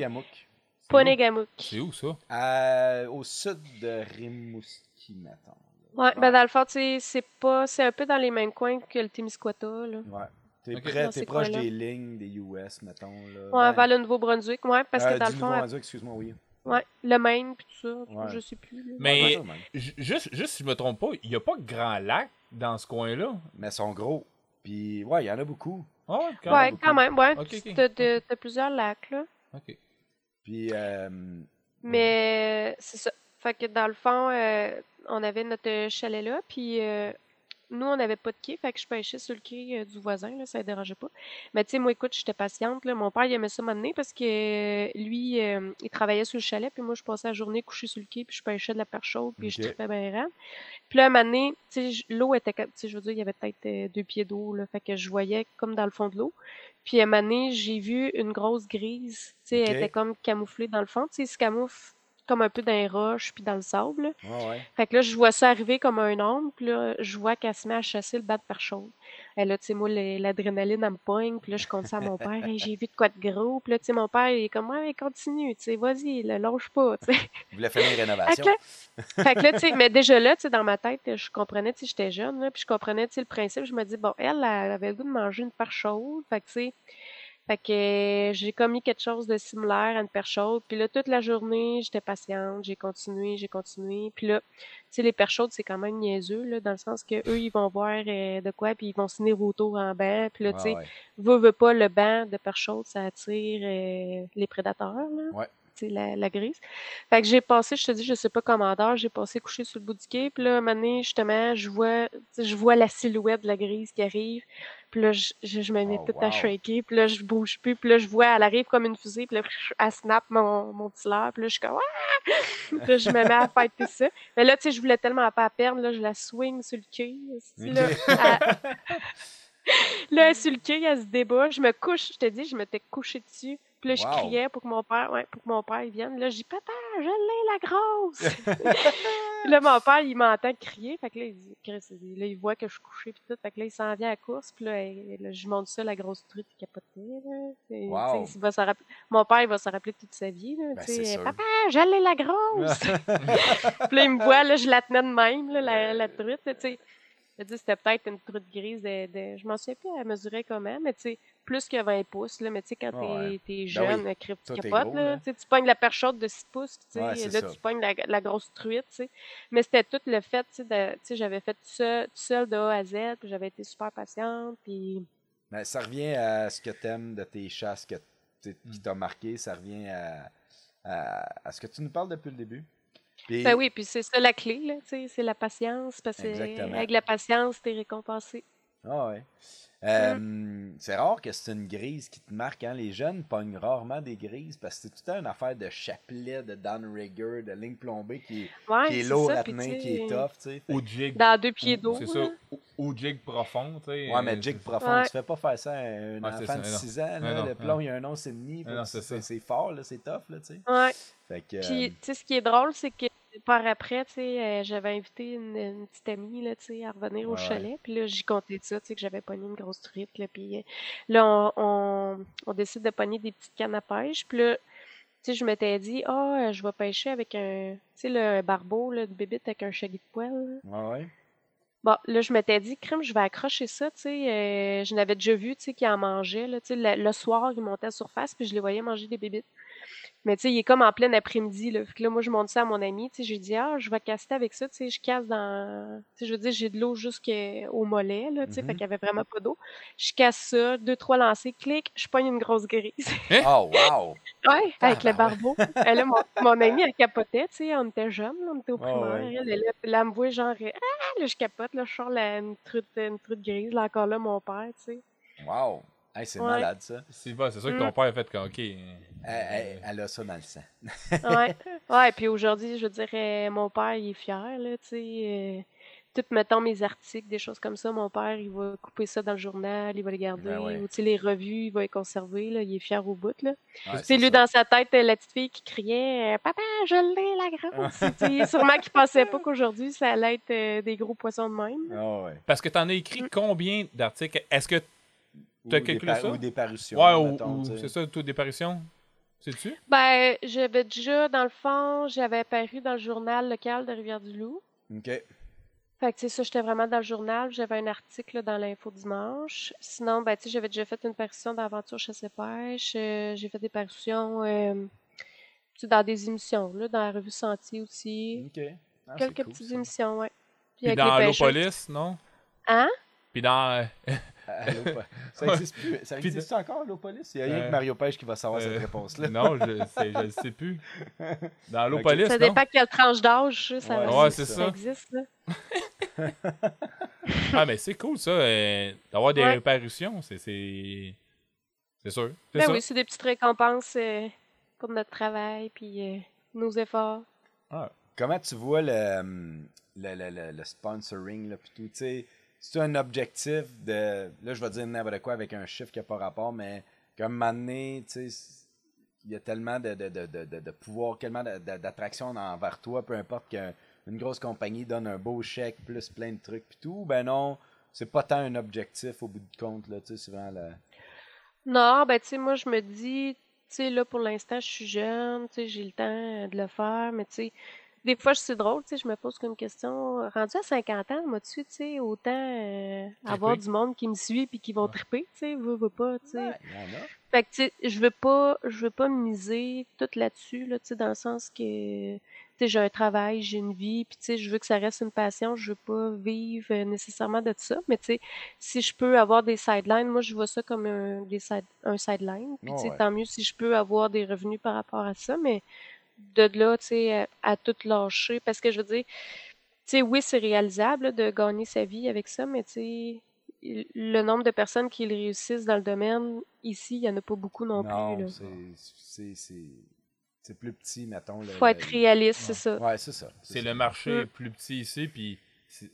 [SPEAKER 4] Ponégamouk.
[SPEAKER 2] C'est où? Ça?
[SPEAKER 1] Au sud de Rimouski, mettons.
[SPEAKER 4] Ouais, ben dans le fond, c'est pas, c'est un peu dans les mêmes coins que le Témiscouata, là.
[SPEAKER 1] Ouais. T'es
[SPEAKER 2] Ok.
[SPEAKER 1] près-
[SPEAKER 4] Dans
[SPEAKER 1] t'es proche des lignes des US, mettons. Là.
[SPEAKER 4] Ouais,
[SPEAKER 1] Ben,
[SPEAKER 4] vers le Nouveau-Brunswick, ouais, parce que
[SPEAKER 1] euh,
[SPEAKER 4] dans le fond,
[SPEAKER 1] Nouveau-Brunswick, excuse-moi, oui.
[SPEAKER 4] ouais, le Maine, puis tout ça,
[SPEAKER 1] Ouais.
[SPEAKER 4] je sais plus. là.
[SPEAKER 2] Mais-
[SPEAKER 1] Ouais,
[SPEAKER 2] Juste, juste si je me trompe pas, il n'y a pas de grand lac dans ce coin-là?
[SPEAKER 1] Mais ils sont gros. Puis, ouais, il y en a beaucoup.
[SPEAKER 2] Ouais, quand
[SPEAKER 4] Ouais,
[SPEAKER 2] même.
[SPEAKER 4] quand même, ouais.
[SPEAKER 2] Ok, ok.
[SPEAKER 4] T'as, t'as plusieurs lacs, là.
[SPEAKER 2] Ok.
[SPEAKER 1] Puis, euh,
[SPEAKER 4] Mais c'est ça. Fait que dans le fond, euh, on avait notre chalet là, puis euh, nous, on n'avait pas de quai, fait que je pêchais sur le quai euh, du voisin, là, ça ne dérangeait pas. Mais tu sais, moi, écoute, j'étais patiente, là. Mon père, il aimait ça m'amener parce que euh, lui, euh, il travaillait sur le chalet, puis moi, je passais la journée couchée sur le quai, puis je pêchais de la perche chaude, puis je tripais bien raide. Puis là, un moment donné, tu sais, j- l'eau était, tu sais, je veux dire, il y avait peut-être euh, deux pieds d'eau, là, fait que je voyais comme dans le fond de l'eau. Puis à un moment donné, j'ai vu une grosse grise, tu sais, elle était comme camouflée dans le fond, tu sais, se camoufle comme un peu dans les roches puis dans le sable.
[SPEAKER 1] Ouais, ouais.
[SPEAKER 4] Fait que là, je vois ça arriver comme un ombre, puis là, je vois qu'elle se met à chasser le bas de par chaude. Et là, tu sais, moi, l'adrénaline, elle me pogne, puis là, je compte ça à mon père. Hey, j'ai vu de quoi de gros, puis là, tu sais, mon père, il est comme, ouais, continue, tu sais, vas-y, le lâche pas, tu sais.
[SPEAKER 1] Il voulait faire une rénovation.
[SPEAKER 4] fait que là, tu sais, mais déjà là, tu sais, dans ma tête, je comprenais, tu sais, j'étais jeune, là, puis je comprenais, tu sais, le principe. Je me dis, bon, elle, elle avait le goût de manger une perche chaude. Fait que, tu sais, fait que euh, j'ai commis quelque chose de similaire à une perche chaude. Puis là, toute la journée, j'étais patiente, j'ai continué, j'ai continué. Puis là, tu sais, les perches chaudes, c'est quand même niaiseux, là, dans le sens que eux, ils vont voir euh, de quoi, puis ils vont se tenir autour en banc. Puis là, tu sais,
[SPEAKER 1] ouais.
[SPEAKER 4] veut, veut pas, le banc de perche chaude, ça attire euh, les prédateurs, là.
[SPEAKER 1] Ouais.
[SPEAKER 4] La, la grise. Fait que j'ai passé, je te dis, je sais pas comment d'heure, j'ai passé couché sur le bout du quai. Puis là, un moment donné, justement, je vois, je vois la silhouette de la grise qui arrive. Puis là, je, je, je me mets
[SPEAKER 1] Oh,
[SPEAKER 4] toute
[SPEAKER 1] wow.
[SPEAKER 4] à shaker. Puis là, je bouge plus. Puis là, je vois, elle arrive comme une fusée. Puis là, elle snap mon, mon petit leurre. Puis là, je suis comme, ah! Puis là, je me mets à fighter ça. Mais là, tu sais, je voulais tellement pas perdre. Là, je la swing sur le quai. Là, elle- sur le quai, elle se débat. Je me couche, je te dis, je m'étais couché dessus. Puis là, je
[SPEAKER 1] Wow.
[SPEAKER 4] criais pour que mon père, ouais, pour que mon père il vienne. Là, je dis, papa, je l'ai, la grosse! Puis là, mon père, il m'entend crier. Fait que là, il dit, Chris, là, il voit que je suis couché puis tout. Fait que là, il s'en vient à la course. Puis là, il- là, je monte ça, la grosse truite qui capotait, là.
[SPEAKER 1] Wow.
[SPEAKER 4] il va rappeler- Mon père, il va s'en rappeler toute sa vie, là.
[SPEAKER 1] Ben,
[SPEAKER 4] papa, je l'ai, la grosse! Puis là, il me voit, là, je la tenais de même, là, la, la truite, sais. Je dis, c'était peut-être une truite grise de, de- Je m'en souviens plus, elle mesurait comment, mais tu sais, plus que 20 pouces, là. Mais tu sais, quand
[SPEAKER 1] Ah
[SPEAKER 4] t'es
[SPEAKER 1] ouais.
[SPEAKER 4] t'es
[SPEAKER 1] Ben
[SPEAKER 4] jeune,
[SPEAKER 1] oui.
[SPEAKER 4] crip-
[SPEAKER 1] Toi,
[SPEAKER 4] tu
[SPEAKER 1] gros,
[SPEAKER 4] là.
[SPEAKER 1] là.
[SPEAKER 4] Pognes la perche chaude de 6 pouces, tu sais.
[SPEAKER 1] Ouais,
[SPEAKER 4] là,
[SPEAKER 1] ça.
[SPEAKER 4] tu pognes la, la grosse truite, tu sais. Mais c'était tout le fait, tu sais, j'avais fait tout ça, tout seul de A à Z, puis j'avais été super patiente, puis...
[SPEAKER 1] Ben, ça revient à ce que t'aimes de tes chasses que qui
[SPEAKER 2] Mm.
[SPEAKER 1] t'a marqué. Ça revient à, à, à ce que tu nous parles depuis le début. Puis,
[SPEAKER 4] Ben oui, puis c'est ça la clé, là, tu sais, c'est la patience, parce que
[SPEAKER 1] Exactement.
[SPEAKER 4] avec la patience, t'es récompensé.
[SPEAKER 1] Ah ouais. Euh, C'est rare que c'est une grise qui te marque. Hein? Les jeunes pognent rarement des grises parce que c'est tout le temps une affaire de chapelet, de downrigger, de ligne plombée qui est,
[SPEAKER 4] Ouais,
[SPEAKER 1] qui est
[SPEAKER 4] c'est
[SPEAKER 1] lourd
[SPEAKER 4] ça,
[SPEAKER 1] à
[SPEAKER 4] puis
[SPEAKER 1] tenir, qui est tough. tu sais. Fait
[SPEAKER 2] Ou jig.
[SPEAKER 4] Dans deux pieds d'eau,
[SPEAKER 2] C'est ça. Ou, ou jig profond, tu sais.
[SPEAKER 1] Ouais, mais
[SPEAKER 2] euh,
[SPEAKER 1] jig
[SPEAKER 2] c'est-
[SPEAKER 1] profond,
[SPEAKER 4] Ouais.
[SPEAKER 1] tu fais pas faire ça à un
[SPEAKER 2] Ouais, c'est
[SPEAKER 1] enfant de
[SPEAKER 2] ça, non.
[SPEAKER 1] 6 ans. Là,
[SPEAKER 2] non,
[SPEAKER 1] le plomb, il y a un once et demi.
[SPEAKER 2] C'est
[SPEAKER 1] c'est c'est fort, là, c'est tough. Là, tu sais.
[SPEAKER 4] Ouais.
[SPEAKER 1] Fait que,
[SPEAKER 4] Puis,
[SPEAKER 1] euh,
[SPEAKER 4] tu sais, ce qui est drôle, c'est que par après, tu sais, euh, j'avais invité une, une petite amie, là, tu sais, à revenir au
[SPEAKER 1] Ouais,
[SPEAKER 4] chalet. Puis là, j'y comptais ça, tu sais, que j'avais pogné une grosse truite, là. Puis euh, là, on, on, on décide de pogner des petites cannes à pêche. Puis là, tu sais, je m'étais dit, ah, euh, je vais pêcher avec un, tu sais, le barbeau, là, de bébite avec un shaggy de poêle. là.
[SPEAKER 1] ouais, ouais.
[SPEAKER 4] Bon, là, je m'étais dit, crème, je vais accrocher ça, tu sais. euh, je n'avais déjà vu, tu sais, qu'il en mangeait, là. Tu sais, le, le soir, il montait à la surface, puis je les voyais manger des bébites. Mais tu sais, il est comme en plein après-midi, là. Fait que là, moi, je monte ça à mon ami, tu sais. J'ai dit, ah, je vais caster avec ça, tu sais. Je casse dans. Tu sais, je veux dire, j'ai de l'eau jusqu'au mollet, là, tu sais.
[SPEAKER 1] Mhm.
[SPEAKER 4] Fait qu'il y avait vraiment pas d'eau. Je casse ça, deux, trois lancers, clic, je pogne une grosse grise.
[SPEAKER 1] Oh, wow!
[SPEAKER 4] Ouais, avec le
[SPEAKER 1] Tabarouette.
[SPEAKER 4] barbeau. Elle, là, mon, mon amie, elle capotait, tu sais, on était jeunes, là, on était au primaire.
[SPEAKER 1] ouais.
[SPEAKER 4] Elle, elle, elle, elle me voit genre, ah, là, je capote, là, je sors la, une, truite, une truite grise, là, encore là, mon père, tu sais.
[SPEAKER 1] Wow! Hey, c'est
[SPEAKER 4] Ouais.
[SPEAKER 1] malade, ça.
[SPEAKER 2] C'est bon, c'est sûr que
[SPEAKER 4] Mm.
[SPEAKER 2] ton père a fait OK.
[SPEAKER 1] Elle, elle- elle a ça dans le sang.
[SPEAKER 4] Ouais, ouais, puis aujourd'hui, je dirais, mon père, il est fier, là, tu sais. euh, tout, mettons, mes articles, des choses comme ça, mon père, il va couper ça dans le journal, il va les garder,
[SPEAKER 1] Ben ouais.
[SPEAKER 4] ou, tu sais, les revues, il va les conserver, là, il est fier au bout, là.
[SPEAKER 1] Ouais,
[SPEAKER 4] C'est lui
[SPEAKER 1] ça.
[SPEAKER 4] dans sa tête, euh, la petite fille qui criait euh, Papa, je l'ai, la grosse. Tu sais, Sûrement qu'il pensait pas qu'aujourd'hui, ça allait être euh, des gros poissons de même.
[SPEAKER 1] Ah ouais.
[SPEAKER 2] Parce que t'en as écrit combien d'articles? Est-ce que. T'as
[SPEAKER 1] Ou des
[SPEAKER 2] calculé ça?
[SPEAKER 1] Ou des parutions.
[SPEAKER 2] Ouais, c'est ça, taux d'apparition? C'est-tu?
[SPEAKER 4] Ben, j'avais déjà, dans le fond, j'avais apparu dans le journal local de Rivière-du-Loup.
[SPEAKER 1] OK.
[SPEAKER 4] Fait que, tu sais, ça, j'étais vraiment dans le journal. J'avais un article là, dans l'Info Dimanche. Sinon, ben, tu sais, j'avais déjà fait une parution d'Aventure Chasse et Pêche. Euh, j'ai fait des parutions euh, tu sais, dans des émissions, là, dans la revue Sentier aussi.
[SPEAKER 1] OK. Ah, c'est
[SPEAKER 4] Quelques
[SPEAKER 1] cool,
[SPEAKER 4] petites
[SPEAKER 1] ça.
[SPEAKER 4] émissions, ouais.
[SPEAKER 2] Puis
[SPEAKER 4] Puis avec
[SPEAKER 2] dans. Allopolis, non?
[SPEAKER 4] Hein?
[SPEAKER 2] Puis dans. euh,
[SPEAKER 1] ça existe plus. Ça
[SPEAKER 2] Puis
[SPEAKER 1] existe encore, l'Opolis? Il y a rien
[SPEAKER 2] Euh,
[SPEAKER 1] que Mario Pêche qui va savoir
[SPEAKER 2] euh,
[SPEAKER 1] cette réponse-là.
[SPEAKER 2] non, je le sais plus. Dans Allopolis,
[SPEAKER 4] Ça
[SPEAKER 2] non?
[SPEAKER 4] dépend quelle tranche d'âge, ça,
[SPEAKER 1] Ouais,
[SPEAKER 2] Ouais,
[SPEAKER 4] ça, ça
[SPEAKER 2] ça.
[SPEAKER 4] existe, là.
[SPEAKER 2] Ah, mais c'est cool, ça, euh, d'avoir des
[SPEAKER 4] Ouais.
[SPEAKER 2] réparutions. C'est. C'est c'est sûr. C'est
[SPEAKER 4] Ben
[SPEAKER 2] ça.
[SPEAKER 4] oui, c'est des petites récompenses euh, pour notre travail, puis euh, nos efforts.
[SPEAKER 1] Comment tu vois le, hum, le, le, le, le sponsoring, là, pis tout, tu sais, c'est un objectif de, là, je vais dire n'importe quoi avec un chiffre qui n'a pas rapport, mais comme donné, tu sais, il y a tellement de, de, de, de, pouvoir, tellement d'attraction envers toi, peu importe qu'une grosse compagnie donne un beau chèque, plus plein de trucs, puis tout, ben non, c'est pas tant un objectif au bout du compte, là, tu sais, souvent.
[SPEAKER 4] Non, ben tu sais, moi je me dis, tu sais, là pour l'instant je suis jeune, tu sais, j'ai le temps euh, de le faire, mais tu sais, des fois c'est drôle, tu sais, je me pose comme question, rendu à 50 ans, moi tu sais, autant euh, avoir du monde qui me suit puis qui vont triper, tu sais, veux, veux pas, tu sais.
[SPEAKER 1] Ouais.
[SPEAKER 4] Fait que tu sais, je veux pas, je veux pas miser tout là-dessus, là, tu sais, dans le sens que, tu sais, j'ai un travail, j'ai une vie, puis tu sais, je veux que ça reste une passion, je veux pas vivre euh, nécessairement de ça, mais tu sais, si je peux avoir des sidelines, moi je vois ça comme un, des side, un sideline, puis tu sais,
[SPEAKER 1] Ouais.
[SPEAKER 4] tant mieux si je peux avoir des revenus par rapport à ça, mais de là, tu sais, à, à tout lâcher, parce que je veux dire, tu sais, oui, c'est réalisable là, de gagner sa vie avec ça, mais tu sais, le nombre de personnes qui le réussissent dans le domaine, ici, il n'y en a pas beaucoup non,
[SPEAKER 1] Non,
[SPEAKER 4] plus.
[SPEAKER 1] C'est- plus petit, mettons. le-
[SPEAKER 4] Faut
[SPEAKER 1] le-
[SPEAKER 4] être réaliste, c'est ça.
[SPEAKER 1] Ouais, c'est ça.
[SPEAKER 2] C'est le marché
[SPEAKER 4] Mm.
[SPEAKER 2] plus petit ici, puis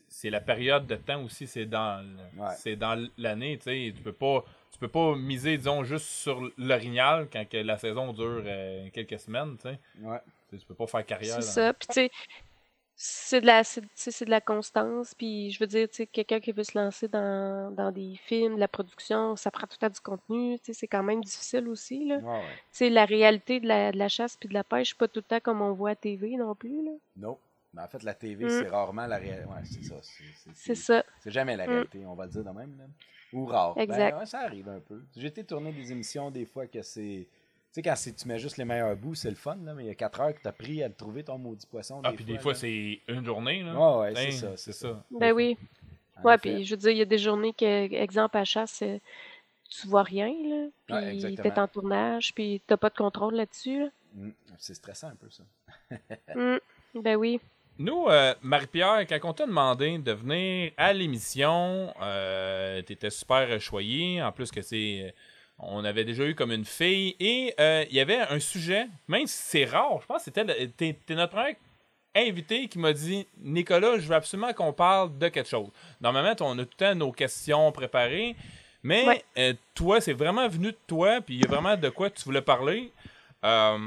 [SPEAKER 2] c'est- la période de temps aussi, c'est dans le-
[SPEAKER 1] Ouais.
[SPEAKER 2] c'est dans l'année, tu sais, tu peux pas tu peux pas miser disons juste sur l'orignal quand que la saison dure euh, quelques semaines, tu sais.
[SPEAKER 1] Ouais.
[SPEAKER 2] Tu peux pas faire carrière.
[SPEAKER 4] C'est ça. Puis, tu sais, c'est de la, c'est, tu sais, c'est de la constance. Puis, je veux dire, tu sais, quelqu'un qui veut se lancer dans, dans des films, de la production, ça prend tout à du contenu. Tu sais, c'est quand même difficile aussi, là. Tu
[SPEAKER 1] Ouais,
[SPEAKER 4] la réalité de la, de la chasse puis de la pêche, pas tout le temps comme on voit à TV non plus, là.
[SPEAKER 1] Non. Mais en fait, la TV,
[SPEAKER 4] Mm.
[SPEAKER 1] c'est rarement la réalité. Ouais, c'est ça. c'est-
[SPEAKER 4] ça.
[SPEAKER 1] C'est jamais la
[SPEAKER 4] Mm.
[SPEAKER 1] réalité, on va le dire de même. Là. Ou rare. Ben,
[SPEAKER 4] Exact.
[SPEAKER 1] ouais, ça arrive un peu. J'ai été tourner des émissions des fois que c'est. Tu sais, quand tu mets juste les meilleurs bouts, c'est le fun, là, mais il y a 4 heures que tu as pris à le trouver, ton maudit poisson.
[SPEAKER 2] Ah, puis des fois c'est une journée là.
[SPEAKER 1] Ouais, ouais, c'est ça.
[SPEAKER 2] c'est ça.
[SPEAKER 1] ça.
[SPEAKER 4] Ben oui.
[SPEAKER 1] En
[SPEAKER 4] Ouais, puis je veux dire, il y a des journées que, exemple, à chasse, euh, tu vois rien, là. Puis
[SPEAKER 1] Ouais,
[SPEAKER 4] t'es en tournage, puis t'as pas de contrôle là-dessus, là.
[SPEAKER 1] Mm. C'est stressant un peu, ça.
[SPEAKER 4] Ben oui.
[SPEAKER 2] Nous, euh, Marie-Pierre, quand on t'a demandé de venir à l'émission, euh, t'étais super choyé. En plus que c'est. euh, On avait déjà eu comme une fille. Et euh, il y avait un sujet, même si c'est rare, je pense que c'était. T'es t'es notre premier invité qui m'a dit Nicolas, je veux absolument qu'on parle de quelque chose. Normalement, on a tout le temps nos questions préparées. Mais
[SPEAKER 4] Ouais.
[SPEAKER 2] euh, toi, c'est vraiment venu de toi, puis il y a vraiment de quoi tu voulais parler. Euh,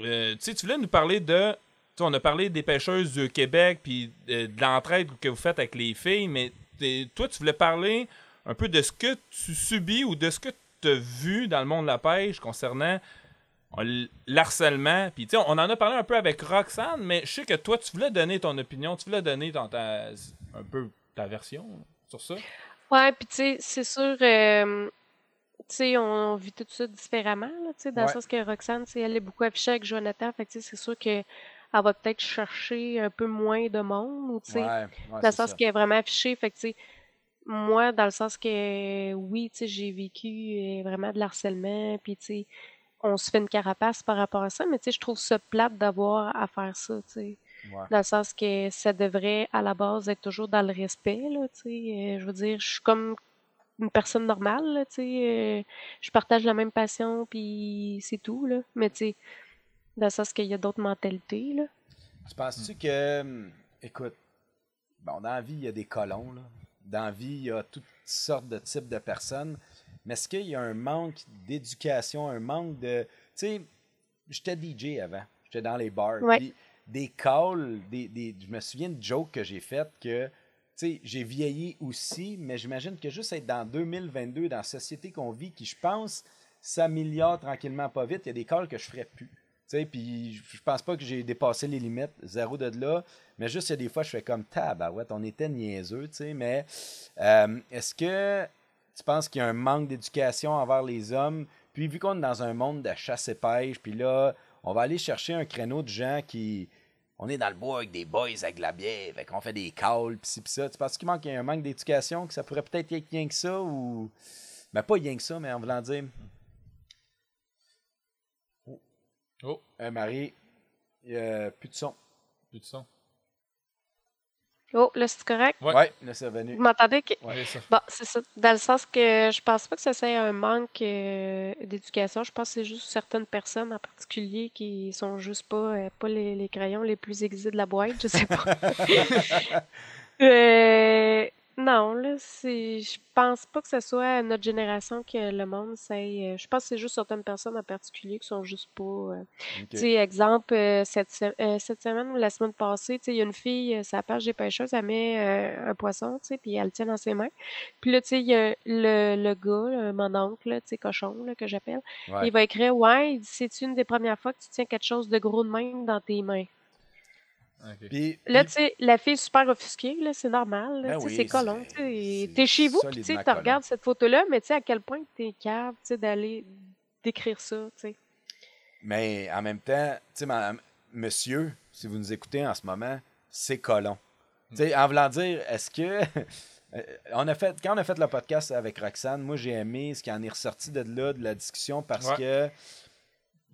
[SPEAKER 2] euh, tu sais, tu voulais nous parler de. On a parlé des pêcheuses du Québec, puis euh, de l'entraide que vous faites avec les filles, mais toi, tu voulais parler un peu de ce que tu subis ou de ce que tu as vu dans le monde de la pêche concernant euh, l'harcèlement. Puis, tu sais, on en a parlé un peu avec Roxane, mais je sais que toi, tu voulais donner ton opinion, tu voulais donner ton, ta- un peu ta version sur ça.
[SPEAKER 4] Ouais, puis tu sais, c'est sûr, euh, tu sais, on vit tout ça différemment, là, tu sais, dans
[SPEAKER 1] Ouais.
[SPEAKER 4] le sens que Roxane, tu sais, elle est beaucoup affichée avec Jonathan, fait que tu sais, c'est sûr que elle va peut-être chercher un peu moins de monde, ou tu sais,
[SPEAKER 1] Ouais, ouais,
[SPEAKER 4] dans le sens qu'elle est vraiment affichée, fait que tu sais, moi, dans le sens que, oui, tu sais, j'ai vécu euh, vraiment de l'harcèlement, puis tu sais, on se fait une carapace par rapport à ça, mais tu sais, je trouve ça plate d'avoir à faire ça, tu sais.
[SPEAKER 1] Ouais.
[SPEAKER 4] Dans le sens que ça devrait, à la base, être toujours dans le respect, là, tu sais. Euh, je veux dire, je suis comme une personne normale, là, tu sais. euh, je partage la même passion, puis c'est tout, là. Mais tu sais, dans le sens qu'il y a d'autres mentalités, là.
[SPEAKER 1] Tu penses-tu que. hum, Écoute, bon, dans la vie, il y a des colons. Là. Dans la vie, il y a toutes sortes de types de personnes. Mais est-ce qu'il y a un manque d'éducation, un manque de. Tu sais, j'étais DJ avant. J'étais dans les bars.
[SPEAKER 4] Ouais.
[SPEAKER 1] puis des calls, des, des- je me souviens de jokes que j'ai faites que. Tu sais, j'ai vieilli aussi, mais j'imagine que juste être dans 2022, dans la société qu'on vit, qui, je pense, s'améliore tranquillement pas vite, il y a des calls que je ferais plus. Sais, puis je pense pas que j'ai dépassé les limites, zéro de là. Mais juste, il y a des fois, je fais comme tabarouette, on était niaiseux, tu sais. Mais euh, est-ce que tu penses qu'il y a un manque d'éducation envers les hommes? Puis vu qu'on est dans un monde de chasse et pêche, puis là, on va aller chercher un créneau de gens qui. On est dans le bois avec des boys avec la bière, fait qu'on fait des calls, pis ci, pis ça. Tu penses qu'il manque y a un manque d'éducation, que ça pourrait peut-être être rien que ça, ou. Ben, pas rien que ça, mais en voulant dire.
[SPEAKER 2] Oh,
[SPEAKER 1] Euh, Marie, il a plus de son.
[SPEAKER 2] plus de son.
[SPEAKER 4] Oh, là, c'est correct?
[SPEAKER 2] Ouais.
[SPEAKER 1] Ouais, là, c'est revenu.
[SPEAKER 4] Vous m'entendez? Ok.
[SPEAKER 2] Ouais, ça.
[SPEAKER 4] Bon, c'est ça. Dans le sens que je pense pas que ça soit un manque euh, d'éducation. Je pense que c'est juste certaines personnes en particulier qui sont juste pas, euh, pas les, les crayons les plus aiguisés de la boîte. Je sais pas. Euh, non, là, c'est. Je pense pas que ce soit à notre génération que le monde sait. Je pense que c'est juste certaines personnes en particulier qui sont juste pas. euh,
[SPEAKER 1] Ok.
[SPEAKER 4] Tu sais, exemple, euh, cette, se- euh, cette semaine ou la semaine passée, tu sais, il y a une fille, euh, sa page des pêcheuses, elle met euh, un poisson, tu sais, puis elle le tient dans ses mains. Puis là, tu sais, il y a le, le gars, là, mon oncle, là, tu sais, cochon, là, que j'appelle,
[SPEAKER 1] Ouais.
[SPEAKER 4] il va écrire, ouais, c'est une des premières fois que tu tiens quelque chose de gros de même dans tes mains.
[SPEAKER 1] Puis,
[SPEAKER 4] Là, tu sais, la fille est super offusquée, là, c'est normal,
[SPEAKER 1] Ben
[SPEAKER 4] tu sais,
[SPEAKER 1] oui,
[SPEAKER 4] c'est colon, T'es chez vous, puis tu regardes cette photo-là, mais tu sais, à quel point t'es sais, d'aller décrire ça, tu sais.
[SPEAKER 1] Mais en même temps, tu sais, monsieur, si vous nous écoutez en ce moment, c'est colon. Tu sais, en voulant dire, est-ce que. euh, on a fait, quand on a fait le podcast avec Roxane, moi j'ai aimé ce qui en est ressorti de là, de la discussion, parce
[SPEAKER 2] Ouais.
[SPEAKER 1] que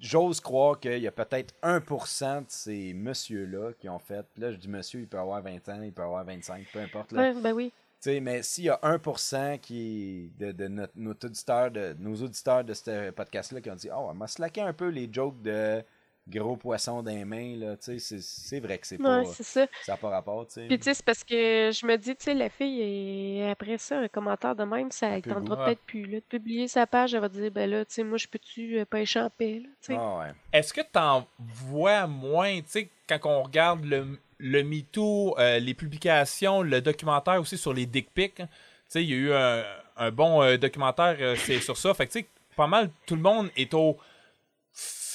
[SPEAKER 1] j'ose croire qu'il y a peut-être 1% de ces messieurs-là qui ont fait. Là, je dis monsieur, il peut avoir 20 ans, il peut avoir 25, peu importe. Là.
[SPEAKER 4] Ouais, ben oui.
[SPEAKER 1] Tu sais, mais s'il y a 1% qui de, de notre, notre auditeur, de, nos auditeurs de ce podcast-là qui ont dit Oh, on m'a slacké un peu les jokes de gros poissons dans les mains, là, tu sais, c'est- c'est vrai que c'est pas.
[SPEAKER 4] Ouais, c'est ça.
[SPEAKER 1] ça n'a pas rapport, tu sais.
[SPEAKER 4] Puis tu sais, c'est parce que je me dis, tu sais, la fille, et après ça, un commentaire de même, ça ne tentera
[SPEAKER 2] goût.
[SPEAKER 4] peut-être plus, là, de publier sa page, elle va dire, ben là, tu sais, moi, je peux-tu euh, pêcher en paix, là, tu sais?
[SPEAKER 1] Ah ouais.
[SPEAKER 2] Est-ce que tu en vois moins, tu sais, quand on regarde le, le MeToo, euh, les publications, le documentaire aussi sur les dick pics, hein, tu sais, il y a eu un, un bon euh, documentaire euh, c'est sur ça. Fait que, tu sais, pas mal, tout le monde est au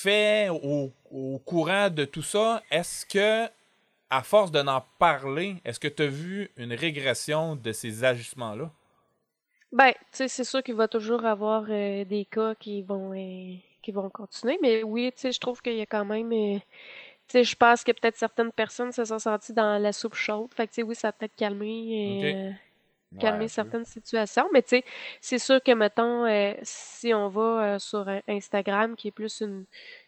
[SPEAKER 2] fait, au, au courant de tout ça. Est-ce que, à force de n'en parler, est-ce que tu as vu une régression de ces agissements-là?
[SPEAKER 4] Ben, tu sais, c'est sûr qu'il va toujours avoir euh, des cas qui vont, euh, qui vont continuer, mais oui, tu sais, je trouve qu'il y a quand même, euh, tu sais, je pense que peut-être certaines personnes se sont senties dans la soupe chaude, fait que, tu sais, oui, ça a peut-être calmé, calmer certaines situations. Mais tu sais, c'est sûr que, mettons, euh, si on va euh, sur Instagram, qui est plus une.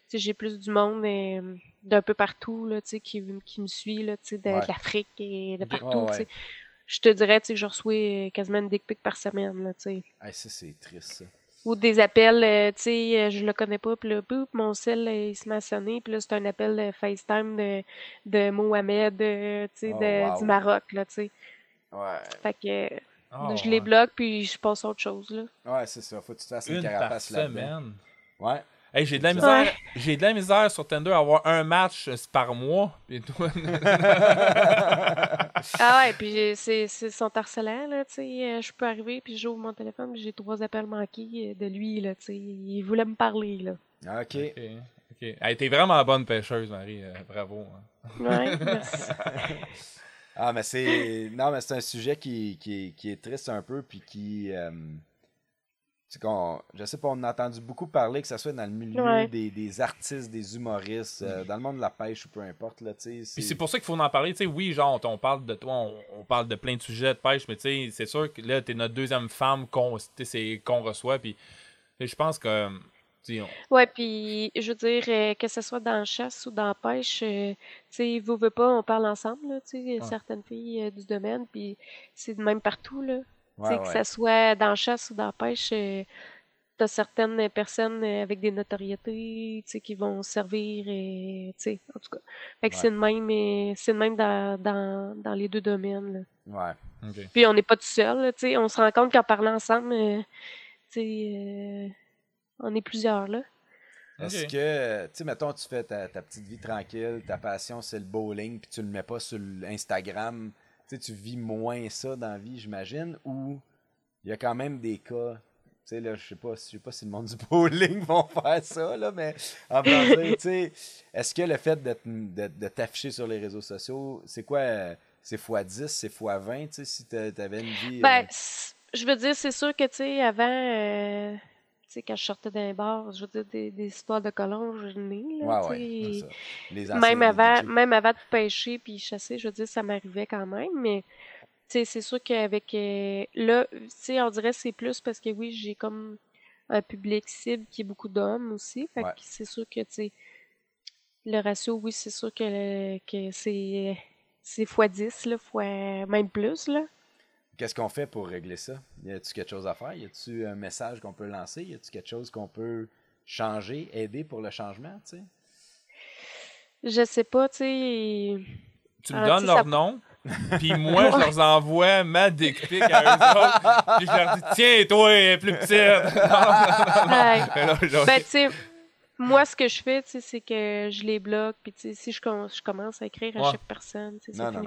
[SPEAKER 4] Tu sais, j'ai plus du monde euh, d'un peu partout, là, tu sais, qui, qui me suit, là, tu sais, de, l'Afrique et de partout,
[SPEAKER 1] Ouais,
[SPEAKER 4] tu sais. Je te dirais, tu sais, je reçois euh, quasiment une dick pic par semaine, là, tu sais.
[SPEAKER 1] Hey, ça, c'est triste, ça.
[SPEAKER 4] Ou des appels, tu sais, je le connais pas, puis là, boum, mon cell, il se met à sonner, puis là, c'est un appel de FaceTime de, de Mohamed, tu sais,
[SPEAKER 1] Oh, wow.
[SPEAKER 4] du Maroc, là, tu sais.
[SPEAKER 1] Ouais.
[SPEAKER 4] Fait que
[SPEAKER 2] Ah,
[SPEAKER 4] je
[SPEAKER 2] ouais.
[SPEAKER 4] les bloque, puis je passe à autre chose, là.
[SPEAKER 1] Ouais, c'est ça. Faut que tu te fasses une,
[SPEAKER 2] Une
[SPEAKER 1] carapace là-dedans.
[SPEAKER 2] semaine.
[SPEAKER 1] Ouais.
[SPEAKER 2] Hey, j'ai de la
[SPEAKER 1] Ouais.
[SPEAKER 2] misère. J'ai de la misère sur Tinder à avoir un match euh, par mois. Et toi-
[SPEAKER 4] Ah ouais, puis c'est c'est son harcelant, là, tu sais. euh, Je peux arriver, puis j'ouvre mon téléphone, puis j'ai trois appels manqués euh, de lui, là, tu sais. Il voulait me parler, là.
[SPEAKER 1] OK.
[SPEAKER 2] ok. ok. Hey, t'es vraiment bonne pêcheuse, Marie. euh, bravo. hein.
[SPEAKER 4] Ouais, merci.
[SPEAKER 1] Ah, mais c'est. Non, mais c'est un sujet qui, qui, qui est triste un peu, puis qui. euh, c'est qu'on. Je sais pas, on a entendu beaucoup parler, que ce soit dans le milieu
[SPEAKER 4] Ouais.
[SPEAKER 1] des, des artistes, des humoristes, euh, dans le monde de la pêche ou peu importe, là, tu sais.
[SPEAKER 2] Puis c'est pour ça qu'il faut en parler. Tu sais, oui, genre, on parle de toi, on, on parle de plein de sujets de pêche, mais tu sais, c'est sûr que là, t'es notre deuxième femme qu'on tu sais, c'est- qu'on reçoit. Puis je pense que.
[SPEAKER 4] Ouais, puis je veux dire, euh, que ce soit dans la chasse ou dans la pêche, euh, tu sais, vous veux pas, on parle ensemble, là, tu sais, certaines filles euh, du domaine, puis c'est de même partout, là. Tu sais,
[SPEAKER 1] Ouais,
[SPEAKER 4] que ça soit dans la chasse ou dans la pêche, t'as certaines personnes avec des notoriétés, tu sais, qui vont servir, et, tu sais, en tout cas. Fait que
[SPEAKER 1] Ouais.
[SPEAKER 4] c'est le même, c'est même dans, dans, dans les deux domaines, là.
[SPEAKER 1] Ouais.
[SPEAKER 2] ok.
[SPEAKER 4] Puis on n'est pas tout seul, tu sais, on se rend compte qu'en parlant ensemble, tu sais, on est plusieurs, là.
[SPEAKER 1] Est-ce que, tu sais, mettons, tu fais ta, ta petite vie tranquille, ta passion, c'est le bowling, puis tu le mets pas sur Instagram, tu sais, tu vis moins ça dans la vie, j'imagine, ou il y a quand même des cas, tu sais, là, je sais pas, je sais pas si le monde du bowling vont faire ça, là, mais en dire, tu sais, est-ce que le fait de, te- de, de t'afficher sur les réseaux sociaux, c'est quoi, euh, c'est x10, c'est x20, tu sais, si t'a- t'avais une vie...
[SPEAKER 4] Ben,
[SPEAKER 1] euh,
[SPEAKER 4] je veux dire, c'est sûr que, tu sais, avant, euh, quand je sortais d'un bar, je veux dire, des, des histoires de colons, je n'ai, là,
[SPEAKER 1] ouais, ouais. Les
[SPEAKER 4] Même avant, même avant de pêcher puis chasser, je veux dire, ça m'arrivait quand même, mais tu sais, c'est sûr qu'avec euh, là, tu sais, on dirait que c'est plus parce que oui, j'ai comme un public cible qui est beaucoup d'hommes aussi, fait
[SPEAKER 1] Ouais.
[SPEAKER 4] que c'est sûr que tu sais, le ratio, oui, c'est sûr que, que c'est c'est fois 10 là, fois même plus là.
[SPEAKER 1] Qu'est-ce qu'on fait pour régler ça? Y a-tu quelque chose à faire? Y a-tu un message qu'on peut lancer? Y a-tu quelque chose qu'on peut changer, aider pour le changement, tu sais?
[SPEAKER 4] Je sais pas, tu sais.
[SPEAKER 2] Tu me
[SPEAKER 4] Ah,
[SPEAKER 2] donnes leur
[SPEAKER 4] ça-
[SPEAKER 2] nom, Puis moi, je leur envoie ma dick pic à eux autres. Puis je leur dis, tiens, toi, plus petite.
[SPEAKER 4] Ben, tu sais, moi, ce que je fais, tu sais, c'est que je les bloque, puis tu sais, si je, com- je commence à écrire à
[SPEAKER 2] Ouais.
[SPEAKER 4] chaque personne,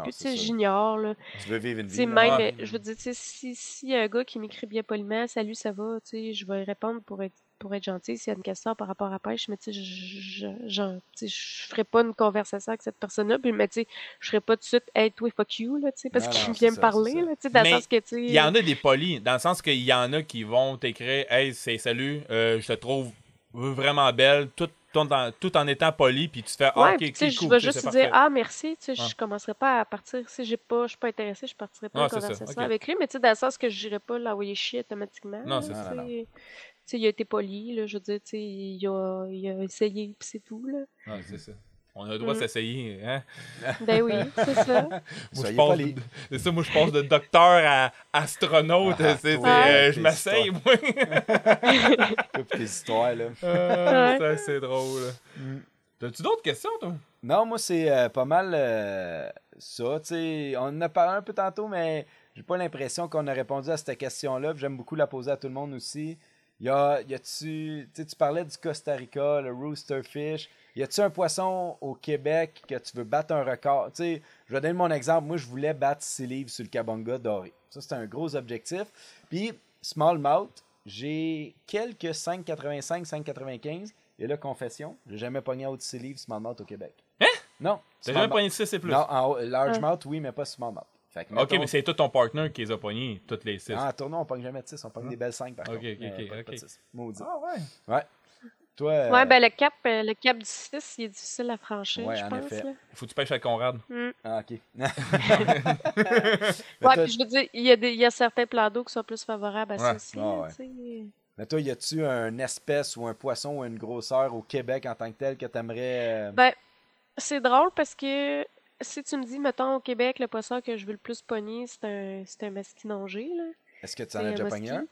[SPEAKER 4] plus,
[SPEAKER 1] c'est
[SPEAKER 4] sais,
[SPEAKER 1] ça.
[SPEAKER 4] j'ignore, là.
[SPEAKER 1] Tu veux vivre une
[SPEAKER 4] Tu
[SPEAKER 1] vie.
[SPEAKER 4] même,
[SPEAKER 2] Ouais.
[SPEAKER 4] euh, je veux dire, tu sais, si, si y a un gars qui m'écrit bien poliment, salut, ça va, tu sais, je vais répondre pour être, pour être gentil s'il y a une question par rapport à la pêche, mais tu sais, je, je, je, tu sais, je ferai pas une conversation avec cette personne-là, puis, mais tu sais, je ferai pas tout de suite, hey, toi, fuck you, là, tu sais, parce qu'il vient me
[SPEAKER 1] ça,
[SPEAKER 4] parler, là, tu sais, dans
[SPEAKER 2] Mais
[SPEAKER 4] le sens que, tu sais.
[SPEAKER 2] Il y en a des polis, dans le sens qu'il y en a qui vont t'écrire Hey, c'est salut, euh, je te trouve vraiment belle, tout, tout en, tout en étant poli, puis tu fais Ah,
[SPEAKER 4] Ouais,
[SPEAKER 2] ok,
[SPEAKER 4] puis, tu sais,
[SPEAKER 2] ok,
[SPEAKER 4] je
[SPEAKER 2] cool,
[SPEAKER 4] vais juste
[SPEAKER 2] c'est
[SPEAKER 4] dire
[SPEAKER 2] parfait.
[SPEAKER 4] ah merci, tu sais,
[SPEAKER 2] Ouais.
[SPEAKER 4] je commencerai pas à partir si j'ai pas je suis pas intéressé, je partirai pas
[SPEAKER 2] Ouais,
[SPEAKER 4] en conversation
[SPEAKER 2] ok.
[SPEAKER 4] avec lui, mais tu sais dans le sens que je n'irai pas l'envoyer chier automatiquement.
[SPEAKER 2] Non,
[SPEAKER 4] là,
[SPEAKER 2] c'est
[SPEAKER 1] ça.
[SPEAKER 4] tu sais. Il a été poli, là, je veux dire, tu sais, il a, il a essayé, puis c'est tout, là.
[SPEAKER 2] C'est ça. On a le droit de
[SPEAKER 4] Mm.
[SPEAKER 2] s'essayer. Hein?
[SPEAKER 4] Ben oui, c'est ça.
[SPEAKER 2] Moi, je de, c'est ça, moi, je passe de docteur à astronaute.
[SPEAKER 1] Ah,
[SPEAKER 2] c'est, euh, je m'essaye, moi.
[SPEAKER 1] Toutes tes histoires, là.
[SPEAKER 2] Euh,
[SPEAKER 4] Ouais.
[SPEAKER 2] ça, c'est drôle.
[SPEAKER 1] Mm.
[SPEAKER 2] T'as-tu d'autres questions, toi?
[SPEAKER 1] Non, moi, c'est euh, pas mal euh, ça. Tu sais, on en a parlé un peu tantôt, mais j'ai pas l'impression qu'on a répondu à cette question-là. J'aime beaucoup la poser à tout le monde aussi. Y a, y a-tu, tu tu parlais du Costa Rica, le roosterfish. Y a-tu un poisson au Québec que tu veux battre un record? Tu sais, je vais donner mon exemple. Moi, je voulais battre 6 livres sur le Cabonga doré. Ça, c'est un gros objectif. Puis, smallmouth, j'ai quelques 5,85, 5,95. Et là, confession, j'ai jamais pogné haut de 6 livres smallmouth au Québec.
[SPEAKER 2] Hein?
[SPEAKER 1] Non.
[SPEAKER 2] T'as jamais pogné 6 et plus?
[SPEAKER 1] Non, en haut, largemouth,
[SPEAKER 4] Ah.
[SPEAKER 1] oui, mais pas smallmouth. Fait que,
[SPEAKER 2] ok,
[SPEAKER 1] mettons-
[SPEAKER 2] mais c'est tout ton partner qui les a pognés, toutes les 6.
[SPEAKER 1] Ah, en tournoi, on pogne jamais de 6, on pogne
[SPEAKER 2] Ah.
[SPEAKER 1] des belles 5 par
[SPEAKER 2] Ok,
[SPEAKER 1] contre.
[SPEAKER 2] ok,
[SPEAKER 1] mais
[SPEAKER 2] ok,
[SPEAKER 1] pas- pas
[SPEAKER 2] ok.
[SPEAKER 1] de 6. Maudit.
[SPEAKER 2] Ah ouais.
[SPEAKER 1] Toi, euh,
[SPEAKER 4] Ouais, ben le cap, euh, le cap du 6, il est difficile à franchir,
[SPEAKER 1] Ouais,
[SPEAKER 4] je
[SPEAKER 1] en
[SPEAKER 4] pense.
[SPEAKER 1] effet.
[SPEAKER 4] Là.
[SPEAKER 2] Faut que tu pêches avec Conrad.
[SPEAKER 4] Mm.
[SPEAKER 1] Ah, ok.
[SPEAKER 4] Ouais,
[SPEAKER 1] toi-
[SPEAKER 4] puis je veux dire, il y, a des, il y a certains plans d'eau qui sont plus favorables à ça
[SPEAKER 2] Ouais.
[SPEAKER 4] aussi.
[SPEAKER 1] Ah, ouais. Mais toi, y a-tu une espèce ou un poisson ou une grosseur au Québec en tant que tel que t'aimerais. euh,
[SPEAKER 4] Ben, c'est drôle parce que si tu me dis, mettons, au Québec, le poisson que je veux le plus pogner, c'est un, c'est un masquinongé, là.
[SPEAKER 1] Est-ce que tu en as
[SPEAKER 4] un
[SPEAKER 1] déjà pogné un?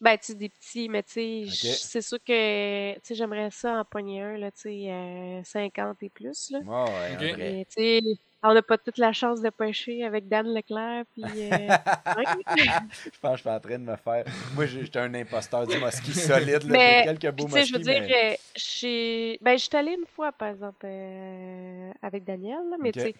[SPEAKER 4] Ben, tu sais, des petits, mais tu sais, c'est sûr que, tu sais, j'aimerais ça en pogner un, là, tu sais, euh, 50 et plus, là.
[SPEAKER 1] Ouais,
[SPEAKER 4] tu sais, on n'a pas toute la chance de pêcher avec Dan Leclerc, puis... euh.
[SPEAKER 1] Je pense que je suis en train de me faire. Moi, j'étais un imposteur du musky solide. Là.
[SPEAKER 4] Mais,
[SPEAKER 1] J'ai quelques beaux
[SPEAKER 4] sais, je veux dire,
[SPEAKER 1] mais-
[SPEAKER 4] euh, j'ai. Ben, j'étais allée une fois, par exemple, euh, avec Daniel, là, mais tu sais.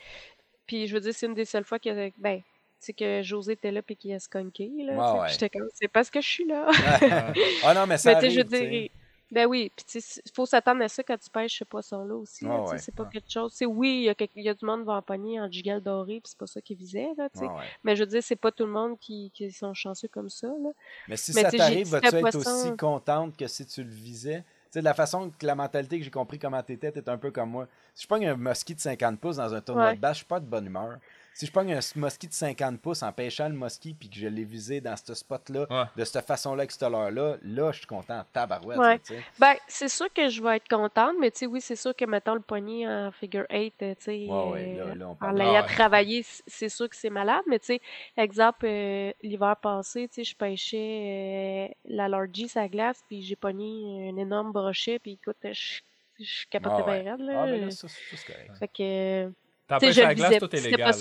[SPEAKER 4] Puis, je veux dire, c'est une des seules fois que. Ben, tu sais, que José était là puis qu'il a skunké, là.
[SPEAKER 1] Ouais.
[SPEAKER 4] J'étais comme, c'est parce que je suis là.
[SPEAKER 1] ah non, mais ça
[SPEAKER 4] mais,
[SPEAKER 1] arrive,
[SPEAKER 4] je dire. Ben oui, puis il faut s'attendre à ça quand tu pêches ce poisson-là aussi.
[SPEAKER 1] Ouais,
[SPEAKER 4] c'est pas quelque chose. Oui, il y, a y du monde qui va en pogner en gigal doré, puis c'est pas ça qu'ils visaient, là.
[SPEAKER 1] Ouais.
[SPEAKER 4] Mais je veux dire, c'est pas tout le monde qui, qui sont chanceux comme ça, là.
[SPEAKER 1] Mais si
[SPEAKER 4] Mais
[SPEAKER 1] ça t'arrive, vas-tu être aussi contente que si tu le visais? Tu sais, de la façon que la mentalité que j'ai compris comment t'étais, t'es un peu comme moi. Si je pogne un musky de 50 pouces dans un tournoi
[SPEAKER 4] Ouais.
[SPEAKER 1] de basse, je suis pas de bonne humeur. Si je pogne un musky de 50 pouces en pêchant le musky puis que je l'ai visé dans ce spot-là,
[SPEAKER 2] Ouais.
[SPEAKER 1] de cette façon-là, avec cette heure-là, là, je suis content en tabarouette.
[SPEAKER 4] Ouais.
[SPEAKER 1] là.
[SPEAKER 4] Ben, c'est sûr que je vais être contente, mais tu sais, oui, c'est sûr que, mettons, le poignet en figure 8, tu sais,
[SPEAKER 1] Ouais, ouais,
[SPEAKER 4] euh,
[SPEAKER 1] là, là, on
[SPEAKER 4] en l'ayant
[SPEAKER 2] Ah
[SPEAKER 4] travaillé, c'est sûr que c'est malade, mais tu sais, exemple, euh, l'hiver passé, tu sais, je pêchais euh, la Lorgie sa glace, puis j'ai pogné un énorme brochet, puis écoute, je, je capotais
[SPEAKER 1] Ah ouais.
[SPEAKER 4] bien raide, là.
[SPEAKER 1] Ah, mais là, ça, ça, c'est correct.
[SPEAKER 4] Fait que,
[SPEAKER 2] Pêches
[SPEAKER 4] je
[SPEAKER 2] à la glace, tout est légal.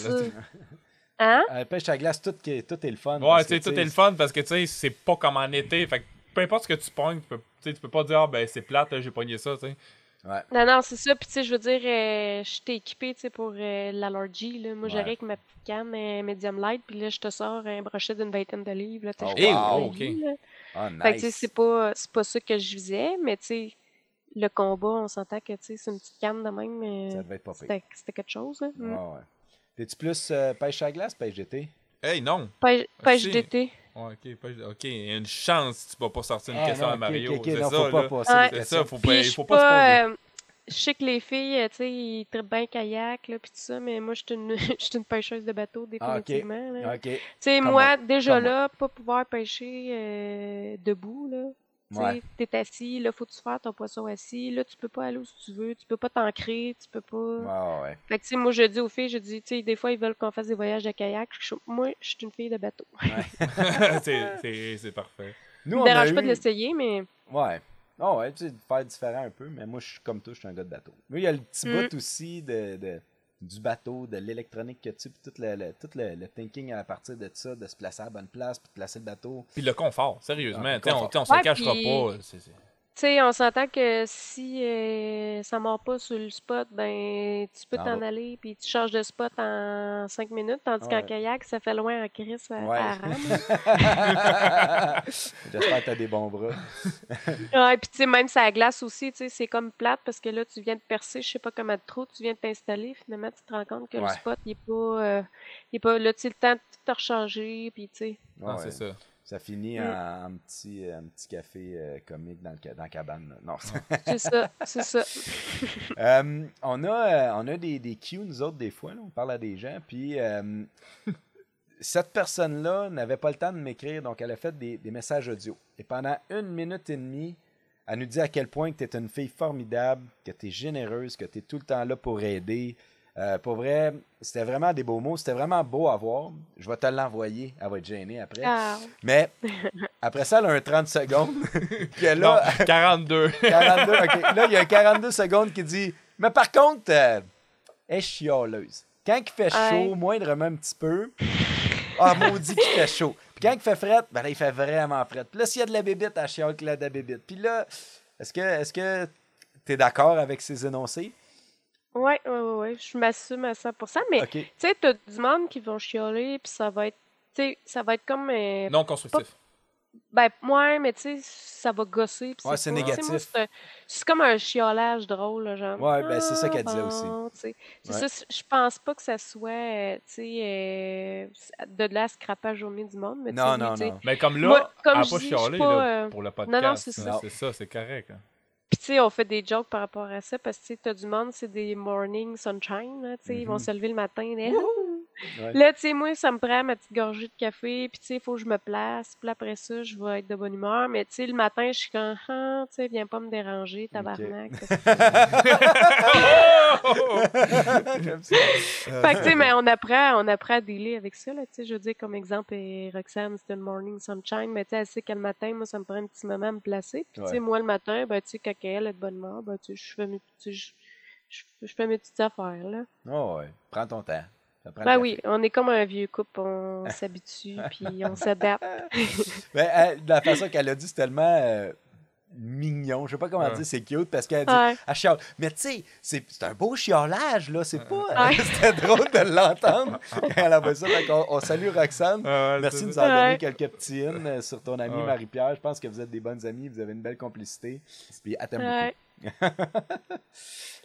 [SPEAKER 4] hein?
[SPEAKER 1] À la pêche à glace, tout, est- tout est le fun.
[SPEAKER 2] Ouais, tu sais, tout est le fun parce que tu sais, c'est pas comme en été. Fait que peu importe ce que tu pognes, tu peux, tu sais, tu peux pas dire, ah ben c'est plate, j'ai pogné ça, tu sais.
[SPEAKER 1] Ouais.
[SPEAKER 4] Non, non, c'est ça. Puis, tu sais, je veux dire, euh, je t'ai équipé, tu sais, pour euh, la Lorgie, là. Moi,
[SPEAKER 1] Ouais.
[SPEAKER 4] j'arrive avec ma petite canne euh, medium light, puis là, je te sors un brochet d'une vingtaine de livres, là.
[SPEAKER 1] Oh,
[SPEAKER 2] wow. Eh,
[SPEAKER 4] la
[SPEAKER 2] ok.
[SPEAKER 4] vie, là.
[SPEAKER 1] Ah,
[SPEAKER 4] Fait que, tu sais,
[SPEAKER 1] nice.
[SPEAKER 4] c'est pas, c'est pas ça que je visais, mais, tu sais, le combat, on s'entend que, c'est une petite canne de même, mais
[SPEAKER 1] Ça devait être pas
[SPEAKER 4] c'était c'était quelque chose, là. Mm.
[SPEAKER 1] Ouais, ouais. T'es-tu plus euh, pêche à glace, pêche d'été?
[SPEAKER 2] Hey, non.
[SPEAKER 4] Pêche,
[SPEAKER 2] Ah,
[SPEAKER 4] pêche d'été.
[SPEAKER 2] Ouais, ok, il y a une chance que tu vas pas sortir une
[SPEAKER 1] Ah,
[SPEAKER 2] question
[SPEAKER 1] non,
[SPEAKER 2] à Mario.
[SPEAKER 1] ok, ok,
[SPEAKER 2] c'est
[SPEAKER 1] non,
[SPEAKER 2] ça,
[SPEAKER 1] faut pas passer
[SPEAKER 4] Ouais.
[SPEAKER 2] C'est ça, faut pas, faut pas se poser.
[SPEAKER 4] euh, je sais que les filles, tu sais, ils trippent bien kayak, là, puis tout ça, mais moi, je suis une, une pêcheuse de bateau,
[SPEAKER 1] Ah,
[SPEAKER 4] définitivement. Tu sais, moi, déjà là, pas pouvoir pêcher euh, debout, là. Tu
[SPEAKER 1] Ouais.
[SPEAKER 4] t'es assis, là, faut que tu fasses ton poisson assis. Là, tu peux pas aller où tu veux, tu peux pas t'ancrer, tu peux pas...
[SPEAKER 1] Ouais, ouais.
[SPEAKER 4] Fait que, tu sais, moi, je dis aux filles, je dis, tu sais, des fois, ils veulent qu'on fasse des voyages de kayak. Je- moi, je suis une fille de bateau.
[SPEAKER 2] c'est, c'est, parfait.
[SPEAKER 1] Nous,
[SPEAKER 4] Ça
[SPEAKER 1] on a
[SPEAKER 4] dérange
[SPEAKER 1] eu...
[SPEAKER 4] pas de l'essayer, mais...
[SPEAKER 1] Ouais. Ah ouais, tu sais, de faire différent un peu, mais moi, je suis comme toi, je suis un gars de bateau. Moi, il y a le petit
[SPEAKER 4] Mm.
[SPEAKER 1] bout aussi de, de, du bateau, de l'électronique que tu puis tout le, le- tout le, le thinking à partir de ça, de se placer à la bonne place, puis de placer le bateau.
[SPEAKER 2] Puis le confort, sérieusement.
[SPEAKER 1] Ah, le
[SPEAKER 2] Tu sais, on, se le
[SPEAKER 4] Ouais,
[SPEAKER 2] cachera
[SPEAKER 4] puis-
[SPEAKER 2] pas.
[SPEAKER 4] Tu sais, on s'entend que si euh, ça mord pas sur le spot, ben tu peux
[SPEAKER 1] T'en
[SPEAKER 4] aller puis tu changes de spot en cinq minutes, tandis qu'en
[SPEAKER 1] Ouais.
[SPEAKER 4] kayak, ça fait loin en crise à,
[SPEAKER 1] Ouais.
[SPEAKER 4] à rame.
[SPEAKER 1] J'espère que tu as des bons bras.
[SPEAKER 4] Ouais, puis tu sais, même ça glace aussi, tu sais, c'est comme plate parce que là, tu viens de percer, je sais pas comment de trop, tu viens de t'installer, finalement, tu te rends compte que le spot, il est pas, euh, il est pas, là, tu sais, le temps de te recharger, puis tu sais.
[SPEAKER 2] Ah,
[SPEAKER 1] Ouais,
[SPEAKER 2] c'est ça.
[SPEAKER 1] Ça finit
[SPEAKER 4] Mm.
[SPEAKER 1] en, en petit, un petit café euh, comique dans, le, dans la cabane. Non.
[SPEAKER 4] C'est ça, c'est ça.
[SPEAKER 1] Euh, on a, euh, on a des, des cues, nous autres, des fois. là, on parle à des gens. Puis, euh, cette personne-là n'avait pas le temps de m'écrire, donc elle a fait des, des messages audio. Et pendant une minute et demie, elle nous dit à quel point tu es une fille formidable, que tu es généreuse, que tu es tout le temps là pour aider. Euh, pour vrai, c'était vraiment des beaux mots. C'était vraiment beau à voir. Je vais te l'envoyer. Elle va être gênée après.
[SPEAKER 4] Ah,
[SPEAKER 1] Mais après ça, elle a un 30 secondes. que là,
[SPEAKER 2] Non, 42.
[SPEAKER 1] 42, ok. Là, il y a 42 secondes qui dit Mais par contre, euh, elle est chialeuse. Quand il fait chaud,
[SPEAKER 4] Ouais.
[SPEAKER 1] moindrement un petit peu, ah, maudit qu'il fait chaud. Puis quand il fait fret, ben là, il fait vraiment fret. Puis là, s'il y a de la bébite, elle chiale qu'il y a de la bébite. Puis là, est-ce que est-ce que tu es d'accord avec ces énoncés?
[SPEAKER 4] Ouais, ouais, ouais, ouais, je m'assume à 100%, mais
[SPEAKER 1] OK.
[SPEAKER 4] tu sais, t'as du monde qui vont chialer, puis ça va être, tu sais, ça va être comme, euh,
[SPEAKER 2] Non constructif.
[SPEAKER 4] ben, ouais, mais tu sais, ça va gosser. puis
[SPEAKER 1] Ouais, c'est
[SPEAKER 4] pas- tu sais, moi,
[SPEAKER 1] négatif.
[SPEAKER 4] c'est un- C'est comme un chiolage drôle, là, genre.
[SPEAKER 1] Ouais, ben, c'est ça
[SPEAKER 4] Ah,
[SPEAKER 1] qu'elle disait aussi.
[SPEAKER 4] tu sais. C'est
[SPEAKER 1] Ouais.
[SPEAKER 4] ça, je pense pas que ça soit, euh, tu sais, euh, de là à scraper la journée du monde, mais tu sais,
[SPEAKER 1] Non,
[SPEAKER 4] oui,
[SPEAKER 1] non,
[SPEAKER 4] tu sais.
[SPEAKER 1] non.
[SPEAKER 2] Mais comme là,
[SPEAKER 4] Moi, comme
[SPEAKER 2] elle a
[SPEAKER 4] je
[SPEAKER 2] pas
[SPEAKER 4] dis, je suis
[SPEAKER 2] chialé
[SPEAKER 4] pas,
[SPEAKER 2] là,
[SPEAKER 4] euh,
[SPEAKER 2] pour le podcast.
[SPEAKER 4] non, c'est ça.
[SPEAKER 2] C'est ça, c'est correct. hein.
[SPEAKER 4] Tu sais, on fait des jokes par rapport à ça, parce que tu t'as du monde, c'est des morning sunshine, tu sais, ils vont
[SPEAKER 1] Mhm.
[SPEAKER 4] se lever le matin, là.
[SPEAKER 1] Ouais.
[SPEAKER 4] Là, tu sais, moi, ça me prend ma petite gorgée de café, puis tu sais, il faut que je me place, puis après ça, je vais être de bonne humeur, mais tu sais, le matin, je suis comme, ah, tu sais, viens pas me déranger, tabarnak.
[SPEAKER 1] J'aime ça.
[SPEAKER 4] fait que, tu sais, mais on apprend, on apprend à dealer avec ça, là, tu sais, je veux dire, comme exemple, et Roxane, c'était le morning sunshine, mais tu sais, elle sait que le matin, moi, ça me prend un petit moment à me placer, puis tu sais,
[SPEAKER 1] Ouais.
[SPEAKER 4] moi, le matin, ben, tu sais, quand elle est de bonne humeur, ben, tu sais, je fais mes petits, je, je- je fais mes petites affaires, là.
[SPEAKER 1] Oh, ouais. Prends ton temps.
[SPEAKER 4] Ben oui, on est comme un vieux couple, on s'habitue, puis on s'adapte.
[SPEAKER 1] Mais elle, de la façon qu'elle a dit, c'est tellement euh, mignon. Je sais pas comment
[SPEAKER 2] Ouais.
[SPEAKER 1] dire, c'est cute parce qu'elle dit
[SPEAKER 4] Ouais.
[SPEAKER 1] elle chiale. Mais tu sais, c'est c'est un beau chiolage, là. C'est pas.
[SPEAKER 4] Ouais.
[SPEAKER 1] C'était drôle de l'entendre quand elle a ça. Fait qu'on- on salue Roxane.
[SPEAKER 2] Ouais,
[SPEAKER 1] Merci de nous avoir donné quelques petits in euh, sur ton amie
[SPEAKER 2] Ouais.
[SPEAKER 1] Marie-Pierre. Je pense que vous êtes des bonnes amies, vous avez une belle complicité. Puis elle t'aime
[SPEAKER 4] Ouais.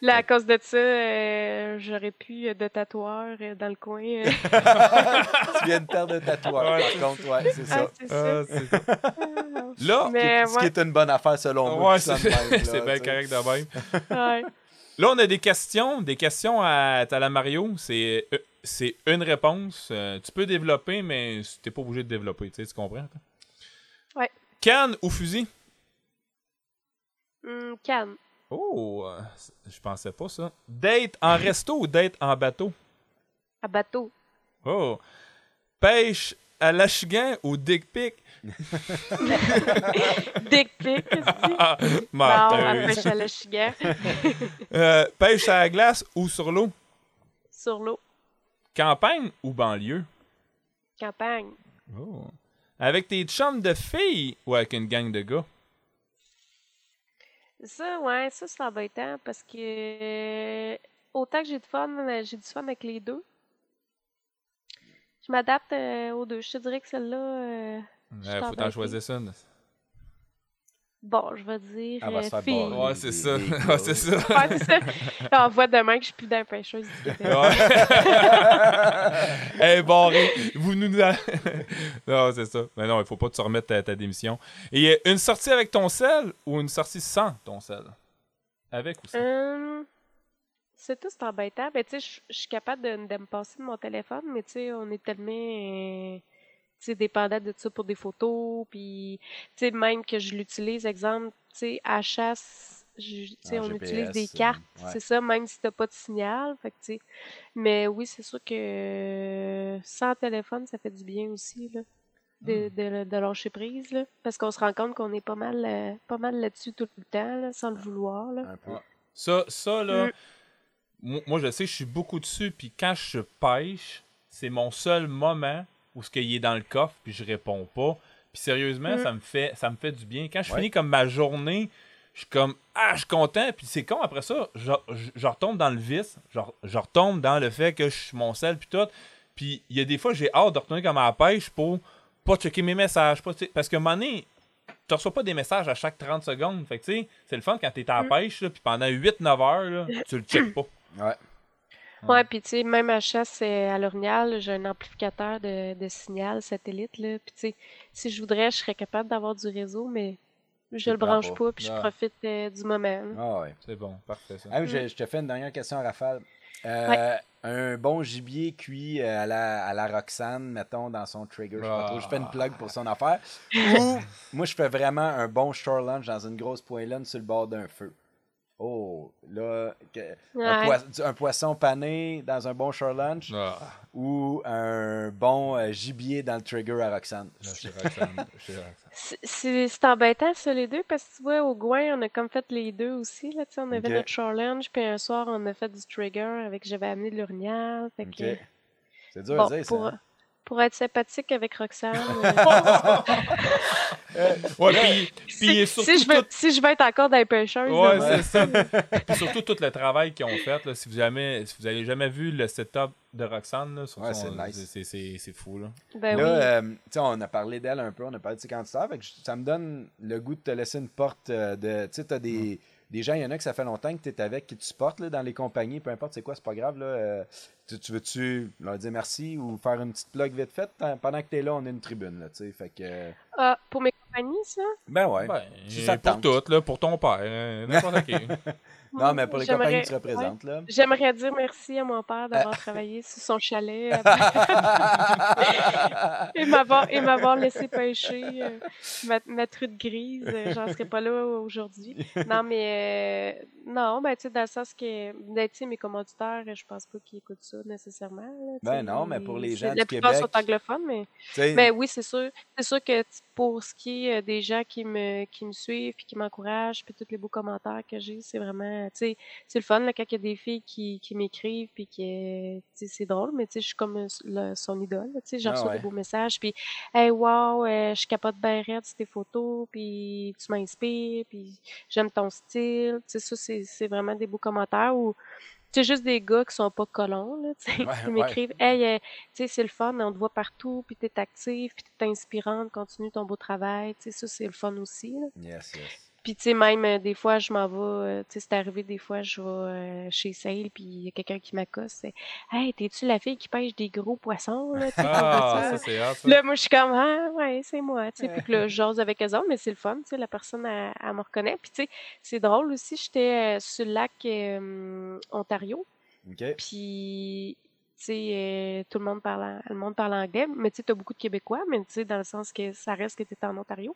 [SPEAKER 4] Là, à cause de ça, euh, j'aurais pu euh, de tatoueur euh, dans le coin. euh.
[SPEAKER 1] tu viens de perdre un tatouage,
[SPEAKER 2] Ouais,
[SPEAKER 1] par
[SPEAKER 2] c'est
[SPEAKER 1] contre, ouais, c'est ça.
[SPEAKER 4] Ah, c'est ça.
[SPEAKER 2] Ah, c'est- Là,
[SPEAKER 4] Mais
[SPEAKER 1] Ce qui
[SPEAKER 4] ouais,
[SPEAKER 1] est une bonne affaire selon moi.
[SPEAKER 2] ouais, c'est
[SPEAKER 1] de
[SPEAKER 2] bien correct de même.
[SPEAKER 4] ouais.
[SPEAKER 2] Là, on a des questions, des questions à Tala Mario. C'est euh, c'est une réponse. Euh, tu peux développer, mais t'es pas obligé de développer. Tu sais, tu comprends? toi?
[SPEAKER 4] Ouais.
[SPEAKER 2] Canne ou fusil?
[SPEAKER 4] Hum, Cannes.
[SPEAKER 2] Oh, euh, je pensais pas ça. Date en resto ou date en bateau?
[SPEAKER 4] À bateau.
[SPEAKER 2] Oh. Pêche à l'achigan ou dick pic?
[SPEAKER 4] Dick pic, aussi.
[SPEAKER 2] Ah,
[SPEAKER 4] Non, à
[SPEAKER 2] menteuse.
[SPEAKER 4] pêche à la chigan.
[SPEAKER 2] Euh, pêche à la glace ou sur l'eau?
[SPEAKER 4] Sur l'eau.
[SPEAKER 2] Campagne ou banlieue?
[SPEAKER 4] Campagne.
[SPEAKER 2] Oh. Avec tes chums de filles ou avec une gang de gars?
[SPEAKER 4] Ça, ouais, ça, c'est embêtant parce que euh, autant que j'ai de fun, euh, j'ai du fun avec les deux. Je m'adapte euh, aux deux. Je te dirais que celle-là, euh,
[SPEAKER 2] Ouais, faut
[SPEAKER 4] t'en
[SPEAKER 2] choisir ça.
[SPEAKER 4] Bon, je vais dire
[SPEAKER 1] Elle va se
[SPEAKER 4] euh,
[SPEAKER 1] faire
[SPEAKER 4] fille.
[SPEAKER 1] barrer.
[SPEAKER 2] Ouais, c'est ça. Ouais, c'est ça.
[SPEAKER 4] Ouais, c'est ça. On voit demain que je suis plus dans la pêcheuse du Québec.
[SPEAKER 2] Ouais. hey, barré. Vous nous. non, c'est ça. Mais non, il faut pas te remettre ta, ta démission. Et euh, une sortie avec ton sel ou une sortie sans ton sel? Avec ou sans?
[SPEAKER 4] Hum, c'est tout, c'est embêtant. Ben, tu sais, je- suis capable de, de me passer de mon téléphone, mais tu sais, on est tellement euh, dépendant de ça pour des photos, puis tu sais, même que je l'utilise, exemple, tu sais, à chasse, je- tu sais,
[SPEAKER 1] En
[SPEAKER 4] on
[SPEAKER 1] GPS,
[SPEAKER 4] utilise des
[SPEAKER 1] euh,
[SPEAKER 4] cartes,
[SPEAKER 1] ouais.
[SPEAKER 4] c'est ça, même si t'as pas de signal, fait que tu sais. Mais oui, c'est sûr que euh, sans téléphone, ça fait du bien aussi, là.
[SPEAKER 1] Hmm.
[SPEAKER 4] De, de, de lâcher prise, là. Parce qu'on se rend compte qu'on est pas mal, euh, pas mal là-dessus tout le temps, là, sans le vouloir, là.
[SPEAKER 1] Un peu.
[SPEAKER 2] Ça, ça là,
[SPEAKER 4] Mm.
[SPEAKER 2] moi, moi, je sais que je suis beaucoup dessus, puis quand je pêche, c'est mon seul moment où ce qu'il est dans le coffre, puis je réponds pas. Puis sérieusement,
[SPEAKER 4] Mm.
[SPEAKER 2] ça me fait ça me fait du bien. Quand je
[SPEAKER 1] Ouais.
[SPEAKER 2] finis comme ma journée, je suis comme ah, je suis content. Puis c'est con après ça, je, je, je retombe dans le vice, je, je retombe dans le fait que je suis mon sel puis tout. Puis il y a des fois j'ai hâte de retourner comme à la pêche pour pas checker mes messages, pas, parce que un moment donné, tu reçois pas des messages à chaque 30 secondes. Fait que tu sais, c'est le fun quand t'es à la
[SPEAKER 4] Mm.
[SPEAKER 2] pêche, là, puis pendant 8-9 heures, là, tu le checkes pas.
[SPEAKER 1] Ouais.
[SPEAKER 4] Ouais, puis tu sais, même à chasse euh, à l'orignal, j'ai un amplificateur de, de signal satellite, là. Puis tu sais, si je voudrais, je serais capable d'avoir du réseau, mais je le branche
[SPEAKER 1] pas.
[SPEAKER 4] puis je profite euh, du moment. là.
[SPEAKER 1] Ah ouais.
[SPEAKER 2] C'est bon, parfait ça.
[SPEAKER 1] Ah, je, je te fais une dernière question, Rafale. Euh, Un bon gibier cuit à la, à la Roxane, mettons, dans son trigger. Je sais pas trop. Je fais une plug pour son affaire. Ou, moi, je fais vraiment un bon shore lunch dans une grosse poêlonne sur le bord d'un feu. Oh, là, que- un,
[SPEAKER 4] Ouais.
[SPEAKER 1] poi- un poisson pané dans un bon shore lunch
[SPEAKER 2] Ah,
[SPEAKER 1] ou un bon euh, gibier dans le trigger à Roxane?
[SPEAKER 2] Roxane.
[SPEAKER 4] C'est- embêtant, ça, les deux, parce que tu vois, au Gouin, on a comme fait les deux aussi. Là, tu sais, on avait notre challenge, puis un soir, on a fait du trigger avec j'avais amené de que,
[SPEAKER 1] Ok. C'est dur
[SPEAKER 4] bon,
[SPEAKER 1] à dire, ça. hein?
[SPEAKER 4] Pour être sympathique avec Roxane. euh,
[SPEAKER 2] Ouais, puis, puis
[SPEAKER 4] si,
[SPEAKER 2] surtout,
[SPEAKER 4] si je veux,
[SPEAKER 2] tout-
[SPEAKER 4] si je veux être encore dans les pêcheuses,
[SPEAKER 2] Ouais,
[SPEAKER 4] là,
[SPEAKER 2] c'est ça. Puis surtout tout le travail qu'ils ont fait. Là, si vous jamais, si vous avez jamais vu le setup de Roxane, là, sur
[SPEAKER 1] Ouais,
[SPEAKER 2] son-
[SPEAKER 1] c'est nice.
[SPEAKER 2] fou là.
[SPEAKER 4] ben
[SPEAKER 1] Là,
[SPEAKER 4] oui.
[SPEAKER 1] euh, on a parlé d'elle un peu, on a parlé de ses candidats, ça me donne le goût de te laisser une porte euh, de. Tu sais, t'as des, des gens, il y en a que ça fait longtemps que tu es avec, qui tu supportes là, dans les compagnies, peu importe c'est quoi, c'est pas grave. Là, euh, tu, tu veux-tu leur dire merci ou faire une petite plug vite faite? Tant- Pendant que tu es là, on a une tribune, là, tu sais, fait que. euh,
[SPEAKER 4] Ah, pour mes compagnies, ça?
[SPEAKER 1] Ben ouais.
[SPEAKER 2] Ben,
[SPEAKER 1] Si ça te
[SPEAKER 2] pour
[SPEAKER 1] tente.
[SPEAKER 2] tout, là, pour ton père, hein, n'importe qui.
[SPEAKER 1] non, mais pour les compagnies que tu
[SPEAKER 4] ouais.
[SPEAKER 1] représentes, là.
[SPEAKER 4] J'aimerais dire merci à mon père d'avoir travaillé sur son chalet et m'avoir laissé pêcher euh, ma, ma truite grise. euh, J'en serais pas là aujourd'hui. Non, mais euh, non, ben tu sais, dans le sens que ben, mes commanditaires, je pense pas qu'ils écoutent ça nécessairement. là,
[SPEAKER 1] Ben non, mais pour les gens du
[SPEAKER 4] La plupart
[SPEAKER 1] Québec-
[SPEAKER 4] sont anglophones, mais
[SPEAKER 1] Tu sais,
[SPEAKER 4] ben oui, c'est sûr. C'est sûr que pour ce qui est euh, des gens qui me, qui me suivent puis qui m'encouragent, puis tous les beaux commentaires que j'ai, c'est vraiment, tu sais, c'est le fun là, quand il y a des filles qui, qui m'écrivent puis qui, euh, tu sais, c'est drôle, mais tu sais, je suis comme euh, le- son idole, tu sais, je
[SPEAKER 1] Ah
[SPEAKER 4] reçois
[SPEAKER 1] ouais.
[SPEAKER 4] des beaux messages puis, hey, wow, euh, je capote bien raide sur tes photos puis tu m'inspires puis j'aime ton style, tu sais, ça, c'est c'est vraiment des beaux commentaires ou c'est juste des gars qui sont pas colons, là, tu sais,
[SPEAKER 1] Ouais,
[SPEAKER 4] qui
[SPEAKER 1] ouais.
[SPEAKER 4] m'écrivent Hey, euh, tu sais, c'est le fun, on te voit partout, puis t'es active, puis t'es inspirante, continue ton beau travail, tu sais, ça, c'est le fun aussi, là.
[SPEAKER 1] Yes, yes.
[SPEAKER 4] Puis, tu sais, même, euh, des fois, je m'en vais, euh, tu sais, c'est arrivé, des fois, je vais euh, chez Sale, puis il y a quelqu'un qui m'accoste, c'est Hey, t'es-tu la fille qui pêche des gros poissons, là?
[SPEAKER 2] Ah, ça c'est ça.
[SPEAKER 4] Là, moi, je suis comme, ah, ouais, c'est moi, tu sais. Puis que là, je jase avec eux autres, mais c'est le fun, tu sais, la personne, elle, elle me reconnaît. Puis, tu sais, c'est drôle aussi, j'étais sur le lac Ontario,
[SPEAKER 1] OK.
[SPEAKER 4] puis, tu sais, tout le monde parle, le monde parle anglais, mais tu sais, t'as beaucoup de Québécois, mais tu sais, dans le sens que ça reste que t'es en Ontario.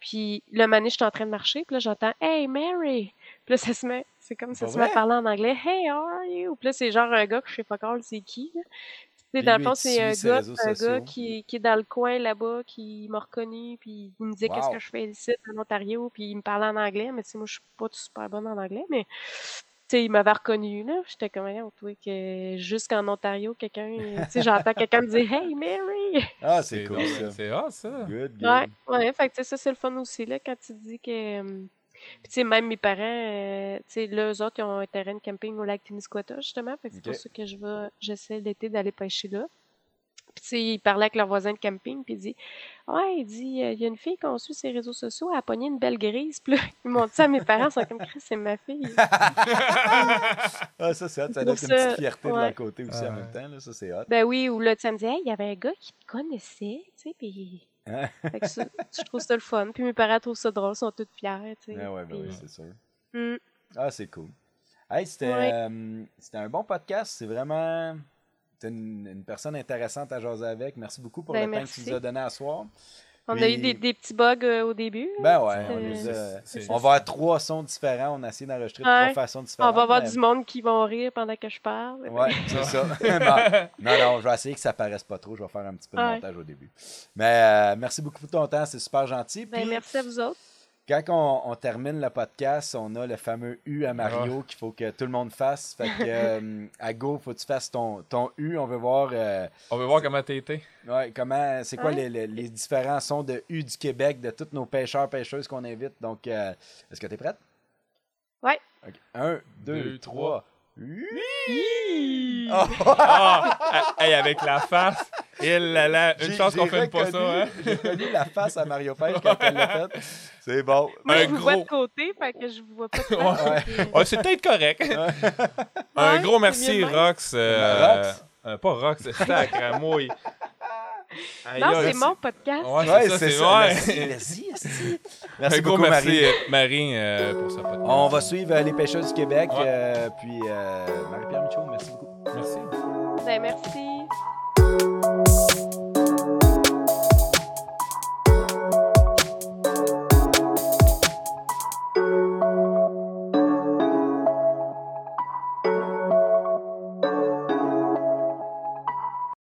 [SPEAKER 4] Puis, le mané, j'étais en train de marcher, puis là, j'entends « Hey, Mary! » Puis là, ça se met, c'est comme ça
[SPEAKER 1] Pas
[SPEAKER 4] se met à parler en anglais « Hey, how are you? » Puis là, c'est genre un gars que je sais pas encore c'est qui, là. Tu sais,
[SPEAKER 1] Puis
[SPEAKER 4] dans le fond, c'est un gars, un gars qui, qui est dans le coin là-bas, qui m'a reconnu, puis il me disait qu'est-ce que je fais ici en Ontario, puis il me parlait en anglais, mais tu sais, moi, je suis pas super bonne en anglais, mais sais, il m'avait reconnu, là. J'étais comme, on trouvait que jusqu'en Ontario, quelqu'un, tu sais, j'entends quelqu'un me dire Hey, Mary!
[SPEAKER 1] Ah, c'est cool, ça.
[SPEAKER 2] C'est hot, ça.
[SPEAKER 1] Good, good.
[SPEAKER 4] Ouais, ouais, fait que tu sais, ça, c'est le fun aussi, là, quand tu dis que. Puis, tu sais, même mes parents, euh, tu sais, là, eux autres, ils ont un terrain de camping au lac Témiscouata, justement. Fait que c'est pour ça que je vais, j'essaie l'été d'aller pêcher là. Puis, tu sais, ils parlaient avec leur voisin de camping, puis il dit Ouais, il dit, euh, il y a une fille qu'on suit sur les réseaux sociaux, elle a pogné une belle grise. Puis là, ils m'ont dit ça à mes parents, ils sont comme Chris, c'est ma fille.
[SPEAKER 1] Ah, ça, c'est hot. Ça doit être une petite fierté de leur côté aussi en même temps. Là. Ça, c'est hot.
[SPEAKER 4] Ben oui, ou là, tu sais, elle me dit Hey, il y avait un gars qui te connaissait, tu sais, puis. Fait que ça, je trouve ça le fun. Puis mes parents trouvent ça drôle, ils sont tous fiers, tu sais.
[SPEAKER 1] Ah ouais, ben
[SPEAKER 4] puis-
[SPEAKER 1] oui, c'est sûr.
[SPEAKER 4] Hmm.
[SPEAKER 1] Ah, c'est cool. Hey, c'était
[SPEAKER 4] Ouais.
[SPEAKER 1] euh, c'était un bon podcast. C'est vraiment. T'es une, une personne intéressante à jaser avec. Merci beaucoup pour
[SPEAKER 4] Ben,
[SPEAKER 1] le temps que tu nous as donné à soir.
[SPEAKER 4] On a eu des, des petits bugs euh, au début.
[SPEAKER 1] Ben ouais, on, les a-
[SPEAKER 2] c'est-
[SPEAKER 1] on va avoir trois sons différents. On a essayé d'enregistrer de
[SPEAKER 4] Ouais.
[SPEAKER 1] trois façons différentes.
[SPEAKER 4] On va avoir
[SPEAKER 1] mais-
[SPEAKER 4] du monde qui vont rire pendant que je parle.
[SPEAKER 1] Ouais, c'est ça. non, non, je vais essayer que ça paraisse pas trop. Je vais faire un petit peu de
[SPEAKER 4] Ouais.
[SPEAKER 1] montage au début. Mais euh, merci beaucoup pour ton temps. C'est super gentil.
[SPEAKER 4] Ben,
[SPEAKER 1] Puis,
[SPEAKER 4] merci à vous autres.
[SPEAKER 1] Quand on, on termine le podcast, on a le fameux U à Mario qu'il faut que tout le monde fasse. Fait que, euh, à Go, faut que tu fasses ton, ton U. On veut voir euh,
[SPEAKER 2] On veut voir comment t'as été.
[SPEAKER 1] ouais, comment, c'est quoi
[SPEAKER 4] Ouais.
[SPEAKER 1] les, les- les différents sons de U du Québec, de tous nos pêcheurs, pêcheuses qu'on invite. Donc, euh, est-ce que tu es prête?
[SPEAKER 4] Ouais.
[SPEAKER 1] Ok. Un, deux,
[SPEAKER 2] Deux,
[SPEAKER 1] trois.
[SPEAKER 2] Hi!
[SPEAKER 1] Oh!
[SPEAKER 2] Ah! hey, avec la face. Il là là, une
[SPEAKER 1] J'ai-
[SPEAKER 2] chance qu'on filme pas ça, hein?
[SPEAKER 1] J'ai reconnu la face à Mario Pêche quand elle l'a fait. C'est bon.
[SPEAKER 4] Moi,
[SPEAKER 2] Un
[SPEAKER 4] je vous vois de côté, fait que je vous vois pas de
[SPEAKER 2] Ouais.
[SPEAKER 4] fait que-
[SPEAKER 2] Ouais, c'est peut-être correct. Un
[SPEAKER 4] Ouais,
[SPEAKER 2] gros merci. Rox. euh,
[SPEAKER 1] Rox?
[SPEAKER 2] euh, pas Rox, c'est Sacramouille. Aïe,
[SPEAKER 4] Non, c'est mon podcast.
[SPEAKER 2] Ouais,
[SPEAKER 1] Ouais,
[SPEAKER 2] c'est ça,
[SPEAKER 1] c'est
[SPEAKER 2] c'est
[SPEAKER 1] ça.
[SPEAKER 2] ouais.
[SPEAKER 1] Merci, merci, esti. Merci
[SPEAKER 2] Un gros
[SPEAKER 1] beaucoup,
[SPEAKER 2] merci,
[SPEAKER 1] Marie.
[SPEAKER 2] euh, Marie, euh, pour ce podcast.
[SPEAKER 1] On va suivre euh, les pêcheurs du Québec.
[SPEAKER 2] Ouais.
[SPEAKER 1] euh, puis, euh, Marie-Pierre Michaud, merci beaucoup.
[SPEAKER 2] Merci.
[SPEAKER 4] Ben, merci.